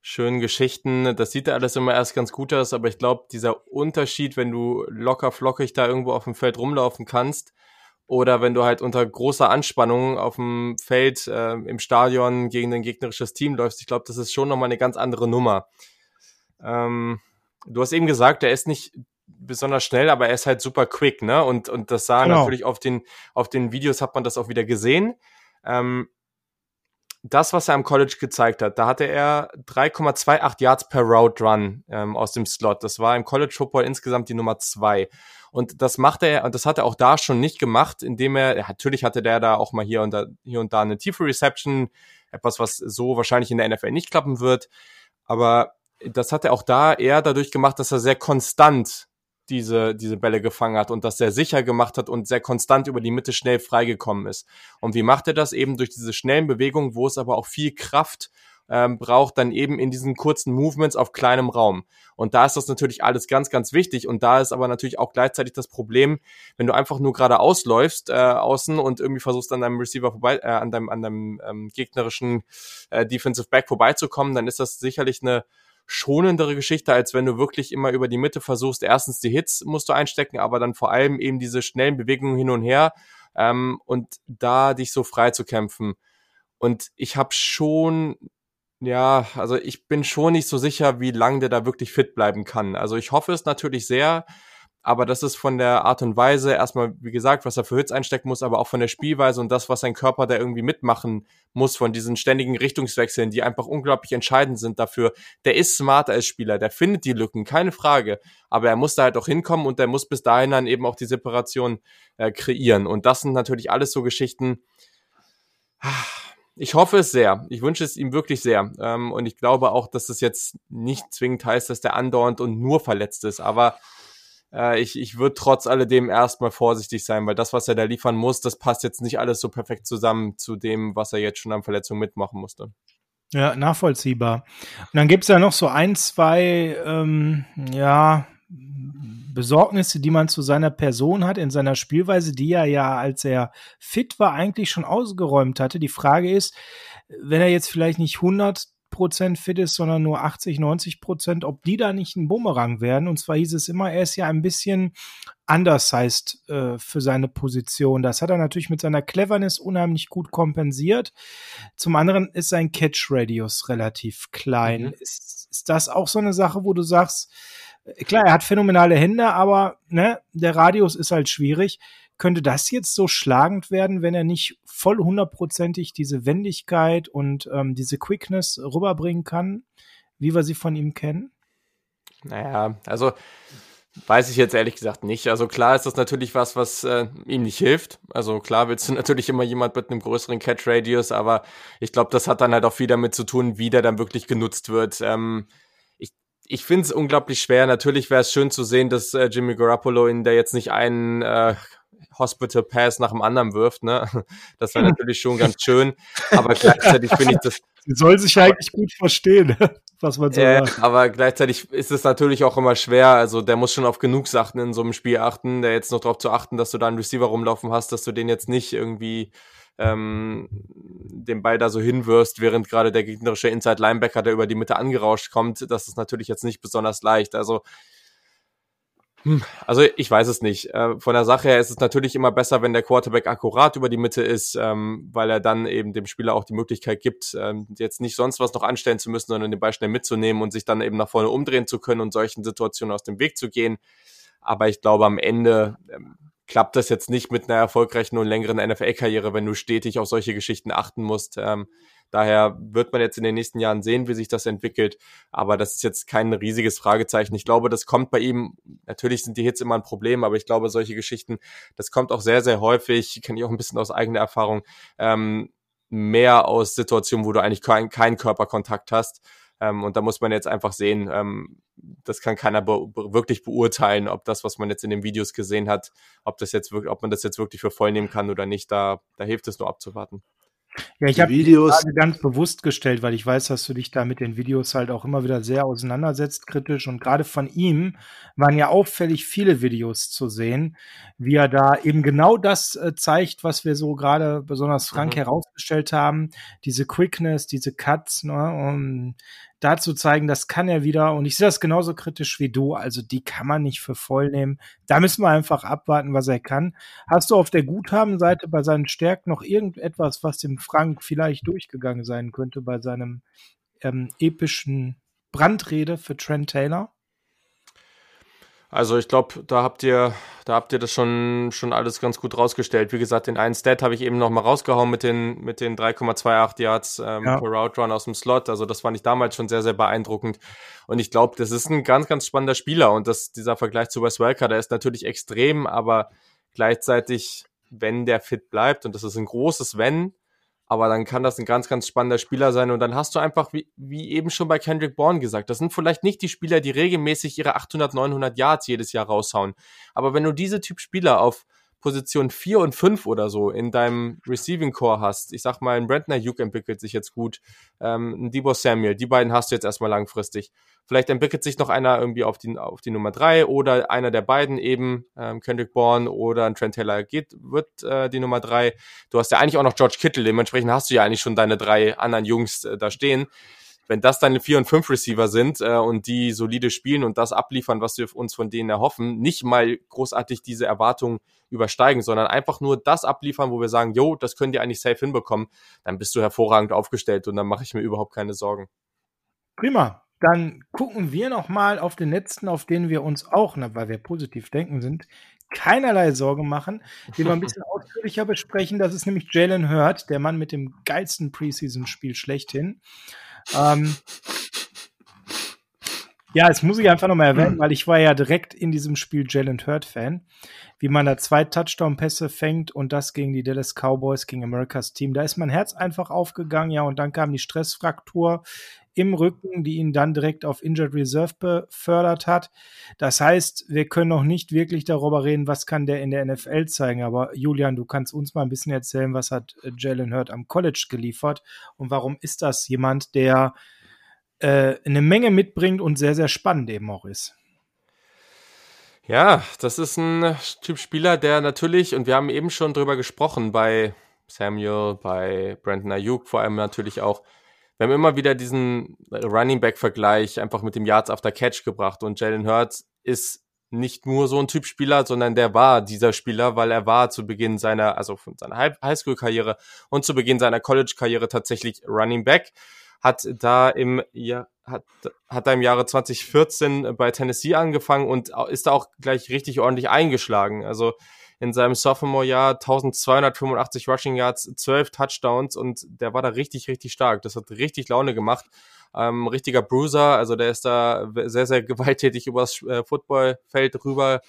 B: schönen Geschichten. Das sieht ja alles immer erst ganz gut aus, aber ich glaube, dieser Unterschied, wenn du locker flockig da irgendwo auf dem Feld rumlaufen kannst, oder wenn du halt unter großer Anspannung auf dem Feld äh, im Stadion gegen ein gegnerisches Team läufst. Ich glaube, das ist schon nochmal eine ganz andere Nummer. Ähm, du hast eben gesagt, er ist nicht besonders schnell, aber er ist halt super quick, ne? Und, und das sah genau. natürlich auf den, auf den Videos hat man das auch wieder gesehen. Ähm, das, was er am College gezeigt hat, da hatte er 3,28 Yards per Route Run ähm, aus dem Slot. Das war im College Football insgesamt die Nummer zwei. Und das macht er, und das hat er auch da schon nicht gemacht, indem er, natürlich hatte der da auch mal hier und da, hier und da eine tiefe Reception, etwas, was so wahrscheinlich in der NFL nicht klappen wird. Aber das hat er auch da eher dadurch gemacht, dass er sehr konstant diese, diese Bälle gefangen hat und das sehr sicher gemacht hat und sehr konstant über die Mitte schnell freigekommen ist. Und wie macht er das? Eben durch diese schnellen Bewegungen, wo es aber auch viel Kraft ähm, braucht, dann eben in diesen kurzen Movements auf kleinem Raum. Und da ist das natürlich alles ganz, ganz wichtig. Und da ist aber natürlich auch gleichzeitig das Problem, wenn du einfach nur gerade ausläufst äh, außen und irgendwie versuchst an deinem Receiver vorbei, äh, an deinem, an deinem ähm, gegnerischen äh, Defensive Back vorbeizukommen, dann ist das sicherlich eine schonendere Geschichte, als wenn du wirklich immer über die Mitte versuchst. Erstens die Hits musst du einstecken, aber dann vor allem eben diese schnellen Bewegungen hin und her ähm, und da dich so frei zu kämpfen. Und ich habe schon ja, also ich bin schon nicht so sicher, wie lange der da wirklich fit bleiben kann. Also ich hoffe es natürlich sehr, aber das ist von der Art und Weise erstmal, wie gesagt, was er für Hits einstecken muss, aber auch von der Spielweise und das, was sein Körper da irgendwie mitmachen muss, von diesen ständigen Richtungswechseln, die einfach unglaublich entscheidend sind dafür. Der ist smart als Spieler, der findet die Lücken, keine Frage, aber er muss da halt auch hinkommen und der muss bis dahin dann eben auch die Separation äh, kreieren. Und das sind natürlich alles so Geschichten. Ich hoffe es sehr. Ich wünsche es ihm wirklich sehr. Ähm, und ich glaube auch, dass es jetzt nicht zwingend heißt, dass der andauernd und nur verletzt ist. Aber äh, ich, ich würde trotz alledem erstmal vorsichtig sein, weil das, was er da liefern muss, das passt jetzt nicht alles so perfekt zusammen zu dem, was er jetzt schon an Verletzungen mitmachen musste.
A: Ja, nachvollziehbar. Und dann gibt's ja noch so ein, zwei, ähm, ja, Besorgnisse, die man zu seiner Person hat, in seiner Spielweise, die er ja, als er fit war, eigentlich schon ausgeräumt hatte. Die Frage ist, wenn er jetzt vielleicht nicht 100 Prozent fit ist, sondern nur 80, 90 Prozent, ob die da nicht ein Bumerang werden. Und zwar hieß es immer, er ist ja ein bisschen undersized äh, für seine Position. Das hat er natürlich mit seiner Cleverness unheimlich gut kompensiert. Zum anderen ist sein Catch-Radius relativ klein. Mhm. Ist, ist das auch so eine Sache, wo du sagst, äh, klar, er hat phänomenale Hände, aber ne, der Radius ist halt schwierig. Könnte das jetzt so schlagend werden, wenn er nicht voll hundertprozentig diese Wendigkeit und ähm, diese Quickness rüberbringen kann, wie wir sie von ihm kennen?
B: Naja, also weiß ich jetzt ehrlich gesagt nicht. Also klar ist das natürlich was, was äh, ihm nicht hilft. Also klar willst du [LAUGHS] natürlich immer jemand mit einem größeren Catch Radius, aber ich glaube, das hat dann halt auch viel damit zu tun, wie der dann wirklich genutzt wird. Ähm, ich ich finde es unglaublich schwer. Natürlich wäre es schön zu sehen, dass äh, Jimmy Garoppolo in der jetzt nicht einen äh, Hospital Pass nach dem anderen wirft, ne? [LAUGHS] Das wäre natürlich schon ganz schön. Aber gleichzeitig finde ich das. [LAUGHS]
A: Sie soll sich ja eigentlich gut verstehen, [LAUGHS] was man so
B: äh, sagt. Aber gleichzeitig ist es natürlich auch immer schwer. Also der muss schon auf genug Sachen in so einem Spiel achten, der jetzt noch darauf zu achten, dass du da einen Receiver rumlaufen hast, dass du den jetzt nicht irgendwie ähm, den Ball da so hinwirfst, während gerade der gegnerische Inside Linebacker, der über die Mitte angerauscht kommt, das ist natürlich jetzt nicht besonders leicht. Also also ich weiß es nicht. Äh, von der Sache her ist es natürlich immer besser, wenn der Quarterback akkurat über die Mitte ist, ähm, weil er dann eben dem Spieler auch die Möglichkeit gibt, ähm, jetzt nicht sonst was noch anstellen zu müssen, sondern den Ball schnell mitzunehmen und sich dann eben nach vorne umdrehen zu können und solchen Situationen aus dem Weg zu gehen. Aber ich glaube, am Ende ähm, klappt das jetzt nicht mit einer erfolgreichen und längeren NFL-Karriere, wenn du stetig auf solche Geschichten achten musst. Daher wird man jetzt in den nächsten Jahren sehen, wie sich das entwickelt. Aber das ist jetzt kein riesiges Fragezeichen. Ich glaube, das kommt bei ihm, natürlich sind die Hits immer ein Problem, aber ich glaube, solche Geschichten, das kommt auch sehr, sehr häufig, kenne ich auch ein bisschen aus eigener Erfahrung, ähm, mehr aus Situationen, wo du eigentlich keinen kein Körperkontakt hast. Ähm, und da muss man jetzt einfach sehen, ähm, das kann keiner be wirklich beurteilen, ob das, was man jetzt in den Videos gesehen hat, ob das jetzt wirklich, ob man das jetzt wirklich für voll nehmen kann oder nicht. Da, da hilft es nur abzuwarten.
A: Ja, ich habe die Frage ganz bewusst gestellt, weil ich weiß, dass du dich da mit den Videos halt auch immer wieder sehr auseinandersetzt, kritisch. Und gerade von ihm waren ja auffällig viele Videos zu sehen, wie er da eben genau das äh, zeigt, was wir so gerade besonders Frank mhm. herausgestellt haben. Diese Quickness, diese Cuts, ne? Und dazu zeigen, das kann er wieder. Und ich sehe das genauso kritisch wie du. Also die kann man nicht für voll nehmen. Da müssen wir einfach abwarten, was er kann. Hast du auf der Guthabenseite bei seinen Stärken noch irgendetwas, was dem Frank vielleicht durchgegangen sein könnte bei seinem ähm, epischen Brandrede für Trent Taylor?
B: Also ich glaube, da habt ihr, da habt ihr das schon, schon alles ganz gut rausgestellt. Wie gesagt, den einen Stat habe ich eben noch mal rausgehauen mit den, mit den 3,28 Yards ähm, ja. per Route Run aus dem Slot. Also das fand ich damals schon sehr, sehr beeindruckend. Und ich glaube, das ist ein ganz, ganz spannender Spieler. Und das, dieser Vergleich zu Wes Welker, der ist natürlich extrem, aber gleichzeitig, wenn der fit bleibt, und das ist ein großes Wenn, aber dann kann das ein ganz, ganz spannender Spieler sein. Und dann hast du einfach, wie, wie eben schon bei Kendrick Bourne gesagt, das sind vielleicht nicht die Spieler, die regelmäßig ihre 800, 900 Yards jedes Jahr raushauen. Aber wenn du diese Typ Spieler auf Position 4 und 5 oder so in deinem Receiving Core hast, ich sag mal, ein Brandner Hugh entwickelt sich jetzt gut, ähm, ein Debo Samuel, die beiden hast du jetzt erstmal langfristig. Vielleicht entwickelt sich noch einer irgendwie auf die, auf die Nummer 3 oder einer der beiden eben, ähm, Kendrick Bourne oder ein Trent Taylor geht, wird äh, die Nummer 3. Du hast ja eigentlich auch noch George Kittle, dementsprechend hast du ja eigentlich schon deine drei anderen Jungs äh, da stehen wenn das deine 4 und 5 Receiver sind äh, und die solide spielen und das abliefern, was wir uns von denen erhoffen, nicht mal großartig diese Erwartungen übersteigen, sondern einfach nur das abliefern, wo wir sagen, jo, das können die eigentlich safe hinbekommen, dann bist du hervorragend aufgestellt und dann mache ich mir überhaupt keine Sorgen.
A: Prima. Dann gucken wir noch mal auf den letzten, auf den wir uns auch, na, weil wir positiv denken sind, keinerlei Sorge machen, den wir ein bisschen [LAUGHS] ausführlicher besprechen. Das ist nämlich Jalen Hurt, der Mann mit dem geilsten Preseason-Spiel schlechthin. Ähm, ja, das muss ich einfach nochmal erwähnen, weil ich war ja direkt in diesem Spiel Jalen Hurt-Fan. Wie man da zwei Touchdown-Pässe fängt und das gegen die Dallas Cowboys, gegen Americas Team. Da ist mein Herz einfach aufgegangen, ja, und dann kam die Stressfraktur im Rücken, die ihn dann direkt auf Injured Reserve befördert hat. Das heißt, wir können noch nicht wirklich darüber reden, was kann der in der NFL zeigen. Aber Julian, du kannst uns mal ein bisschen erzählen, was hat äh, Jalen Hurt am College geliefert und warum ist das jemand, der äh, eine Menge mitbringt und sehr, sehr spannend eben auch ist.
B: Ja, das ist ein Typ Spieler, der natürlich, und wir haben eben schon drüber gesprochen, bei Samuel, bei Brandon Ayuk vor allem natürlich auch, wir haben immer wieder diesen Running Back Vergleich einfach mit dem Yards after Catch gebracht und Jalen Hurts ist nicht nur so ein Typ Spieler, sondern der war dieser Spieler, weil er war zu Beginn seiner, also von seiner Highschool-Karriere und zu Beginn seiner College-Karriere tatsächlich Running Back hat da im ja, hat, hat da im Jahre 2014 bei Tennessee angefangen und ist da auch gleich richtig ordentlich eingeschlagen. Also in seinem Sophomore-Jahr 1285 Rushing Yards, 12 Touchdowns und der war da richtig, richtig stark. Das hat richtig Laune gemacht. Ähm, richtiger Bruiser, also der ist da sehr, sehr gewalttätig übers äh, Footballfeld rüber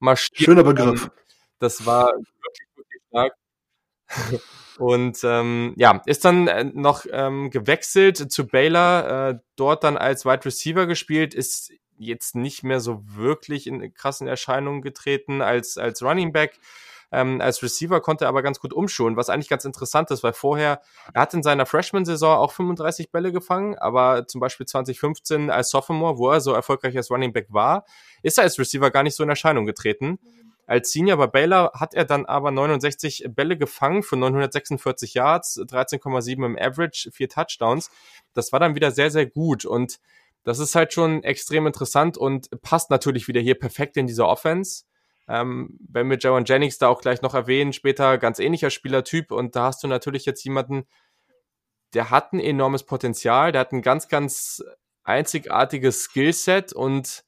B: marschiert.
D: Schöner Begriff.
B: Das war wirklich, wirklich stark. [LAUGHS] Und ähm, ja, ist dann äh, noch ähm, gewechselt zu Baylor, äh, dort dann als Wide Receiver gespielt, ist jetzt nicht mehr so wirklich in krassen Erscheinungen getreten als, als Running Back. Ähm, als Receiver konnte er aber ganz gut umschulen, was eigentlich ganz interessant ist, weil vorher, er hat in seiner Freshman-Saison auch 35 Bälle gefangen, aber zum Beispiel 2015 als Sophomore, wo er so erfolgreich als Running Back war, ist er als Receiver gar nicht so in Erscheinung getreten. Als Senior bei Baylor hat er dann aber 69 Bälle gefangen für 946 Yards, 13,7 im Average, vier Touchdowns. Das war dann wieder sehr, sehr gut und das ist halt schon extrem interessant und passt natürlich wieder hier perfekt in dieser Offense. Ähm, wenn wir Jaron Jennings da auch gleich noch erwähnen, später ganz ähnlicher Spielertyp und da hast du natürlich jetzt jemanden, der hat ein enormes Potenzial, der hat ein ganz, ganz einzigartiges Skillset und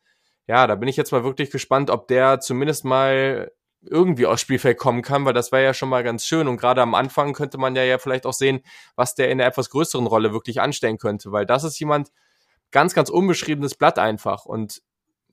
B: ja, da bin ich jetzt mal wirklich gespannt, ob der zumindest mal irgendwie aufs Spielfeld kommen kann, weil das wäre ja schon mal ganz schön. Und gerade am Anfang könnte man ja, ja vielleicht auch sehen, was der in einer etwas größeren Rolle wirklich anstellen könnte, weil das ist jemand, ganz, ganz unbeschriebenes Blatt einfach. Und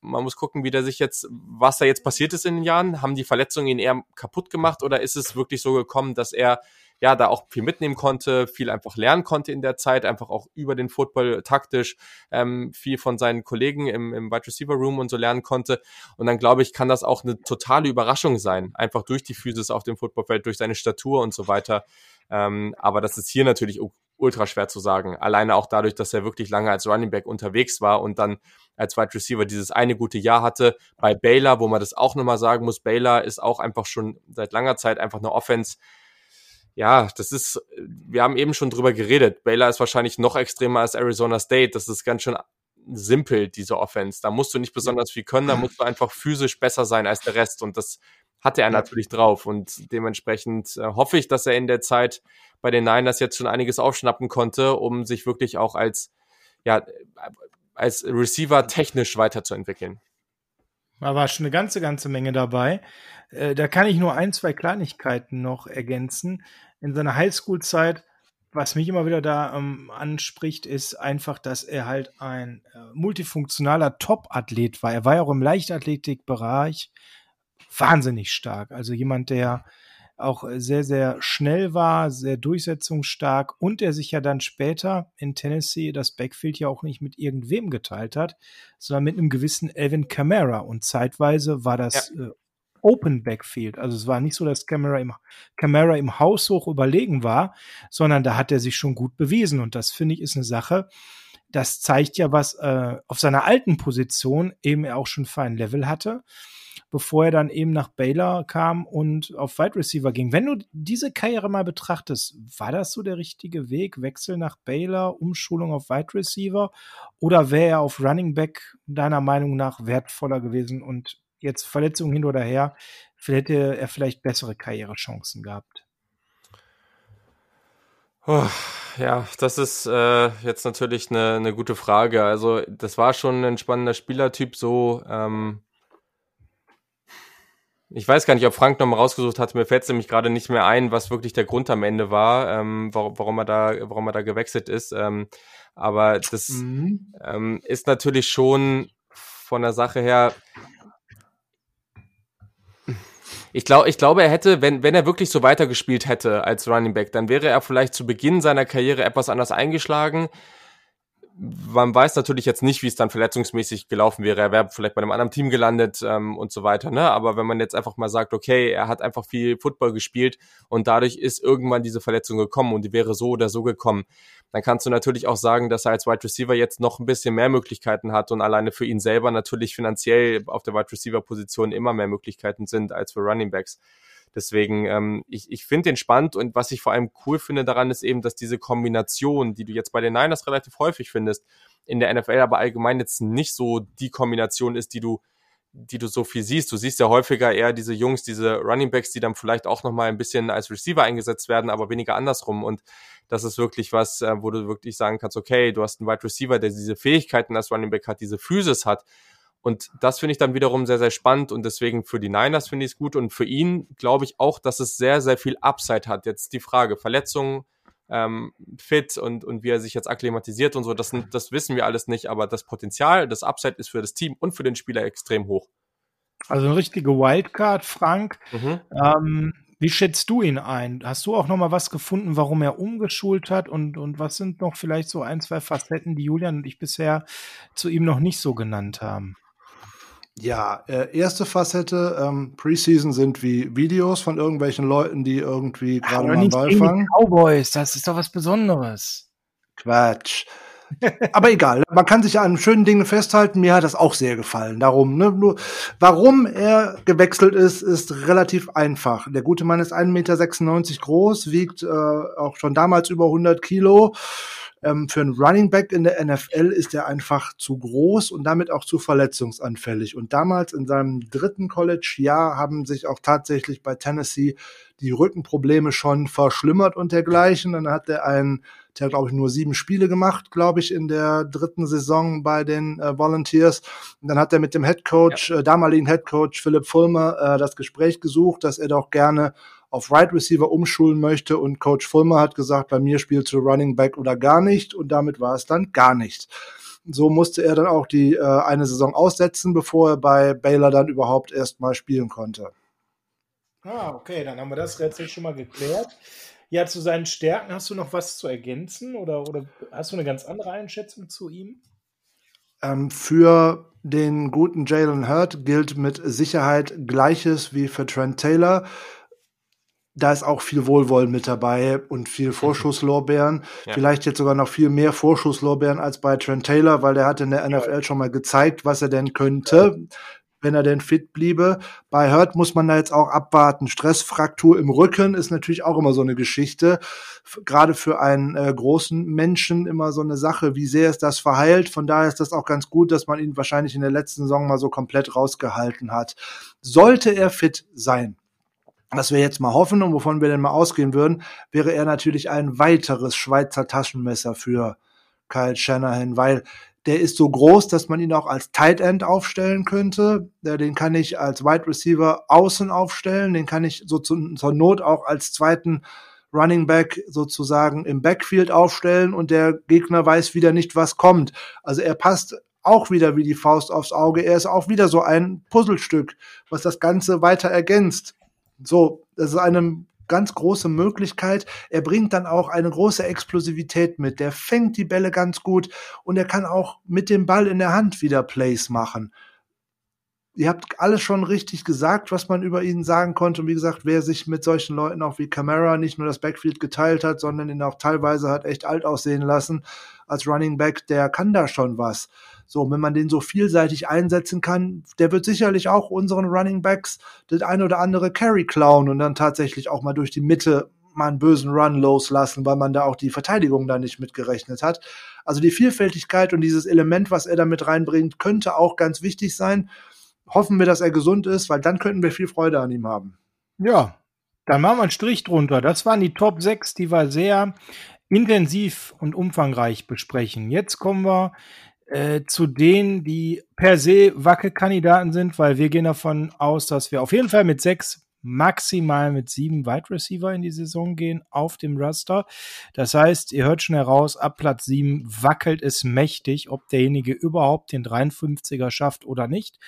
B: man muss gucken, wie der sich jetzt, was da jetzt passiert ist in den Jahren. Haben die Verletzungen ihn eher kaputt gemacht oder ist es wirklich so gekommen, dass er ja da auch viel mitnehmen konnte, viel einfach lernen konnte in der Zeit, einfach auch über den Football taktisch ähm, viel von seinen Kollegen im, im Wide Receiver Room und so lernen konnte. Und dann glaube ich, kann das auch eine totale Überraschung sein, einfach durch die Physis auf dem Footballfeld, durch seine Statur und so weiter. Ähm, aber das ist hier natürlich ultra schwer zu sagen. Alleine auch dadurch, dass er wirklich lange als Running Back unterwegs war und dann als Wide Receiver dieses eine gute Jahr hatte. Bei Baylor, wo man das auch nochmal sagen muss, Baylor ist auch einfach schon seit langer Zeit einfach eine Offense, ja, das ist, wir haben eben schon drüber geredet. Baylor ist wahrscheinlich noch extremer als Arizona State. Das ist ganz schön simpel, diese Offense. Da musst du nicht besonders viel können, da musst du einfach physisch besser sein als der Rest. Und das hatte er natürlich drauf. Und dementsprechend äh, hoffe ich, dass er in der Zeit bei den Niners jetzt schon einiges aufschnappen konnte, um sich wirklich auch als, ja, als Receiver technisch weiterzuentwickeln.
A: Da war schon eine ganze, ganze Menge dabei. Äh, da kann ich nur ein, zwei Kleinigkeiten noch ergänzen in seiner Highschool-Zeit, was mich immer wieder da ähm, anspricht, ist einfach, dass er halt ein äh, multifunktionaler Top-Athlet war. Er war ja auch im Leichtathletikbereich wahnsinnig stark. Also jemand, der auch sehr, sehr schnell war, sehr durchsetzungsstark und der sich ja dann später in Tennessee das Backfield ja auch nicht mit irgendwem geteilt hat, sondern mit einem gewissen Elvin Kamara. Und zeitweise war das ja. äh, Open Backfield. Also es war nicht so, dass Camera im, Camara im Haus hoch überlegen war, sondern da hat er sich schon gut bewiesen. Und das finde ich ist eine Sache, das zeigt ja, was äh, auf seiner alten Position eben er auch schon für ein Level hatte, bevor er dann eben nach Baylor kam und auf Wide Receiver ging. Wenn du diese Karriere mal betrachtest, war das so der richtige Weg? Wechsel nach Baylor, Umschulung auf Wide Receiver? Oder wäre er auf Running Back deiner Meinung nach wertvoller gewesen und jetzt Verletzungen hin oder her, hätte er vielleicht bessere Karrierechancen gehabt.
B: Oh, ja, das ist äh, jetzt natürlich eine, eine gute Frage. Also, das war schon ein spannender Spielertyp, so. Ähm, ich weiß gar nicht, ob Frank nochmal rausgesucht hat. Mir fällt es nämlich gerade nicht mehr ein, was wirklich der Grund am Ende war, ähm, warum, warum, er da, warum er da gewechselt ist. Ähm, aber das mhm. ähm, ist natürlich schon von der Sache her ich, glaub, ich glaube, er hätte, wenn, wenn er wirklich so weitergespielt hätte als Running Back, dann wäre er vielleicht zu Beginn seiner Karriere etwas anders eingeschlagen. Man weiß natürlich jetzt nicht, wie es dann verletzungsmäßig gelaufen wäre. Er wäre vielleicht bei einem anderen Team gelandet ähm, und so weiter. Ne? Aber wenn man jetzt einfach mal sagt, okay, er hat einfach viel Football gespielt und dadurch ist irgendwann diese Verletzung gekommen und die wäre so oder so gekommen, dann kannst du natürlich auch sagen, dass er als Wide Receiver jetzt noch ein bisschen mehr Möglichkeiten hat und alleine für ihn selber natürlich finanziell auf der Wide Receiver Position immer mehr Möglichkeiten sind als für Running Backs. Deswegen, ähm, ich, ich finde den spannend und was ich vor allem cool finde daran ist eben, dass diese Kombination, die du jetzt bei den Niners relativ häufig findest, in der NFL aber allgemein jetzt nicht so die Kombination ist, die du die du so viel siehst. Du siehst ja häufiger eher diese Jungs, diese Running Backs, die dann vielleicht auch nochmal ein bisschen als Receiver eingesetzt werden, aber weniger andersrum. Und das ist wirklich was, äh, wo du wirklich sagen kannst, okay, du hast einen Wide Receiver, der diese Fähigkeiten als Running Back hat, diese Physis hat und das finde ich dann wiederum sehr, sehr spannend und deswegen für die Niners finde ich es gut und für ihn glaube ich auch, dass es sehr, sehr viel Upside hat. Jetzt die Frage, Verletzungen, ähm, fit und, und wie er sich jetzt akklimatisiert und so, das, das wissen wir alles nicht, aber das Potenzial, das Upside ist für das Team und für den Spieler extrem hoch.
A: Also eine richtige Wildcard, Frank. Mhm. Ähm, wie schätzt du ihn ein? Hast du auch noch mal was gefunden, warum er umgeschult hat und, und was sind noch vielleicht so ein, zwei Facetten, die Julian und ich bisher zu ihm noch nicht so genannt haben?
D: Ja, äh, erste Facette, ähm, Preseason sind wie Videos von irgendwelchen Leuten, die irgendwie gerade mal einen Ball fangen.
A: Cowboys, das ist doch was Besonderes.
D: Quatsch. Aber egal, man kann sich an schönen Dingen festhalten. Mir hat das auch sehr gefallen. Darum, ne, nur, warum er gewechselt ist, ist relativ einfach. Der gute Mann ist 1,96 Meter groß, wiegt äh, auch schon damals über 100 Kilo ähm, für einen Running Back in der NFL ist er einfach zu groß und damit auch zu verletzungsanfällig. Und damals in seinem dritten College-Jahr haben sich auch tatsächlich bei Tennessee die Rückenprobleme schon verschlimmert und dergleichen. Dann hat er einen, der glaube ich nur sieben Spiele gemacht, glaube ich, in der dritten Saison bei den äh, Volunteers. Und dann hat er mit dem Head Coach, ja. äh, damaligen Head Coach Philipp Fulmer, äh, das Gespräch gesucht, dass er doch gerne auf Right Receiver umschulen möchte und Coach Fulmer hat gesagt, bei mir spielst du Running Back oder gar nicht und damit war es dann gar nicht. So musste er dann auch die äh, eine Saison aussetzen, bevor er bei Baylor dann überhaupt erst mal spielen konnte.
A: Ah, okay, dann haben wir das Rätsel schon mal geklärt. Ja, zu seinen Stärken hast du noch was zu ergänzen oder, oder hast du eine ganz andere Einschätzung zu ihm?
D: Ähm, für den guten Jalen Hurt gilt mit Sicherheit Gleiches wie für Trent Taylor da ist auch viel Wohlwollen mit dabei und viel Vorschusslorbeeren. Ja. Vielleicht jetzt sogar noch viel mehr Vorschusslorbeeren als bei Trent Taylor, weil der hat in der NFL schon mal gezeigt, was er denn könnte, wenn er denn fit bliebe. Bei Hurt muss man da jetzt auch abwarten. Stressfraktur im Rücken ist natürlich auch immer so eine Geschichte. Gerade für einen äh, großen Menschen immer so eine Sache, wie sehr ist das verheilt. Von daher ist das auch ganz gut, dass man ihn wahrscheinlich in der letzten Saison mal so komplett rausgehalten hat. Sollte er fit sein, was wir jetzt mal hoffen und wovon wir denn mal ausgehen würden, wäre er natürlich ein weiteres Schweizer Taschenmesser für Kyle Shanahan, weil der ist so groß, dass man ihn auch als Tight End aufstellen könnte. Den kann ich als Wide Receiver außen aufstellen. Den kann ich so zu, zur Not auch als zweiten Running Back sozusagen im Backfield aufstellen und der Gegner weiß wieder nicht, was kommt. Also er passt auch wieder wie die Faust aufs Auge. Er ist auch wieder so ein Puzzlestück, was das Ganze weiter ergänzt. So, das ist eine ganz große Möglichkeit. Er bringt dann auch eine große Explosivität mit. Der fängt die Bälle ganz gut und er kann auch mit dem Ball in der Hand wieder Plays machen. Ihr habt alles schon richtig gesagt, was man über ihn sagen konnte. Und wie gesagt, wer sich mit solchen Leuten auch wie Camara nicht nur das Backfield geteilt hat, sondern ihn auch teilweise hat echt alt aussehen lassen als Running Back, der kann da schon was. So, wenn man den so vielseitig einsetzen kann, der wird sicherlich auch unseren Running Backs das ein oder andere Carry klauen und dann tatsächlich auch mal durch die Mitte mal einen bösen Run loslassen, weil man da auch die Verteidigung da nicht mitgerechnet hat. Also die Vielfältigkeit und dieses Element, was er da mit reinbringt, könnte auch ganz wichtig sein. Hoffen wir, dass er gesund ist, weil dann könnten wir viel Freude an ihm haben.
A: Ja, dann machen wir einen Strich drunter. Das waren die Top 6, die wir sehr intensiv und umfangreich besprechen. Jetzt kommen wir äh, zu denen, die per se Wackelkandidaten sind, weil wir gehen davon aus, dass wir auf jeden Fall mit sechs, maximal mit sieben Wide Receiver in die Saison gehen auf dem Raster. Das heißt, ihr hört schon heraus, ab Platz sieben wackelt es mächtig, ob derjenige überhaupt den 53er schafft oder nicht.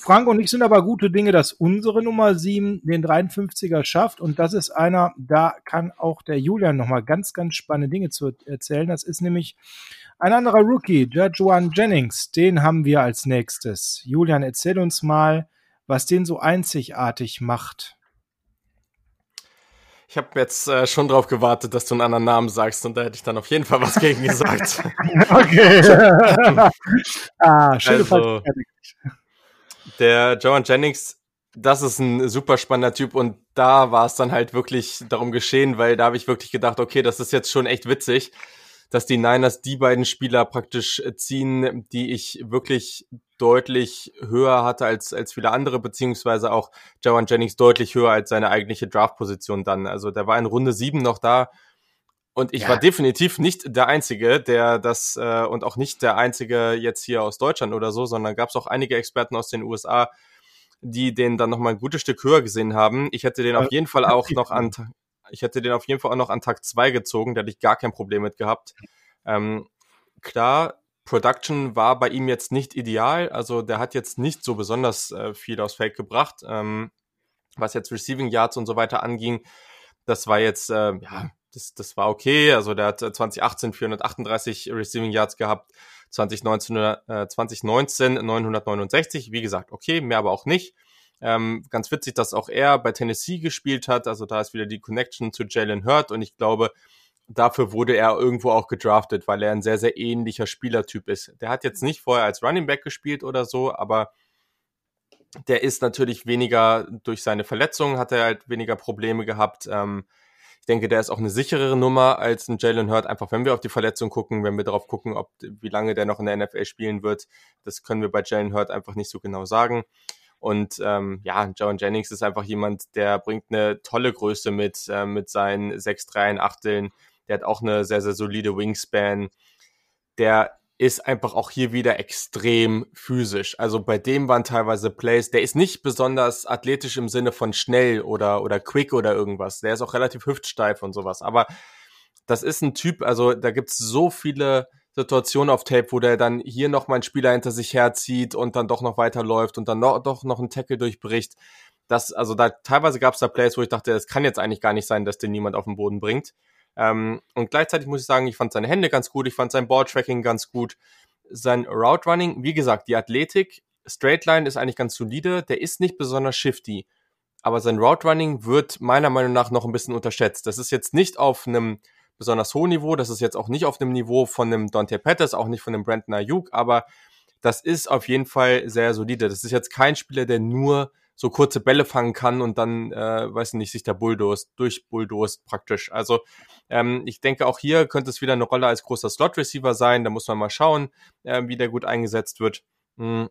A: Frank und ich sind aber gute Dinge, dass unsere Nummer 7 den 53er schafft. Und das ist einer, da kann auch der Julian nochmal ganz, ganz spannende Dinge zu erzählen. Das ist nämlich Ein anderer Rookie, Jajuan Jennings, den haben wir als nächstes. Julian, erzähl uns mal, was den so einzigartig macht.
B: Ich habe jetzt äh, schon drauf gewartet, dass du einen anderen Namen sagst und da hätte ich dann auf jeden Fall was gegen gesagt. [LAUGHS]
A: okay. [LAUGHS] ah, schöne
B: also, Der Joan Jennings, das ist ein super spannender Typ und da war es dann halt wirklich darum geschehen, weil da habe ich wirklich gedacht, okay, das ist jetzt schon echt witzig, dass die Niners die beiden Spieler praktisch ziehen, die ich wirklich deutlich höher hatte als, als viele andere, beziehungsweise auch Jawan Jennings deutlich höher als seine eigentliche Draft-Position dann. Also der war in Runde sieben noch da. Und ich ja. war definitiv nicht der Einzige, der das, äh, und auch nicht der Einzige jetzt hier aus Deutschland oder so, sondern gab es auch einige Experten aus den USA, die den dann noch mal ein gutes Stück höher gesehen haben. Ich hätte den auf jeden Fall auch noch an, ich hätte den auf jeden Fall auch noch an Tag zwei gezogen, da hätte ich gar kein Problem mit gehabt. Ähm, klar, Production war bei ihm jetzt nicht ideal. Also der hat jetzt nicht so besonders äh, viel aus Feld gebracht. Ähm, was jetzt Receiving Yards und so weiter anging, das war jetzt, äh, ja, das, das war okay. Also der hat 2018 äh, 438 Receiving Yards gehabt, 2019, äh, 2019 969. Wie gesagt, okay, mehr aber auch nicht. Ähm, ganz witzig, dass auch er bei Tennessee gespielt hat. Also da ist wieder die Connection zu Jalen Hurt und ich glaube, dafür wurde er irgendwo auch gedraftet, weil er ein sehr, sehr ähnlicher Spielertyp ist. Der hat jetzt nicht vorher als Running Back gespielt oder so, aber der ist natürlich weniger durch seine Verletzungen, hat er halt weniger Probleme gehabt. Ähm, ich denke, der ist auch eine sicherere Nummer als ein Jalen Hurt, einfach wenn wir auf die Verletzung gucken, wenn wir darauf gucken, ob wie lange der noch in der NFL spielen wird. Das können wir bei Jalen Hurt einfach nicht so genau sagen. Und ähm, ja, John Jennings ist einfach jemand, der bringt eine tolle Größe mit, äh, mit seinen 6, 3 Achteln, der hat auch eine sehr, sehr solide Wingspan. Der ist einfach auch hier wieder extrem physisch. Also bei dem waren teilweise Plays, der ist nicht besonders athletisch im Sinne von schnell oder, oder quick oder irgendwas. Der ist auch relativ hüftsteif und sowas. Aber das ist ein Typ, also da gibt's so viele Situationen auf Tape, wo der dann hier noch mal einen Spieler hinter sich herzieht und dann doch noch weiterläuft und dann noch, doch noch einen Tackle durchbricht. Das, also da teilweise gab's da Plays, wo ich dachte, es kann jetzt eigentlich gar nicht sein, dass den niemand auf den Boden bringt. Ähm, und gleichzeitig muss ich sagen, ich fand seine Hände ganz gut, ich fand sein Balltracking ganz gut. Sein Route Running, wie gesagt, die Athletik, Straight Line ist eigentlich ganz solide, der ist nicht besonders shifty. Aber sein Route Running wird meiner Meinung nach noch ein bisschen unterschätzt. Das ist jetzt nicht auf einem besonders hohen Niveau, das ist jetzt auch nicht auf dem Niveau von einem Dante Pettis, auch nicht von einem Brandon Ayuk, aber das ist auf jeden Fall sehr solide. Das ist jetzt kein Spieler, der nur so kurze Bälle fangen kann und dann, äh, weiß nicht, sich der Bulldost, durchbulldost praktisch. Also ähm, ich denke, auch hier könnte es wieder eine Rolle als großer Slot-Receiver sein. Da muss man mal schauen, äh, wie der gut eingesetzt wird. Mhm.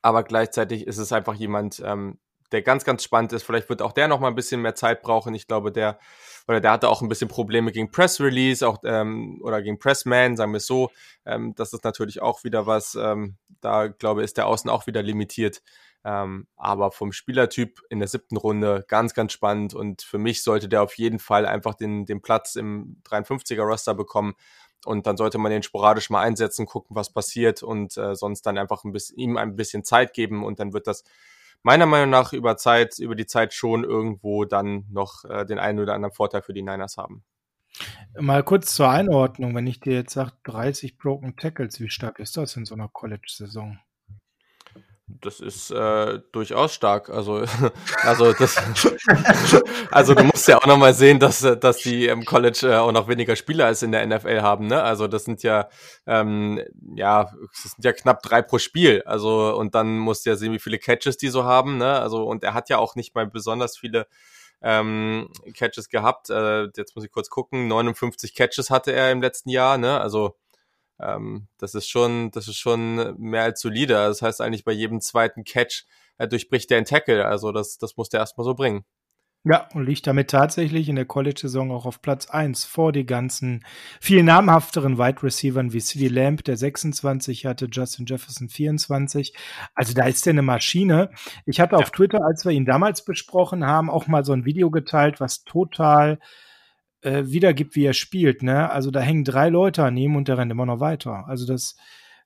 B: Aber gleichzeitig ist es einfach jemand, ähm, der ganz, ganz spannend ist. Vielleicht wird auch der noch mal ein bisschen mehr Zeit brauchen. Ich glaube, der oder der hatte auch ein bisschen Probleme gegen Press Release, auch ähm, oder gegen Pressman, sagen wir es so. Ähm, das ist natürlich auch wieder was. Ähm, da glaube ich, ist der Außen auch wieder limitiert. Ähm, aber vom Spielertyp in der siebten Runde ganz, ganz spannend und für mich sollte der auf jeden Fall einfach den, den Platz im 53er Roster bekommen und dann sollte man den sporadisch mal einsetzen, gucken, was passiert und äh, sonst dann einfach ein bisschen, ihm ein bisschen Zeit geben und dann wird das meiner Meinung nach über Zeit, über die Zeit schon irgendwo dann noch äh, den einen oder anderen Vorteil für die Niners haben.
A: Mal kurz zur Einordnung, wenn ich dir jetzt sage, 30 Broken Tackles, wie stark ist das in so einer College-Saison?
B: Das ist äh, durchaus stark. Also, [LAUGHS] also das, [LAUGHS] also du musst ja auch nochmal sehen, dass, dass die im College äh, auch noch weniger Spieler als in der NFL haben. Ne? Also das sind ja, ähm, ja, das sind ja knapp drei pro Spiel. Also und dann musst du ja sehen, wie viele Catches die so haben. Ne? Also und er hat ja auch nicht mal besonders viele ähm, Catches gehabt. Äh, jetzt muss ich kurz gucken. 59 Catches hatte er im letzten Jahr. Ne? Also ähm, das ist schon, das ist schon mehr als solide. Das heißt eigentlich bei jedem zweiten Catch äh, durchbricht der ein Tackle. Also das, das muss der erstmal so bringen.
A: Ja, und liegt damit tatsächlich in der College-Saison auch auf Platz eins vor die ganzen viel namhafteren Wide Receivern wie CD Lamb, der 26 hatte, Justin Jefferson 24. Also da ist der eine Maschine. Ich hatte auf Twitter, als wir ihn damals besprochen haben, auch mal so ein Video geteilt, was total äh, wiedergibt, wie er spielt. Ne? Also da hängen drei Leute an ihm und der rennt immer noch weiter. Also das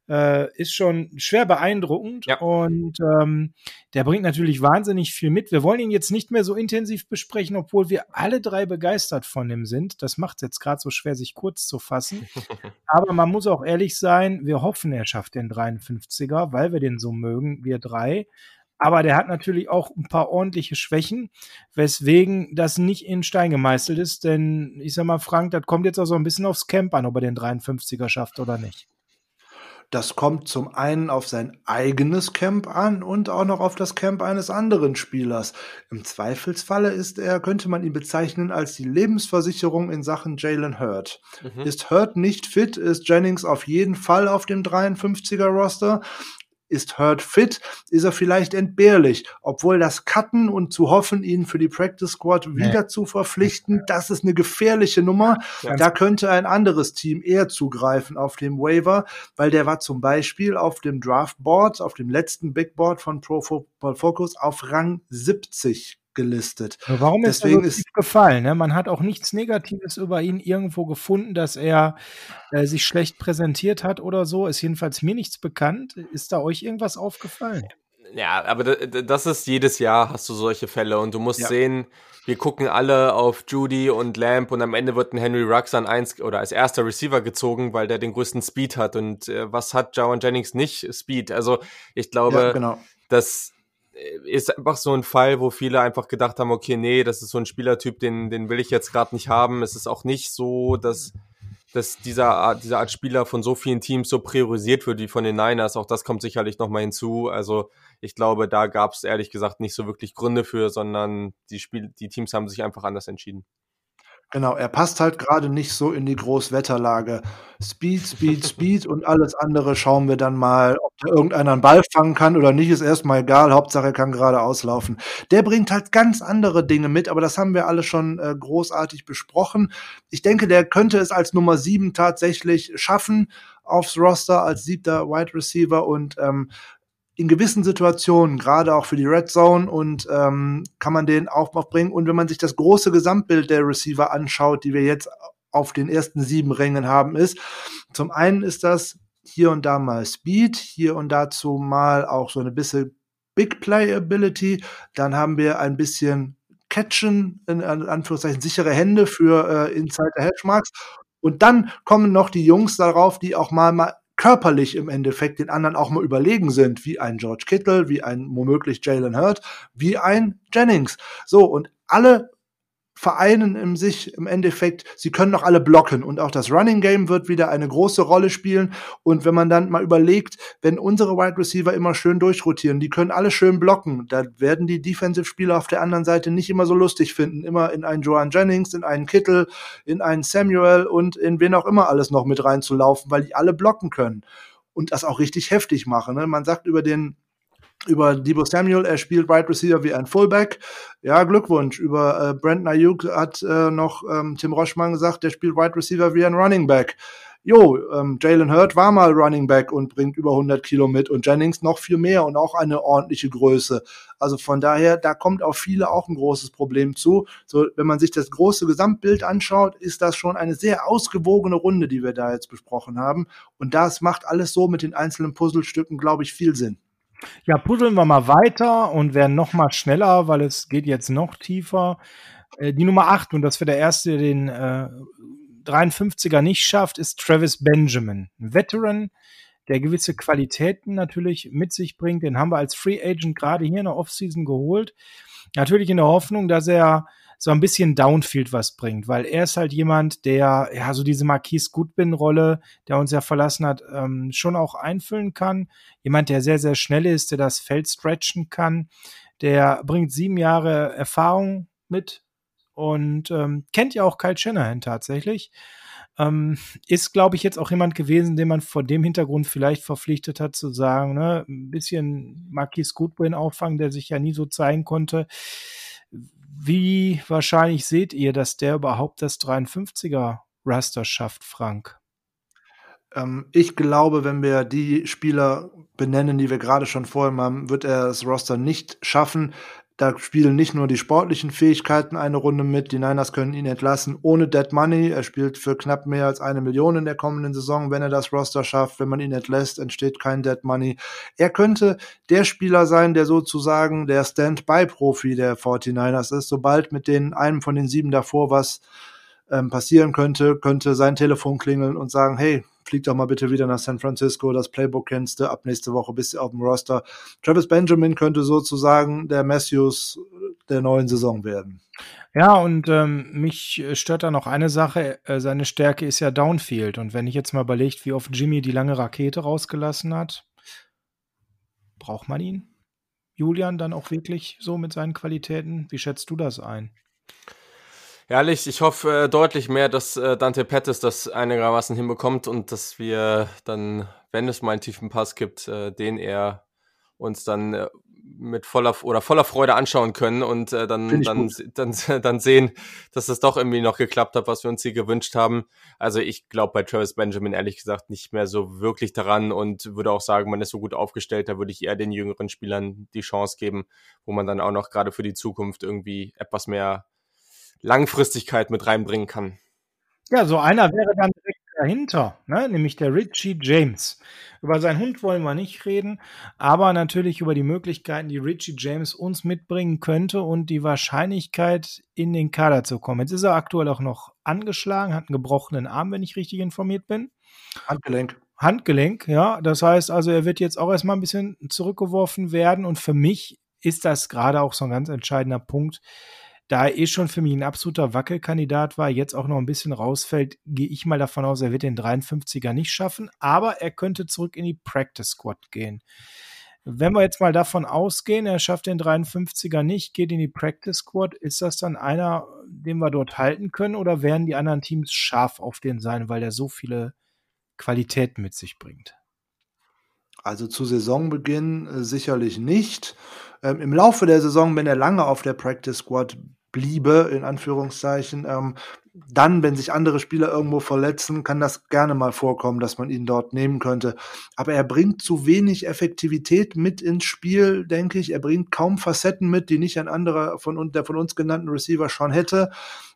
A: äh, ist schon schwer beeindruckend
B: Ja.
A: und ähm, der bringt natürlich wahnsinnig viel mit. Wir wollen ihn jetzt nicht mehr so intensiv besprechen, obwohl wir alle drei begeistert von ihm sind. Das macht es jetzt gerade so schwer, sich kurz zu fassen. [LAUGHS] Aber man muss auch ehrlich sein, wir hoffen, er schafft den 53er, weil wir den so mögen, wir drei. Aber der hat natürlich auch ein paar ordentliche Schwächen, weswegen das nicht in Stein gemeißelt ist. Denn ich sag mal, Frank, das kommt jetzt auch so ein bisschen aufs Camp an, ob er den 53er schafft oder nicht.
D: Das kommt zum einen auf sein eigenes Camp an und auch noch auf das Camp eines anderen Spielers. Im Zweifelsfalle ist er, könnte man ihn bezeichnen als die Lebensversicherung in Sachen Jalen Hurt.
B: Mhm.
D: Ist Hurt nicht fit, ist Jennings auf jeden Fall auf dem 53er Roster. Ist Hurt fit, ist er vielleicht entbehrlich. Obwohl das Cutten und zu hoffen, ihn für die Practice Squad wieder zu verpflichten, das ist eine gefährliche Nummer.
B: Ja.
D: Da könnte ein anderes Team eher zugreifen auf dem Waiver, weil der war zum Beispiel auf dem Draftboard, auf dem letzten Big Board von Pro Football Focus auf Rang 70 gelistet.
A: Warum ist
D: Deswegen
A: er so
D: ist-
A: gefallen? Ne? Man hat auch nichts Negatives über ihn irgendwo gefunden, dass er äh, sich schlecht präsentiert hat oder so. Ist jedenfalls mir nichts bekannt. Ist da euch irgendwas aufgefallen?
B: Ja, aber das ist jedes Jahr hast du solche Fälle und du musst
D: Ja.
B: sehen, wir gucken alle auf Judy und Lamb und am Ende wird ein Henry Rux an eins oder als erster Receiver gezogen, weil der den größten Speed hat und äh, was hat Jawan Jennings nicht? Speed. Also ich glaube,
D: ja, genau.
B: das äh, ist einfach so ein Fall, wo viele einfach gedacht haben, okay, nee, das ist so ein Spielertyp, den, den will ich jetzt gerade nicht haben. Es ist auch nicht so, dass, dass dieser Art, dieser Art Spieler von so vielen Teams so priorisiert wird wie von den Niners. Auch das kommt sicherlich nochmal hinzu. Also ich glaube, da gab es ehrlich gesagt nicht so wirklich Gründe für, sondern die Spiel, die Teams haben sich einfach anders entschieden.
D: Genau, er passt halt gerade nicht so in die Großwetterlage. Speed, Speed, Speed und alles andere schauen wir dann mal, ob da irgendeiner einen Ball fangen kann oder nicht, ist erstmal egal. Hauptsache er kann gerade auslaufen. Der bringt halt ganz andere Dinge mit, aber das haben wir alle schon äh, großartig besprochen. Ich denke, der könnte es als Nummer sieben tatsächlich schaffen aufs Roster als siebter Wide Receiver und ähm, in gewissen Situationen, gerade auch für die Red Zone, und ähm, kann man den noch bringen. Und wenn man sich das große Gesamtbild der Receiver anschaut, die wir jetzt auf den ersten sieben Rängen haben, ist, zum einen ist das hier und da mal Speed, hier und dazu mal auch so eine bisschen Big Play Ability. Dann haben wir ein bisschen Catchen, in Anführungszeichen sichere Hände für äh, Inside the Hedge Marks. Und dann kommen noch die Jungs darauf, die auch mal, mal körperlich im Endeffekt den anderen auch mal überlegen sind, wie ein George Kittle, wie ein womöglich Jalen Hurt, wie ein Jennings. So, und alle vereinen im sich im Endeffekt, sie können auch alle blocken und auch das Running Game wird wieder eine große Rolle spielen und wenn man dann mal überlegt, wenn unsere Wide Receiver immer schön durchrotieren, die können alle schön blocken, da werden die Defensive Spieler auf der anderen Seite nicht immer so lustig finden, immer in einen Joan Jennings, in einen Kittle, in einen Samuel und in wen auch immer alles noch mit reinzulaufen, weil die alle blocken können und das auch richtig heftig machen. Ne? Man sagt über den über Debo Samuel, er spielt Wide Receiver wie ein Fullback. Ja, Glückwunsch. Über äh, Brandon Ayuk hat äh, noch ähm, Tim Roschmann gesagt, der spielt Wide Receiver wie ein Running Back. Jo, ähm, Jalen Hurt war mal Running Back und bringt über 100 Kilo mit und Jennings noch viel mehr und auch eine ordentliche Größe. Also von daher, da kommt auf viele auch ein großes Problem zu. So, wenn man sich das große Gesamtbild anschaut, ist das schon eine sehr ausgewogene Runde, die wir da jetzt besprochen haben. Und das macht alles so mit den einzelnen Puzzlestücken, glaube ich, viel Sinn.
A: Ja, puzzeln wir mal weiter und werden noch mal schneller, weil es geht jetzt noch tiefer. Äh, die Nummer 8, und das wäre der erste, der den äh, 53er nicht schafft, ist Travis Benjamin. Ein Veteran, der gewisse Qualitäten natürlich mit sich bringt. Den haben wir als Free Agent gerade hier in der Offseason geholt. Natürlich in der Hoffnung, dass er so ein bisschen Downfield was bringt, weil er ist halt jemand, der ja so diese Marquise Goodwin-Rolle, der uns ja verlassen hat, ähm, schon auch einfüllen kann. Jemand, der sehr, sehr schnell ist, der das Feld stretchen kann. Der bringt sieben Jahre Erfahrung mit und ähm, kennt ja auch Kyle Shanahan tatsächlich. Ähm, ist, glaube ich, jetzt auch jemand gewesen, den man vor dem Hintergrund vielleicht verpflichtet hat, zu sagen, ne, ein bisschen Marquis Goodwin auffangen, der sich ja nie so zeigen konnte. Wie wahrscheinlich seht ihr, dass der überhaupt das 53er Raster schafft, Frank?
D: Ähm, ich glaube, wenn wir die Spieler benennen, die wir gerade schon vorhin haben, wird er das Roster nicht schaffen. Da spielen nicht nur die sportlichen Fähigkeiten eine Runde mit. Die Niners können ihn entlassen ohne Dead Money. Er spielt für knapp mehr als eine Million in der kommenden Saison, wenn er das Roster schafft. Wenn man ihn entlässt, entsteht kein Dead Money. Er könnte der Spieler sein, der sozusagen der Stand-by-Profi der 49ers ist. Sobald mit den einem von den sieben davor was ähm, passieren könnte, könnte sein Telefon klingeln und sagen, hey, flieg doch mal bitte wieder nach San Francisco, das Playbook kennst du, ab nächste Woche bist du auf dem Roster. Travis Benjamin könnte sozusagen der Matthews der neuen Saison werden.
A: Ja, und ähm, mich stört da noch eine Sache. Äh, seine Stärke ist ja Downfield. Und wenn ich jetzt mal überlegt, wie oft Jimmy die lange Rakete rausgelassen hat, braucht man ihn? Julian dann auch wirklich so mit seinen Qualitäten? Wie schätzt du das ein?
B: Ehrlich, ich hoffe äh, deutlich mehr, dass äh, Dante Pettis das einigermaßen hinbekommt und dass wir dann, wenn es mal einen tiefen Pass gibt, äh, den er uns dann äh, mit voller oder voller Freude anschauen können und äh, dann, dann, dann, dann sehen, dass das doch irgendwie noch geklappt hat, was wir uns hier gewünscht haben. Also ich glaube bei Travis Benjamin ehrlich gesagt nicht mehr so wirklich daran und würde auch sagen, man ist so gut aufgestellt, da würde ich eher den jüngeren Spielern die Chance geben, wo man dann auch noch gerade für die Zukunft irgendwie etwas mehr Langfristigkeit mit reinbringen kann.
A: Ja, so einer wäre dann direkt dahinter, ne? nämlich der Richie James. Über seinen Hund wollen wir nicht reden, aber natürlich über die Möglichkeiten, die Richie James uns mitbringen könnte und die Wahrscheinlichkeit, in den Kader zu kommen. Jetzt ist er aktuell auch noch angeschlagen, hat einen gebrochenen Arm, wenn ich richtig informiert bin.
D: Handgelenk.
A: Handgelenk, ja. Das heißt also, er wird jetzt auch erstmal ein bisschen zurückgeworfen werden und für mich ist das gerade auch so ein ganz entscheidender Punkt da er eh schon für mich ein absoluter Wackelkandidat war, jetzt auch noch ein bisschen rausfällt, gehe ich mal davon aus, er wird den 53er nicht schaffen, aber er könnte zurück in die Practice Squad gehen. Wenn wir jetzt mal davon ausgehen, er schafft den 53er nicht, geht in die Practice Squad, ist das dann einer, den wir dort halten können oder werden die anderen Teams scharf auf den sein, weil er so viele Qualitäten mit sich bringt?
D: Also zu Saisonbeginn äh, sicherlich nicht. Ähm, Im Laufe der Saison, wenn er lange auf der Practice Squad bliebe, in Anführungszeichen. Ähm, dann, wenn sich andere Spieler irgendwo verletzen, kann das gerne mal vorkommen, dass man ihn dort nehmen könnte. Aber er bringt zu wenig Effektivität mit ins Spiel, denke ich. Er bringt kaum Facetten mit, die nicht ein anderer von, der von uns genannten Receiver schon hätte.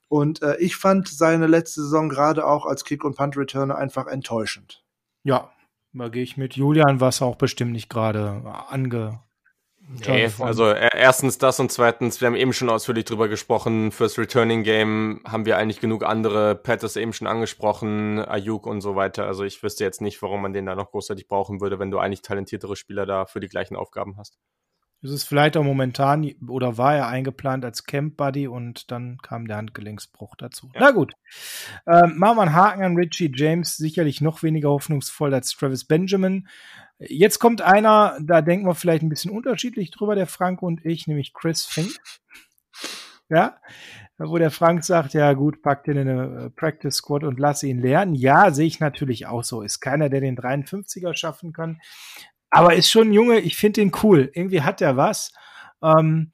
D: Und äh, ich fand seine letzte Saison gerade auch als Kick- und Punt-Returner einfach enttäuschend.
A: Ja, da gehe ich mit Julian, was auch bestimmt nicht gerade ange
B: Nee, also erstens das und zweitens, wir haben eben schon ausführlich drüber gesprochen, fürs Returning Game haben wir eigentlich genug andere, Pat ist eben schon angesprochen, Ayuk und so weiter. Also ich wüsste jetzt nicht, warum man den da noch großartig brauchen würde, wenn du eigentlich talentiertere Spieler da für die gleichen Aufgaben hast.
A: Ist es vielleicht auch momentan oder war er eingeplant als Camp Buddy und dann kam der Handgelenksbruch dazu. Ja. Na gut. Ähm, machen wir einen Haken an Richie James, sicherlich noch weniger hoffnungsvoll als Travis Benjamin. Jetzt kommt einer, da denken wir vielleicht ein bisschen unterschiedlich drüber, der Frank und ich, nämlich Chris Fink. [LAUGHS] Ja, wo der Frank sagt, ja gut, packt ihn in eine äh, Practice Squad und lass ihn lernen. Ja, sehe ich natürlich auch so. Ist keiner, der den 53er schaffen kann. Aber ist schon ein Junge, ich finde den cool. Irgendwie hat er was. Ähm,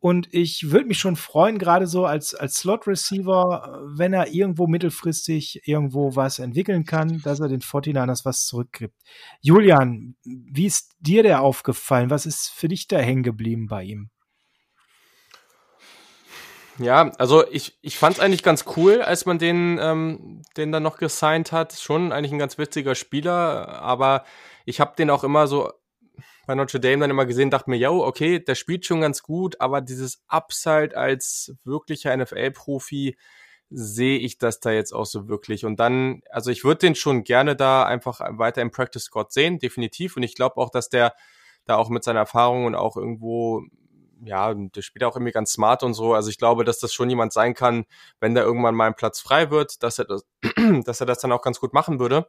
A: und ich würde mich schon freuen, gerade so als, als Slot-Receiver, wenn er irgendwo mittelfristig irgendwo was entwickeln kann, dass er den 49ers was zurückgibt. Julian, wie ist dir der aufgefallen? Was ist für dich da hängen geblieben bei ihm?
B: Ja, also ich, ich fand es eigentlich ganz cool, als man den, ähm, den dann noch gesigned hat. Schon eigentlich ein ganz witziger Spieler, aber ich habe den auch immer so bei Notre Dame dann immer gesehen, dachte mir, ja, okay, der spielt schon ganz gut, aber dieses Upside als wirklicher NFL-Profi sehe ich das da jetzt auch so wirklich. Und dann, also ich würde den schon gerne da einfach weiter im Practice Squad sehen, definitiv. Und ich glaube auch, dass der da auch mit seiner Erfahrung und auch irgendwo ja, der spielt auch irgendwie ganz smart und so. Also ich glaube, dass das schon jemand sein kann, wenn da irgendwann mal ein Platz frei wird, dass er das, [CLEARS THROAT] dass er das dann auch ganz gut machen würde.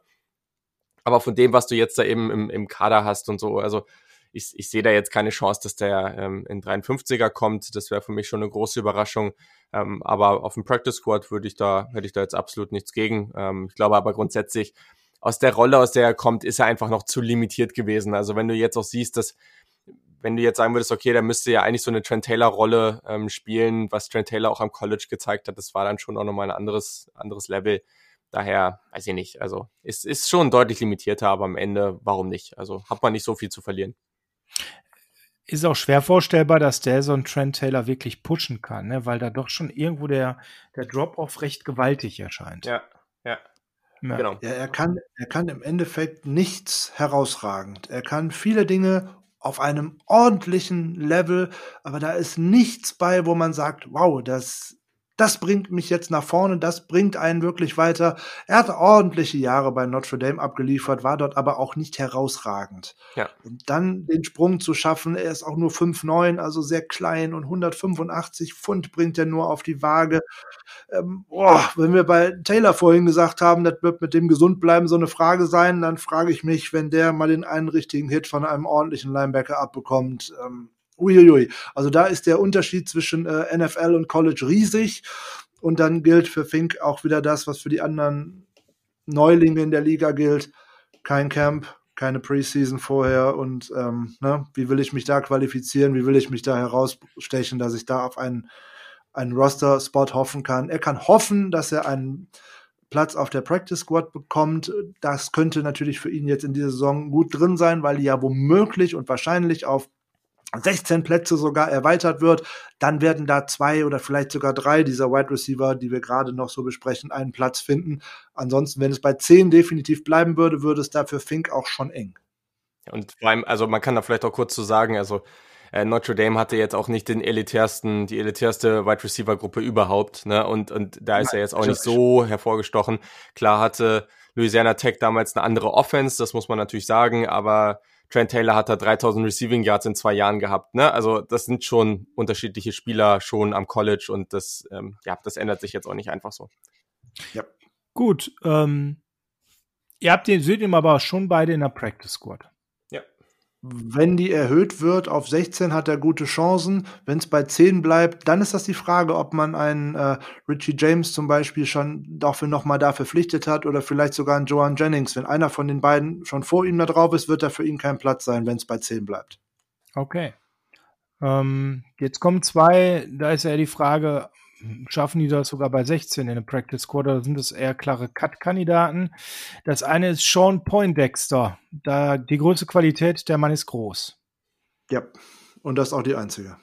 B: Aber von dem, was du jetzt da eben im, im Kader hast und so, also ich, ich sehe da jetzt keine Chance, dass der ähm, in 53er kommt. Das wäre für mich schon eine große Überraschung. Ähm, aber auf dem Practice Squad würde ich da, hätte ich da jetzt absolut nichts gegen. Ähm, ich glaube aber grundsätzlich, aus der Rolle, aus der er kommt, ist er einfach noch zu limitiert gewesen. Also wenn du jetzt auch siehst, dass wenn du jetzt sagen würdest, okay, der müsste ja eigentlich so eine Trent Taylor-Rolle ähm, spielen, was Trent Taylor auch am College gezeigt hat, das war dann schon auch nochmal ein anderes, anderes Level. Daher, weiß ich nicht, also ist, ist schon deutlich limitierter, aber am Ende, warum nicht? Also hat man nicht so viel zu verlieren.
A: ist auch schwer vorstellbar, dass der so einen Trent Taylor wirklich pushen kann, ne? weil da doch schon irgendwo der, der Drop-off recht gewaltig erscheint.
B: Ja, ja.
A: Ja.
B: Genau.
D: Ja, er kann, er kann im Endeffekt nichts herausragend. Er kann viele Dinge auf einem ordentlichen Level, aber da ist nichts bei, wo man sagt, wow, das das bringt mich jetzt nach vorne, das bringt einen wirklich weiter. Er hat ordentliche Jahre bei Notre Dame abgeliefert, war dort aber auch nicht herausragend.
B: Ja.
D: Und dann den Sprung zu schaffen, er ist auch nur 5,9, also sehr klein und 185 Pfund bringt er nur auf die Waage. Ähm, boah, wenn wir bei Taylor vorhin gesagt haben, das wird mit dem Gesundbleiben so eine Frage sein, dann frage ich mich, wenn der mal den einen richtigen Hit von einem ordentlichen Linebacker abbekommt, ähm, Uiuiui. Also da ist der Unterschied zwischen äh, NFL und College riesig. Und dann gilt für Fink auch wieder das, was für die anderen Neulinge in der Liga gilt. Kein Camp, keine Preseason vorher und ähm, ne, wie will ich mich da qualifizieren, wie will ich mich da herausstechen, dass ich da auf einen, einen Roster-Spot hoffen kann. Er kann hoffen, dass er einen Platz auf der Practice Squad bekommt. Das könnte natürlich für ihn jetzt in dieser Saison gut drin sein, weil die ja womöglich und wahrscheinlich auf 16 Plätze sogar erweitert wird, dann werden da zwei oder vielleicht sogar drei dieser Wide Receiver, die wir gerade noch so besprechen, einen Platz finden. Ansonsten, wenn es bei 10 definitiv bleiben würde, würde es da für Fink auch schon eng.
B: Und vor allem, also man kann da vielleicht auch kurz zu sagen, also äh, Notre Dame hatte jetzt auch nicht den elitärsten, die elitärste Wide Receiver Gruppe überhaupt, ne? Und, und da ist
D: Nein,
B: er jetzt auch nicht so hervorgestochen. Klar hatte Louisiana Tech damals eine andere Offense, das muss man natürlich sagen, aber Trent Taylor hat da 3000 Receiving Yards in zwei Jahren gehabt, ne? Also das sind schon unterschiedliche Spieler schon am College und das, ähm, ja, das ändert sich jetzt auch nicht einfach so.
A: Gut, ähm, ihr habt den, seht ihn aber schon beide in der Practice Squad.
D: Wenn die erhöht wird auf 16, hat er gute Chancen. Wenn es bei 10 bleibt, dann ist das die Frage, ob man einen äh, Richie James zum Beispiel schon dafür nochmal da verpflichtet hat oder vielleicht sogar einen Joan Jennings. Wenn einer von den beiden schon vor ihm da drauf ist, wird da für ihn kein Platz sein, wenn es bei 10 bleibt.
A: Okay. Ähm, jetzt kommen zwei, da ist ja die Frage, schaffen die das sogar bei 16 in der Practice Squad oder sind das eher klare Cut-Kandidaten? Das eine ist Sean Poindexter. Da die größte Qualität, der Mann ist groß.
D: Ja, und das ist auch die einzige.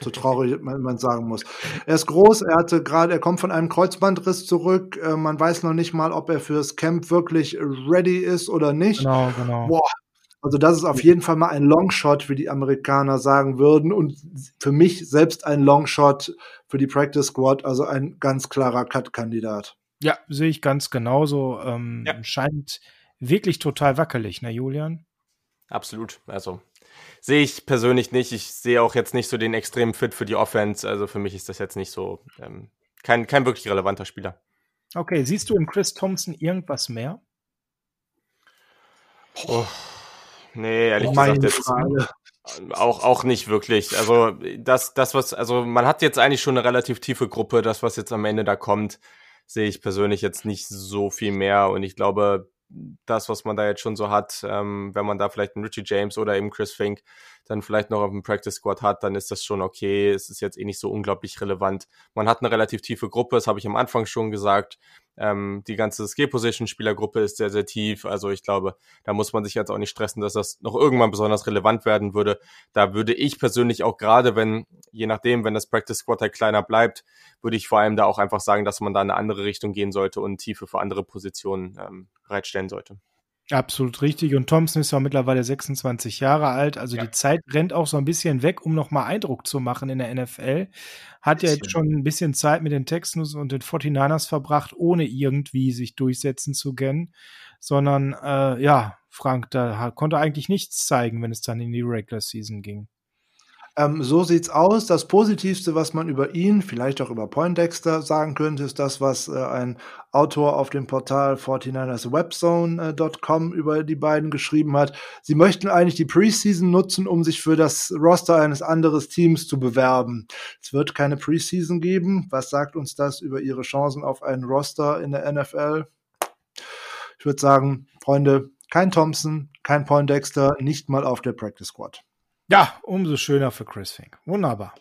D: So traurig [LAUGHS] man, man sagen muss. Er ist groß, er hatte gerade, er kommt von einem Kreuzbandriss zurück. Äh, man weiß noch nicht mal, ob er fürs Camp wirklich ready ist oder nicht.
A: Genau, genau.
D: Boah, also das ist auf jeden Fall mal ein Longshot, wie die Amerikaner sagen würden. Und für mich selbst ein Longshot für die Practice Squad, also ein ganz klarer Cut-Kandidat.
A: Ja, sehe ich ganz genauso. Ähm,
B: Ja.
A: Scheint wirklich total wackelig, ne, Julian?
B: Absolut. Also sehe ich persönlich nicht. Ich sehe auch jetzt nicht so den extremen Fit für die Offense. Also für mich ist das jetzt nicht so ähm, kein, kein wirklich relevanter Spieler.
A: Okay, siehst du in Chris Thompson irgendwas mehr?
B: Oh, nee, ehrlich
D: Meine
B: gesagt, jetzt
D: Frage.
B: auch, auch nicht wirklich. Also das, das, was, also man hat jetzt eigentlich schon eine relativ tiefe Gruppe. Das, was jetzt am Ende da kommt, sehe ich persönlich jetzt nicht so viel mehr. Und ich glaube, das, was man da jetzt schon so hat, ähm, wenn man da vielleicht einen Richie James oder eben Chris Fink dann vielleicht noch auf dem Practice Squad hat, dann ist das schon okay. Es ist jetzt eh nicht so unglaublich relevant. Man hat eine relativ tiefe Gruppe, das habe ich am Anfang schon gesagt. Ähm, die ganze Skill-Position-Spielergruppe ist sehr, sehr tief. Also ich glaube, da muss man sich jetzt auch nicht stressen, dass das noch irgendwann besonders relevant werden würde. Da würde ich persönlich auch gerade, wenn, je nachdem, wenn das Practice Squad halt kleiner bleibt, würde ich vor allem da auch einfach sagen, dass man da in eine andere Richtung gehen sollte und Tiefe für andere Positionen ähm, bereitstellen sollte.
A: Absolut richtig. Und Thompson ist ja mittlerweile 26 Jahre alt. Also
B: Ja.
A: die Zeit rennt auch so ein bisschen weg, um nochmal Eindruck zu machen in der NFL. Hat ja jetzt schon ein bisschen Zeit mit den Texans und den 49ers verbracht, ohne irgendwie sich durchsetzen zu können. Sondern, äh, ja, Frank, da konnte eigentlich nichts zeigen, wenn es dann in die Regular Season ging.
D: Ähm, so sieht's aus. Das Positivste, was man über ihn, vielleicht auch über Poindexter sagen könnte, ist das, was äh, ein Autor auf dem Portal 49erswebzone.com über die beiden geschrieben hat. Sie möchten eigentlich die Preseason nutzen, um sich für das Roster eines anderen Teams zu bewerben. Es wird keine Preseason geben. Was sagt uns das über ihre Chancen auf einen Roster in der NFL? Ich würde sagen, Freunde, kein Thompson, kein Poindexter, nicht mal auf der Practice Squad.
A: Ja, umso schöner für Chris Fink. Wunderbar.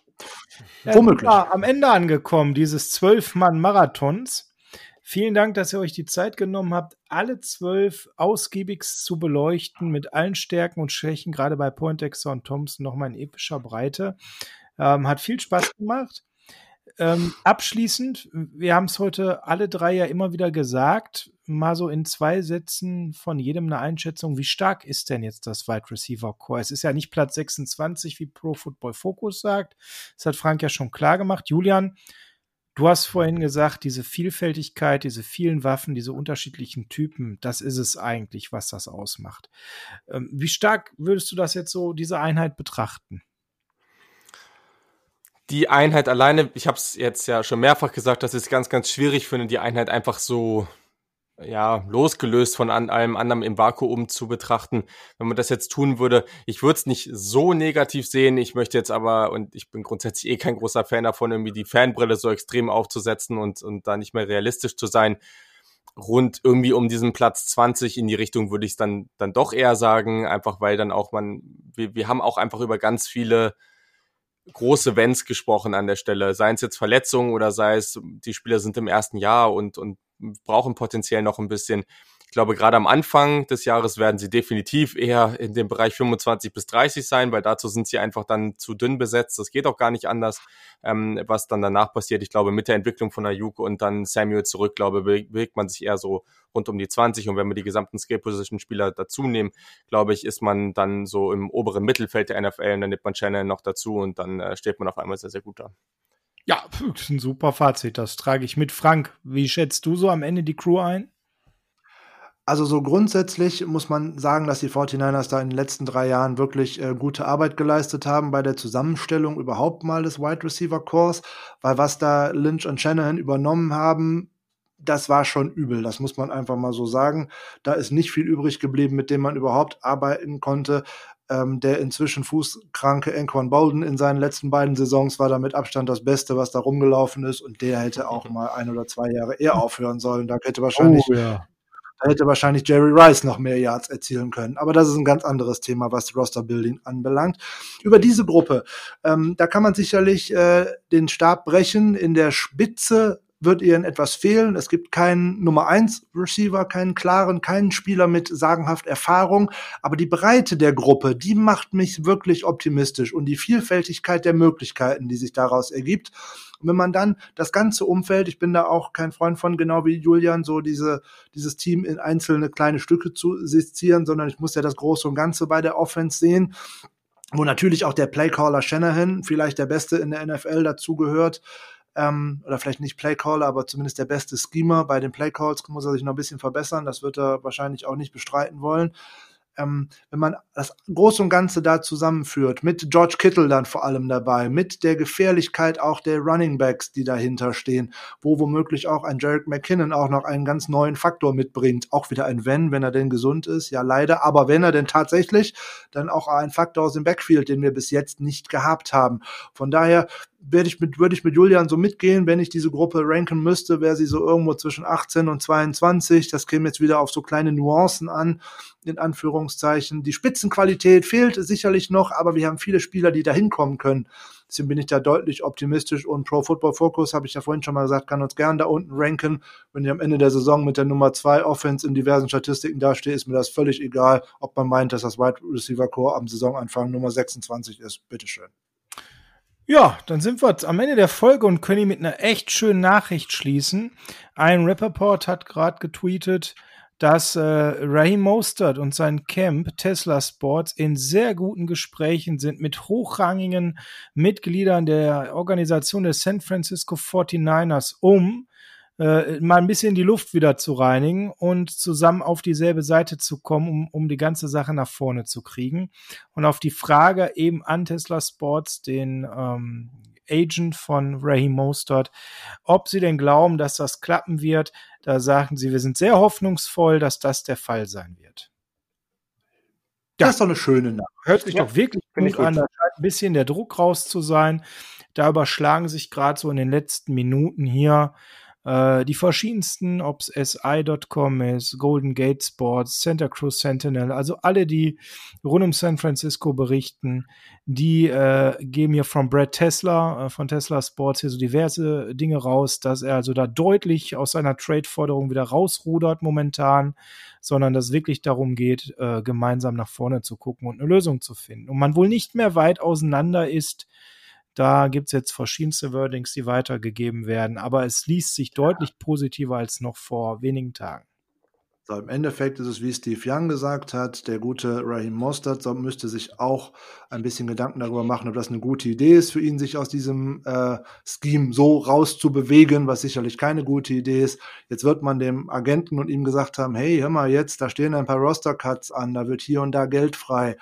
A: Ja,
D: Womöglich.
A: Ja, am Ende angekommen, dieses Zwölf-Mann-Marathons. Vielen Dank, dass ihr euch die Zeit genommen habt, alle zwölf ausgiebigst zu beleuchten, mit allen Stärken und Schwächen, gerade bei Poindexter und Thompson nochmal in epischer Breite. Ähm, hat viel Spaß gemacht. Ähm, abschließend, wir haben es heute alle drei ja immer wieder gesagt, mal so in zwei Sätzen von jedem eine Einschätzung, wie stark ist denn jetzt das Wide Receiver Core? Es ist ja nicht Platz 26, wie Pro Football Focus sagt. Das hat Frank ja schon klar gemacht. Julian, du hast vorhin gesagt, diese Vielfältigkeit, diese vielen Waffen, diese unterschiedlichen Typen, das ist es eigentlich, was das ausmacht. Ähm, wie stark würdest du das jetzt so, diese Einheit betrachten?
B: Die Einheit alleine, ich habe es jetzt ja schon mehrfach gesagt, dass ich es ganz, ganz schwierig finde, die Einheit einfach so ja, losgelöst von an, allem anderen im Vakuum zu betrachten. Wenn man das jetzt tun würde, ich würde es nicht so negativ sehen. Ich möchte jetzt aber, und ich bin grundsätzlich eh kein großer Fan davon, irgendwie die Fanbrille so extrem aufzusetzen und, und da nicht mehr realistisch zu sein. Rund irgendwie um diesen Platz 20 in die Richtung würde ich es dann, dann doch eher sagen, einfach weil dann auch man, wir, wir haben auch einfach über ganz viele große Wenns gesprochen an der Stelle. Seien es jetzt Verletzungen oder sei es, die Spieler sind im ersten Jahr und, und brauchen potenziell noch ein bisschen. Ich glaube, gerade am Anfang des Jahres werden sie definitiv eher in dem Bereich 25 bis 30 sein, weil dazu sind sie einfach dann zu dünn besetzt. Das geht auch gar nicht anders, ähm, was dann danach passiert. Ich glaube, mit der Entwicklung von Ayuk und dann Samuel zurück, glaube bewegt man sich eher so rund um die 20. Und wenn wir die gesamten Skill-Position-Spieler dazu nehmen, glaube ich, ist man dann so im oberen Mittelfeld der NFL und dann nimmt man Channel noch dazu und dann äh, steht man auf einmal sehr, sehr gut da.
A: Ja, ein super Fazit. Das trage ich mit. Frank, wie schätzt du so am Ende die Crew ein?
D: Also so grundsätzlich muss man sagen, dass die 49ers da in den letzten drei Jahren wirklich äh, gute Arbeit geleistet haben bei der Zusammenstellung überhaupt mal des Wide Receiver Cores, weil was da Lynch und Shanahan übernommen haben, das war schon übel, das muss man einfach mal so sagen. Da ist nicht viel übrig geblieben, mit dem man überhaupt arbeiten konnte. Ähm, der inzwischen fußkranke Anquan Bolden in seinen letzten beiden Saisons war da mit Abstand das Beste, was da rumgelaufen ist. Und der hätte auch [LAUGHS] mal ein oder zwei Jahre eher aufhören sollen. Da hätte wahrscheinlich oh, ja. Da hätte wahrscheinlich Jerry Rice noch mehr Yards erzielen können. Aber das ist ein ganz anderes Thema, was Roster-Building anbelangt. Über diese Gruppe, ähm, da kann man sicherlich äh, den Stab brechen. In der Spitze wird ihnen etwas fehlen. Es gibt keinen Nummer eins Receiver, keinen klaren, keinen Spieler mit sagenhaft Erfahrung. Aber die Breite der Gruppe, die macht mich wirklich optimistisch und die Vielfältigkeit der Möglichkeiten, die sich daraus ergibt. Und wenn man dann das ganze Umfeld, ich bin da auch kein Freund von, genau wie Julian, so diese, dieses Team in einzelne kleine Stücke zu sezieren, sondern ich muss ja das Große und Ganze bei der Offense sehen wo natürlich auch der Playcaller Shanahan, vielleicht der Beste in der NFL dazugehört, ähm, oder vielleicht nicht Playcaller, aber zumindest der beste Schemer. Bei den Playcalls muss er sich noch ein bisschen verbessern, das wird er wahrscheinlich auch nicht bestreiten wollen ähm, wenn man das Große und Ganze da zusammenführt, mit George Kittle dann vor allem dabei, mit der Gefährlichkeit auch der Running Backs, die dahinter stehen, wo womöglich auch ein Jarek McKinnon auch noch einen ganz neuen Faktor mitbringt. Auch wieder ein Wenn, wenn er denn gesund ist, ja leider, aber wenn er denn tatsächlich, dann auch ein Faktor aus dem Backfield, den wir bis jetzt nicht gehabt haben. Von daher werde ich mit, würde ich mit Julian so mitgehen, wenn ich diese Gruppe ranken müsste, wäre sie so irgendwo zwischen 18 und 22. Das käme jetzt wieder auf so kleine Nuancen an, in Anführungszeichen. Die Spitzenqualität fehlt sicherlich noch, aber wir haben viele Spieler, die da hinkommen können. Deswegen bin ich da deutlich optimistisch und Pro Football Focus, habe ich ja vorhin schon mal gesagt, kann uns gern da unten ranken. Wenn ich am Ende der Saison mit der Nummer zwei Offense in diversen Statistiken dastehe, ist mir das völlig egal, ob man meint, dass das Wide Receiver Core am Saisonanfang Nummer 26 ist. Bitteschön.
A: Ja, dann sind wir am Ende der Folge und können mit einer echt schönen Nachricht schließen. Ein Rapperport hat gerade getweetet, dass äh, Raheem Mostert und sein Camp Tesla Sports in sehr guten Gesprächen sind mit hochrangigen Mitgliedern der Organisation der San Francisco 49ers, um äh, mal ein bisschen die Luft wieder zu reinigen und zusammen auf dieselbe Seite zu kommen, um, um die ganze Sache nach vorne zu kriegen. Und auf die Frage eben an Tesla Sports, den ähm, Agent von Raheem Mostert, ob sie denn glauben, dass das klappen wird. Da sagen sie, wir sind sehr hoffnungsvoll, dass das der Fall sein wird.
D: Ja. Das ist doch eine schöne Nachricht.
A: Hört sich ja, doch wirklich gut, gut an. Da scheint ein bisschen der Druck raus zu sein. Da überschlagen sich gerade so in den letzten Minuten hier Äh, die verschiedensten, ob es SI.com ist, Golden Gate Sports, Santa Cruz Sentinel, also alle, die rund um San Francisco berichten, die äh, geben hier von Brad Tesla, äh, von Tesla Sports hier so diverse Dinge raus, dass er also da deutlich aus seiner Trade-Forderung wieder rausrudert momentan, sondern dass es wirklich darum geht, äh, gemeinsam nach vorne zu gucken und eine Lösung zu finden. Und man wohl nicht mehr weit auseinander ist, da gibt es jetzt verschiedenste Wordings, die weitergegeben werden, aber es liest sich deutlich positiver als noch vor wenigen Tagen.
D: So, Im Endeffekt ist es, wie Steve Young gesagt hat, der gute Raheem Mostert so, müsste sich auch ein bisschen Gedanken darüber machen, ob das eine gute Idee ist für ihn, sich aus diesem äh, Scheme so rauszubewegen, was sicherlich keine gute Idee ist. Jetzt wird man dem Agenten und ihm gesagt haben, hey, hör mal jetzt, da stehen ein paar Roster-Cuts an, da wird hier und da Geld frei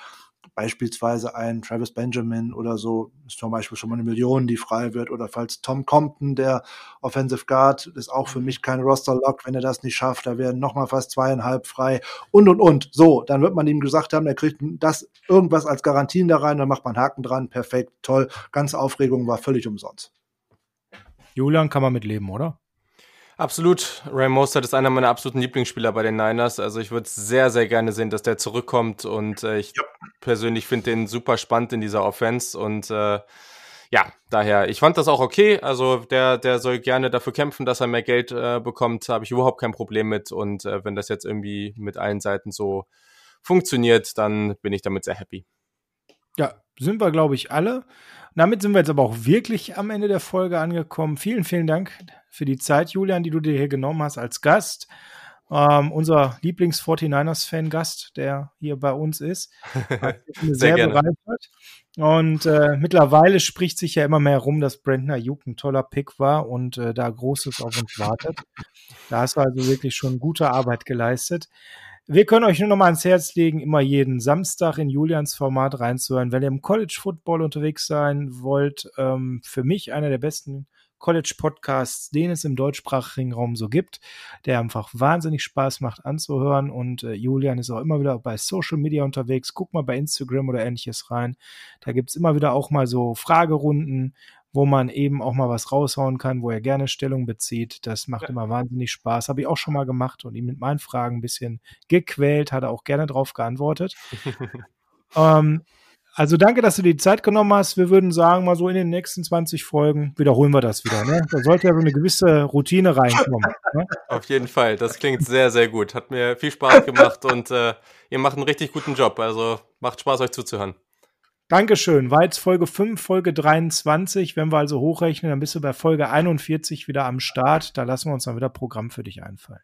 D: beispielsweise ein Travis Benjamin oder so, ist zum Beispiel schon mal eine Million, die frei wird. Oder falls Tom Compton, der Offensive Guard, ist auch für mich kein Roster-Lock, wenn er das nicht schafft, da werden nochmal fast zweieinhalb frei und und und. So, dann wird man ihm gesagt haben, er kriegt das irgendwas als Garantien da rein, dann macht man Haken dran, perfekt, toll. Ganze Aufregung war völlig umsonst.
A: Julian kann man mit leben, oder?
B: Absolut. Ray Mostert ist einer meiner absoluten Lieblingsspieler bei den Niners. Also ich würde sehr, sehr gerne sehen, dass der zurückkommt und äh, ich ja. persönlich finde den super spannend in dieser Offense und äh, ja, daher, ich fand das auch okay. Also der, der soll gerne dafür kämpfen, dass er mehr Geld äh, bekommt. Habe ich überhaupt kein Problem mit. Und äh, wenn das jetzt irgendwie mit allen Seiten so funktioniert, dann bin ich damit sehr happy.
A: Ja, sind wir, glaube ich, alle. Damit sind wir jetzt aber auch wirklich am Ende der Folge angekommen. Vielen, vielen Dank für die Zeit, Julian, die du dir hier genommen hast als Gast. Ähm, unser Lieblings-49ers-Fan-Gast, der hier bei uns ist. [LAUGHS] Hat sehr, sehr bereichert. Und äh, mittlerweile spricht sich ja immer mehr herum, dass Brandon Ayuk ein toller Pick war und äh, da Großes auf uns wartet. Da hast du also wirklich schon gute Arbeit geleistet. Wir können euch nur noch mal ans Herz legen, immer jeden Samstag in Julians Format reinzuhören. Wenn ihr im College Football unterwegs sein wollt, ähm, für mich einer der besten College Podcasts, den es im deutschsprachigen Raum so gibt, der einfach wahnsinnig Spaß macht anzuhören. Und äh, Julian ist auch immer wieder bei Social Media unterwegs. Guck mal bei Instagram oder ähnliches rein. Da gibt es immer wieder auch mal so Fragerunden, wo man eben auch mal was raushauen kann, wo er gerne Stellung bezieht. Das macht ja. immer wahnsinnig Spaß. Habe ich auch schon mal gemacht und ihm mit meinen Fragen ein bisschen gequält, hat er auch gerne drauf geantwortet. [LAUGHS] ähm, also danke, dass du die Zeit genommen hast. Wir würden sagen, mal so in den nächsten 20 Folgen wiederholen wir das wieder. Ne? Da sollte ja so eine gewisse Routine reinkommen. Ne?
B: Auf jeden Fall. Das klingt sehr, sehr gut. Hat mir viel Spaß gemacht und äh, ihr macht einen richtig guten Job. Also macht Spaß, euch zuzuhören.
A: Dankeschön. War jetzt Folge 5, Folge 23. Wenn wir also hochrechnen, dann bist du bei Folge 41 wieder am Start. Da lassen wir uns dann wieder Programm für dich einfallen.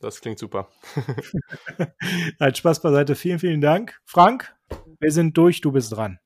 B: Das klingt super. [LAUGHS]
A: Nein, Spaß beiseite. Vielen, vielen Dank. Frank, wir sind durch. Du bist dran.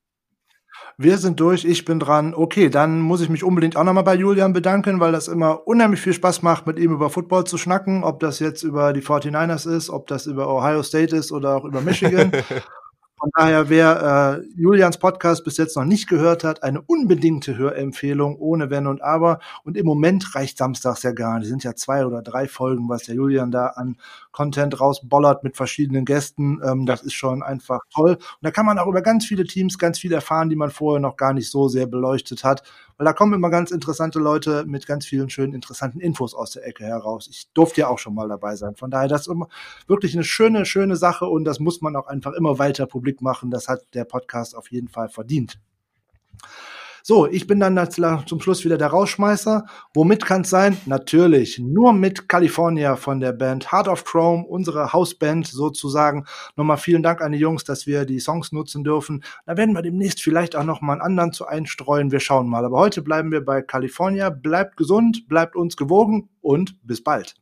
D: Wir sind durch, ich bin dran. Okay, dann muss ich mich unbedingt auch nochmal bei Julian bedanken, weil das immer unheimlich viel Spaß macht, mit ihm über Football zu schnacken. Ob das jetzt über die 49ers ist, ob das über Ohio State ist oder auch über Michigan. [LAUGHS] Von daher, wer äh, Julians Podcast bis jetzt noch nicht gehört hat, eine unbedingte Hörempfehlung ohne Wenn und Aber. Und im Moment reicht samstags ja gar nicht. Es sind ja zwei oder drei Folgen, was der Julian da an Content rausbollert mit verschiedenen Gästen. Ähm, das ist schon einfach toll. Und da kann man auch über ganz viele Teams ganz viel erfahren, die man vorher noch gar nicht so sehr beleuchtet hat. Weil da kommen immer ganz interessante Leute mit ganz vielen schönen, interessanten Infos aus der Ecke heraus. Ich durfte ja auch schon mal dabei sein. Von daher, das ist wirklich eine schöne, schöne Sache und das muss man auch einfach immer weiter publik machen. Das hat der Podcast auf jeden Fall verdient. So, ich bin dann zum Schluss wieder der Rausschmeißer. Womit kann es sein? Natürlich nur mit California von der Band Heart of Chrome, unsere Hausband sozusagen. Nochmal vielen Dank an die Jungs, dass wir die Songs nutzen dürfen. Da werden wir demnächst vielleicht auch noch mal einen anderen zu einstreuen. Wir schauen mal. Aber heute bleiben wir bei California. Bleibt gesund, bleibt uns gewogen und bis bald.